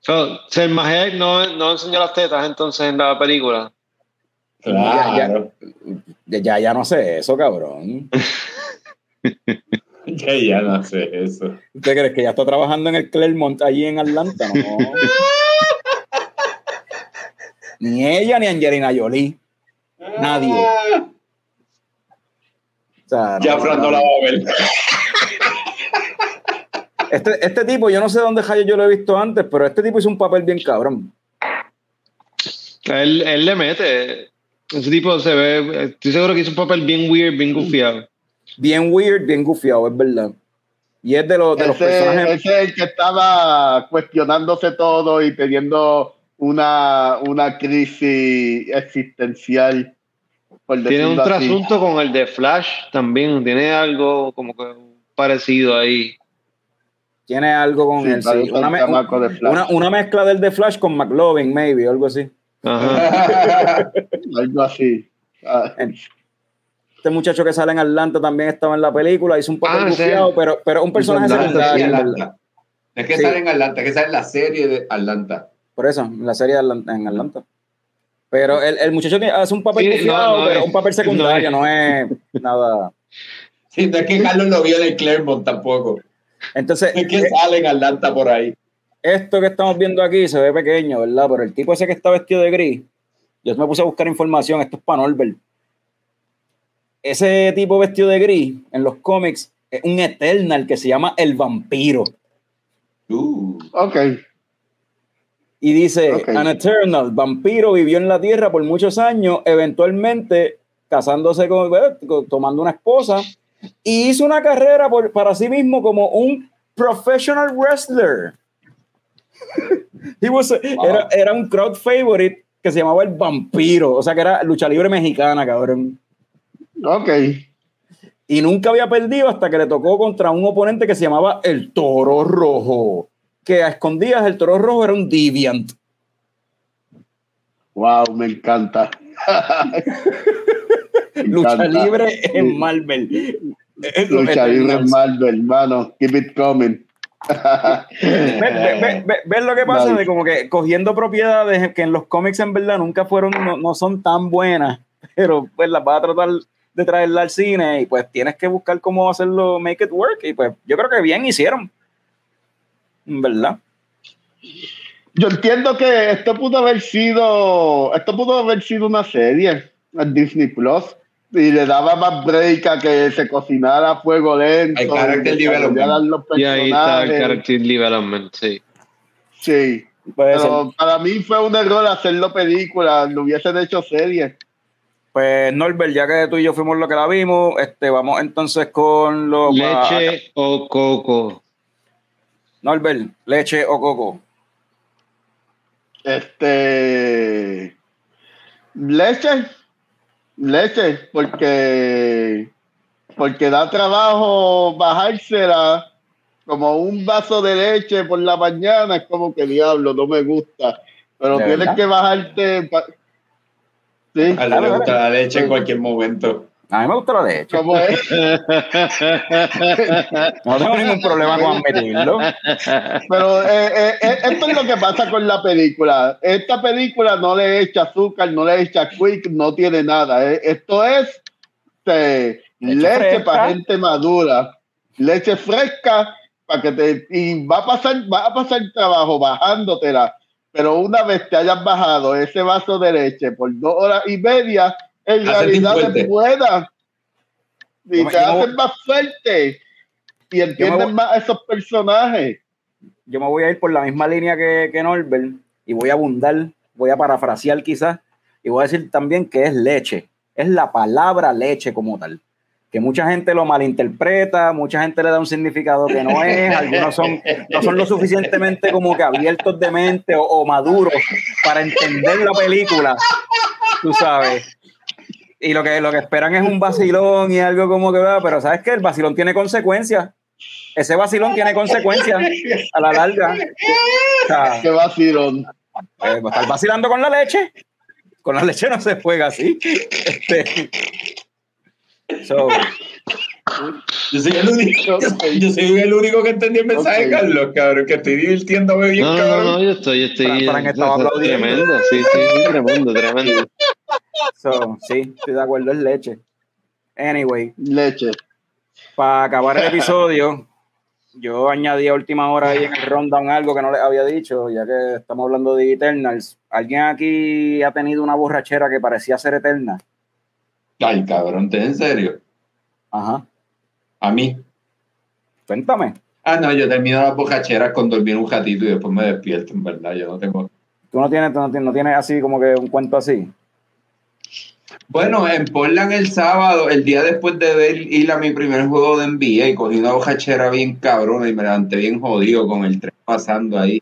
So, Selma Hayek no, no enseñó las tetas entonces en la película. Claro. Ya, ya, ya no sé eso, cabrón. Ya, ya no sé eso. ¿Usted crees que ya está trabajando en el Claremont allí en Atlanta? No. Ni ella ni Angelina Jolie. Nadie. O sea, no, Ya Fran no la va a ver. Este, este tipo, yo no sé dónde Jayo yo lo he visto antes, pero este tipo hizo un papel bien cabrón. Él, él le mete. Ese tipo se ve. Estoy seguro que hizo un papel bien weird, bien gufiado. Bien weird, bien gufiado, es verdad. Y es de los, de los ese, personajes. ese es el que estaba cuestionándose todo y teniendo una, una crisis existencial. Por Tiene un así. trasunto con el de Flash también. Tiene algo como que parecido ahí. Tiene algo con Sí, él. sí. Una, un me- chamaco de Flash. una- una mezcla del de Flash con McLovin, maybe, algo así. Ajá. Algo así. Ah, Este muchacho que sale en Atlanta también estaba en la película, hizo un papel Ah, sí. gufiado, pero, pero un personaje secundario. Es que Sí. sale en Atlanta, es que sale en la serie de Atlanta. Por eso, en la serie en Atlanta. Pero el, el muchacho hace un papel Sí, no, no pero es- un papel secundario, no no es nada. Sí, no es que Carlos lo vio Claremont tampoco. Entonces, Es que eh, sale en Atlanta por ahí. esto que estamos viendo aquí se ve pequeño, ¿verdad? Pero el tipo ese que está vestido de gris, yo me puse a buscar información, esto es para Norbert. Ese tipo vestido de gris en los cómics es un Eternal que se llama El Vampiro. Uh, ok. Y dice, Ok. An Eternal, vampiro, vivió en la Tierra por muchos años, eventualmente casándose con, eh, tomando una esposa, y hizo una carrera por- para sí mismo como un professional wrestler. He was a- Wow. era, era un crowd favorite que se llamaba El Vampiro, o sea que era lucha libre mexicana, cabrón. Ok. Y nunca había perdido hasta que le tocó contra un oponente que se llamaba El Toro Rojo, que a escondidas el Toro Rojo era un deviant. Wow, me encanta. Me Lucha encanta. libre en. Marvel. Lucha libre en Marvel, hermano. Keep it coming. ¿Ves, ves- ves- ves lo que pasa? Nice. De como que cogiendo propiedades que en los cómics en verdad nunca fueron, no, no son tan buenas, pero pues las vas a tratar de traerla al cine y pues tienes que buscar cómo hacerlo, make it work. Y pues yo creo que bien hicieron. ¿Verdad? Yo entiendo que esto pudo haber sido, esto pudo haber sido una serie en Disney Plus y le daba más break a que se cocinara a fuego lento. Hay character development. Y ahí está el character development, sí. Sí, pero para mí fue un error hacerlo película, lo hubiesen hecho serie. Pues Norbert, ya que tú y yo fuimos lo que la vimos, este, vamos entonces con los Leche o coco. Norbert, leche o coco. Este. Leche. Leche, porque. Porque da trabajo bajársela como un vaso de leche por la mañana. Es como que diablo, no me gusta. Pero ¿De tienes verdad? que bajarte. pa- Sí, a él le gusta la leche en cualquier momento. A mí me gusta la leche. como es. No tengo ningún problema con admitirlo. Pero eh, eh, eh, esto es lo que pasa con la película. Esta película no le echa azúcar, no le echa quick, no tiene nada. Esto es eh, leche fresca. para gente madura, leche fresca para que te y va a pasar, va a pasar trabajo bajándotela. Pero una vez te hayas bajado ese vaso de leche por dos horas y media, en realidad te pueda y Yo te me hacen más fuerte y entienden voy- más a esos personajes. Yo me voy a ir por la misma línea que, que Norbert y voy a abundar, voy a parafrasear quizás. y voy a decir también que es leche, es la palabra leche como tal. Que mucha gente lo malinterpreta, mucha gente le da un significado que no es, algunos son, no son lo suficientemente como que abiertos de mente o, o maduros para entender la película, tú sabes. Y lo que, lo que esperan es un vacilón y algo como que va, pero sabes que el vacilón tiene consecuencias. Ese vacilón tiene consecuencias a la larga. O sea, Qué vacilón. eh, va a estar vacilando con la leche. Con la leche no se juega así. Este, so, Yo soy el único, yo soy el único que entendí el mensaje. Carlos, cabrón, que estoy divirtiéndome bien, No, no, cabrón. no, yo estoy, yo estoy. Fran- Fran estaba aplaudiendo. tremendo, sí, sí, sí, tremendo, tremendo. So, sí, estoy de acuerdo, es leche. Anyway, Leche. para acabar el episodio, yo añadí a última hora ahí en el rundown algo que no les había dicho, ya que estamos hablando de Eternals. ¿Alguien aquí ha tenido una borrachera que parecía ser eterna? Ay, cabrón, ¿te en serio? Ajá. A mí. Cuéntame. Ah, no, yo termino las bocacheras con dormir un ratito y después me despierto, en verdad. Yo no tengo. ¿Tú no tienes, tú no tienes, no tienes así como que un cuento así? Bueno, en Portland el sábado, el día después de ver ir a mi primer juego de NBA, y cogí una bocachera bien cabrona y me levanté bien jodido con el tren pasando ahí.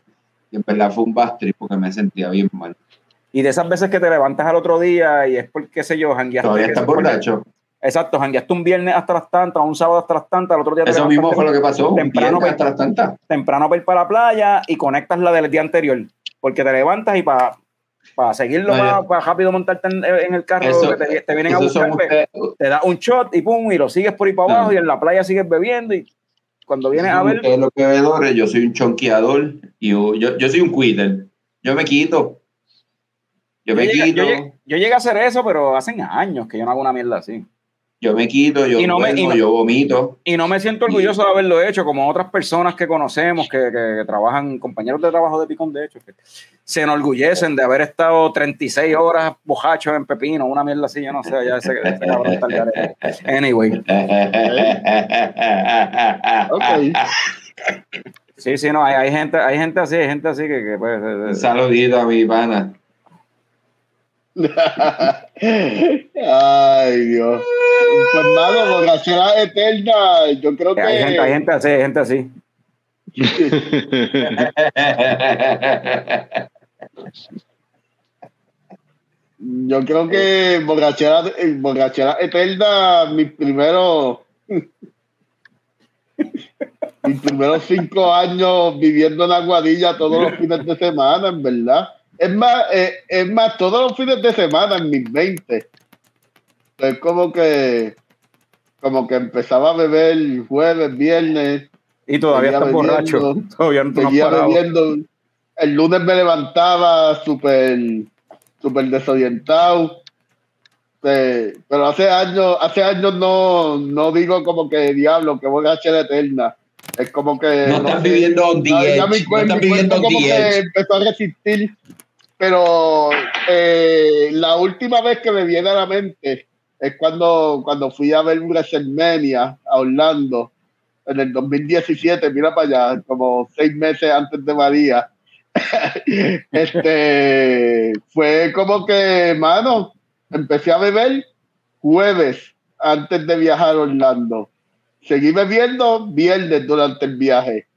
Y en verdad fue un bastri porque me sentía bien mal. Y de esas veces que te levantas al otro día y es porque, qué sé yo, jangueaste. Todavía estás borracho. Exacto, jangueaste un viernes hasta las tantas, un sábado hasta las tantas, al otro día te Eso mismo fue lo que pasó. Un temprano, viernes hasta las tantas. temprano para ir para la playa y conectas la del día anterior. Porque te levantas y para seguirlo, No, yo- para rápido montarte en, en el carro Eso- que te, te vienen a buscar, pues, ustedes- te das un shot y pum, y lo sigues por ahí para abajo Ah. y en la playa sigues bebiendo y cuando vienes a ver, los bebedores, yo soy un chonqueador y yo, yo, yo soy un quitter. Yo me quito. Yo yo me llegué, quito. yo llegué- yo llegué a hacer eso, pero hace años que yo no hago una mierda así. Yo me quito, yo Y no me- y duermo, no- yo vomito. Y no me siento orgulloso de haberlo hecho, como otras personas que conocemos, que, que- que trabajan, compañeros de trabajo de Picón, de hecho, que se enorgullecen de haber estado 36 horas bojachos en Pepino, una mierda así, yo no sé, ya ese, ese cabrón está al garete. Anyway, sí, sí, no, hay, hay gente, hay gente así, hay gente así que, que pues, eh, Un saludito a mi pana. Ay, Dios. Pues nada, borrachera eterna. Yo creo que. hay gente, hay gente así, hay gente así. Yo creo que borrachera, borrachera eterna, mis primeros. mis primeros cinco años viviendo en Aguadilla todos los fines de semana, en verdad. Es más, eh, es más, todos los fines de semana en mis 20. Es como que. Como que empezaba a beber jueves, viernes, Y todavía estás borracho, todavía no seguía parado. bebiendo. El lunes me levantaba súper súper desorientado. Eh, pero hace años, hace años no, no digo como que diablo, que voy a hacer eterna. Es como que. No estás sé, viviendo on the ya- ya edge, mi no estás mi viviendo on como the que edge. empezó a resistir. Pero eh, la última vez que me viene a la mente es cuando, cuando fui a ver WrestleMania a Orlando en el 2017, mira para allá, como seis meses antes de María. este fue como que, mano, empecé a beber jueves antes de viajar a Orlando. Seguí bebiendo viernes durante el viaje.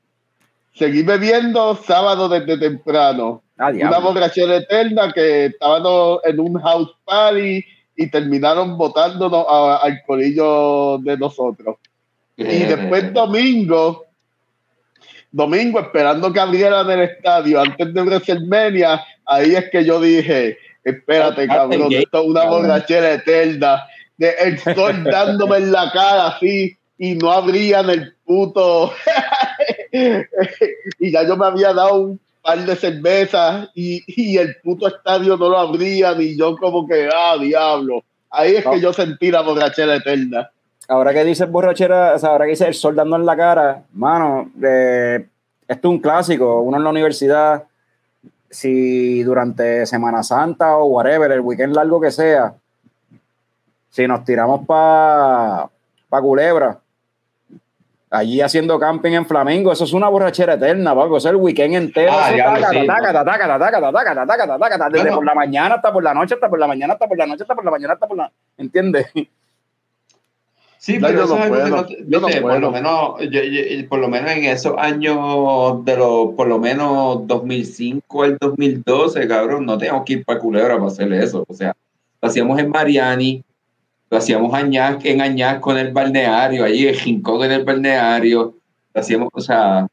Seguí bebiendo sábado desde temprano. Ah, Una borrachera eterna que estaban en un house party y terminaron botándonos a- al corillo de nosotros. Y después domingo, domingo esperando que abrieran el estadio antes de WrestleMania, ahí es que yo dije, espérate cabrón, esto es una borrachera eterna, de el sol dándome en la cara así y no abrían el puto y ya yo me había dado un par de cervezas y, y el puto estadio no lo abrían y yo como que, ah, diablo. Ahí es No. que yo sentí la borrachera eterna. Ahora que dices borrachera, o sea, ahora que dices el sol dando en la cara, mano, eh, esto es un clásico. Uno en la universidad, si durante Semana Santa o whatever, el weekend largo que sea, si nos tiramos para pa Culebra, allí haciendo camping en Flamengo, eso es una borrachera eterna, Paco, eso es el weekend entero, desde por la mañana hasta por la noche, hasta por la mañana, hasta por la noche, hasta por la mañana, hasta por la... ¿Entiendes? Sí, pero yo no puedo, no, yo por lo menos, yo, yo, eh, por lo menos en esos años de los, por lo menos 2005 al 2012, cabrón, no tengo que ir para Culebra para hacer eso, o sea, lo hacíamos en Mariani, lo hacíamos Añaz, en Añasco en el balneario, allí en Rincón en el balneario, lo hacíamos, o sea,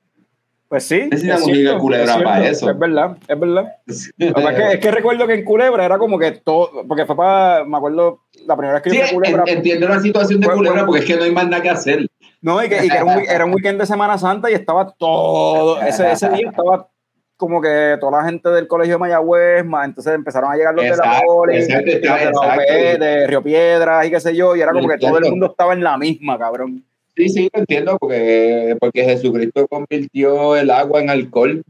Pues sí. Necesitamos es ir a cierto, Culebra es cierto, para eso. Es verdad, es verdad. Es, que, es que recuerdo que en Culebra era como que todo, porque fue para, me acuerdo, la primera vez que Sí, yo fui a Culebra. en- entiendo la situación de Fue- Culebra porque es que no hay más nada que hacer. No, y que, y que era, un, era un weekend de Semana Santa y estaba todo, ese, ese día estaba como que toda la gente del colegio de Mayagüez, más, entonces empezaron a llegar los de la Exacto, Poli, exacto, de, la exacto. De Río Piedras y qué sé yo, y era como que todo el mundo estaba en la misma, cabrón. Sí, sí, lo entiendo, porque, porque Jesucristo convirtió el agua en alcohol.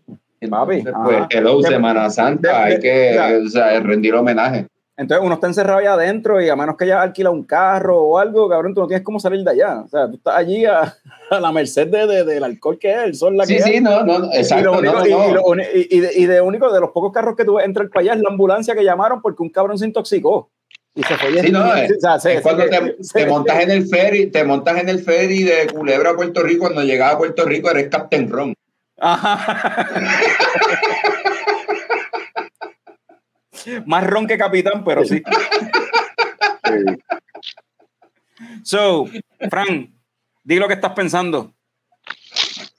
Papi, pues, hello, Semana Santa, hay que o sea, rendir homenaje. Entonces uno está encerrado allá adentro y a menos que haya alquilado un carro o algo, cabrón, tú no tienes cómo salir de allá. O sea, tú estás allí a, a la merced de, de- del alcohol que es, el sol la Sí, que sí, es. no, no, Y exacto, y- y y- y de, y único de los pocos carros que tuve entre el allá es la ambulancia que llamaron porque un cabrón se intoxicó y se fue. Sí, no, es, o sea, se- es cuando se- te, te montas en el ferry, te montas en el ferry de Culebra a Puerto Rico, cuando llegaba a Puerto Rico eres Captain Ron. Ajá. Más ron que capitán, pero sí. So, Fran, di lo que estás pensando.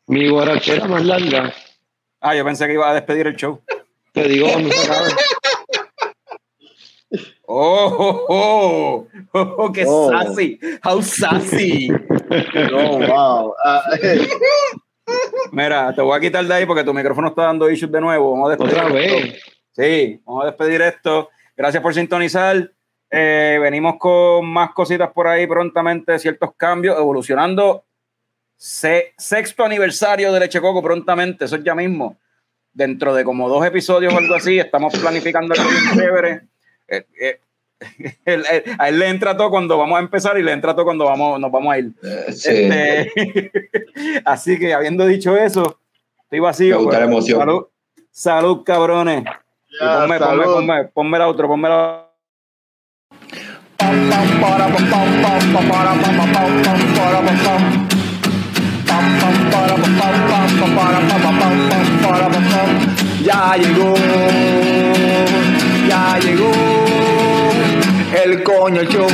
Mi borrachera más larga. Ah, yo pensé que iba a despedir el show. Te digo cuando se acabe. Oh, oh, oh, oh, oh, qué Oh. sassy. How sassy. No, wow. Mira, te voy a quitar de ahí porque tu micrófono está dando issues de nuevo. Vamos a despedir Otra vez. Sí, vamos a despedir esto. Gracias por sintonizar. Eh, venimos con más cositas por ahí prontamente, ciertos cambios, evolucionando. Se- sexto aniversario de Leche Coco prontamente, eso es ya mismo. Dentro de como dos episodios o algo así, estamos planificando algo bien chévere. Eh, eh, él- él- a él le entra todo cuando vamos a empezar y le entra todo cuando vamos, nos vamos a ir. Eh, sí. Este, así que habiendo dicho eso, estoy vacío. Me gusta pero la emoción. Salud, salud cabrones ponme, ponme, ponme, ponme la otro, ponme la ya llegó, ya llegó el coño show.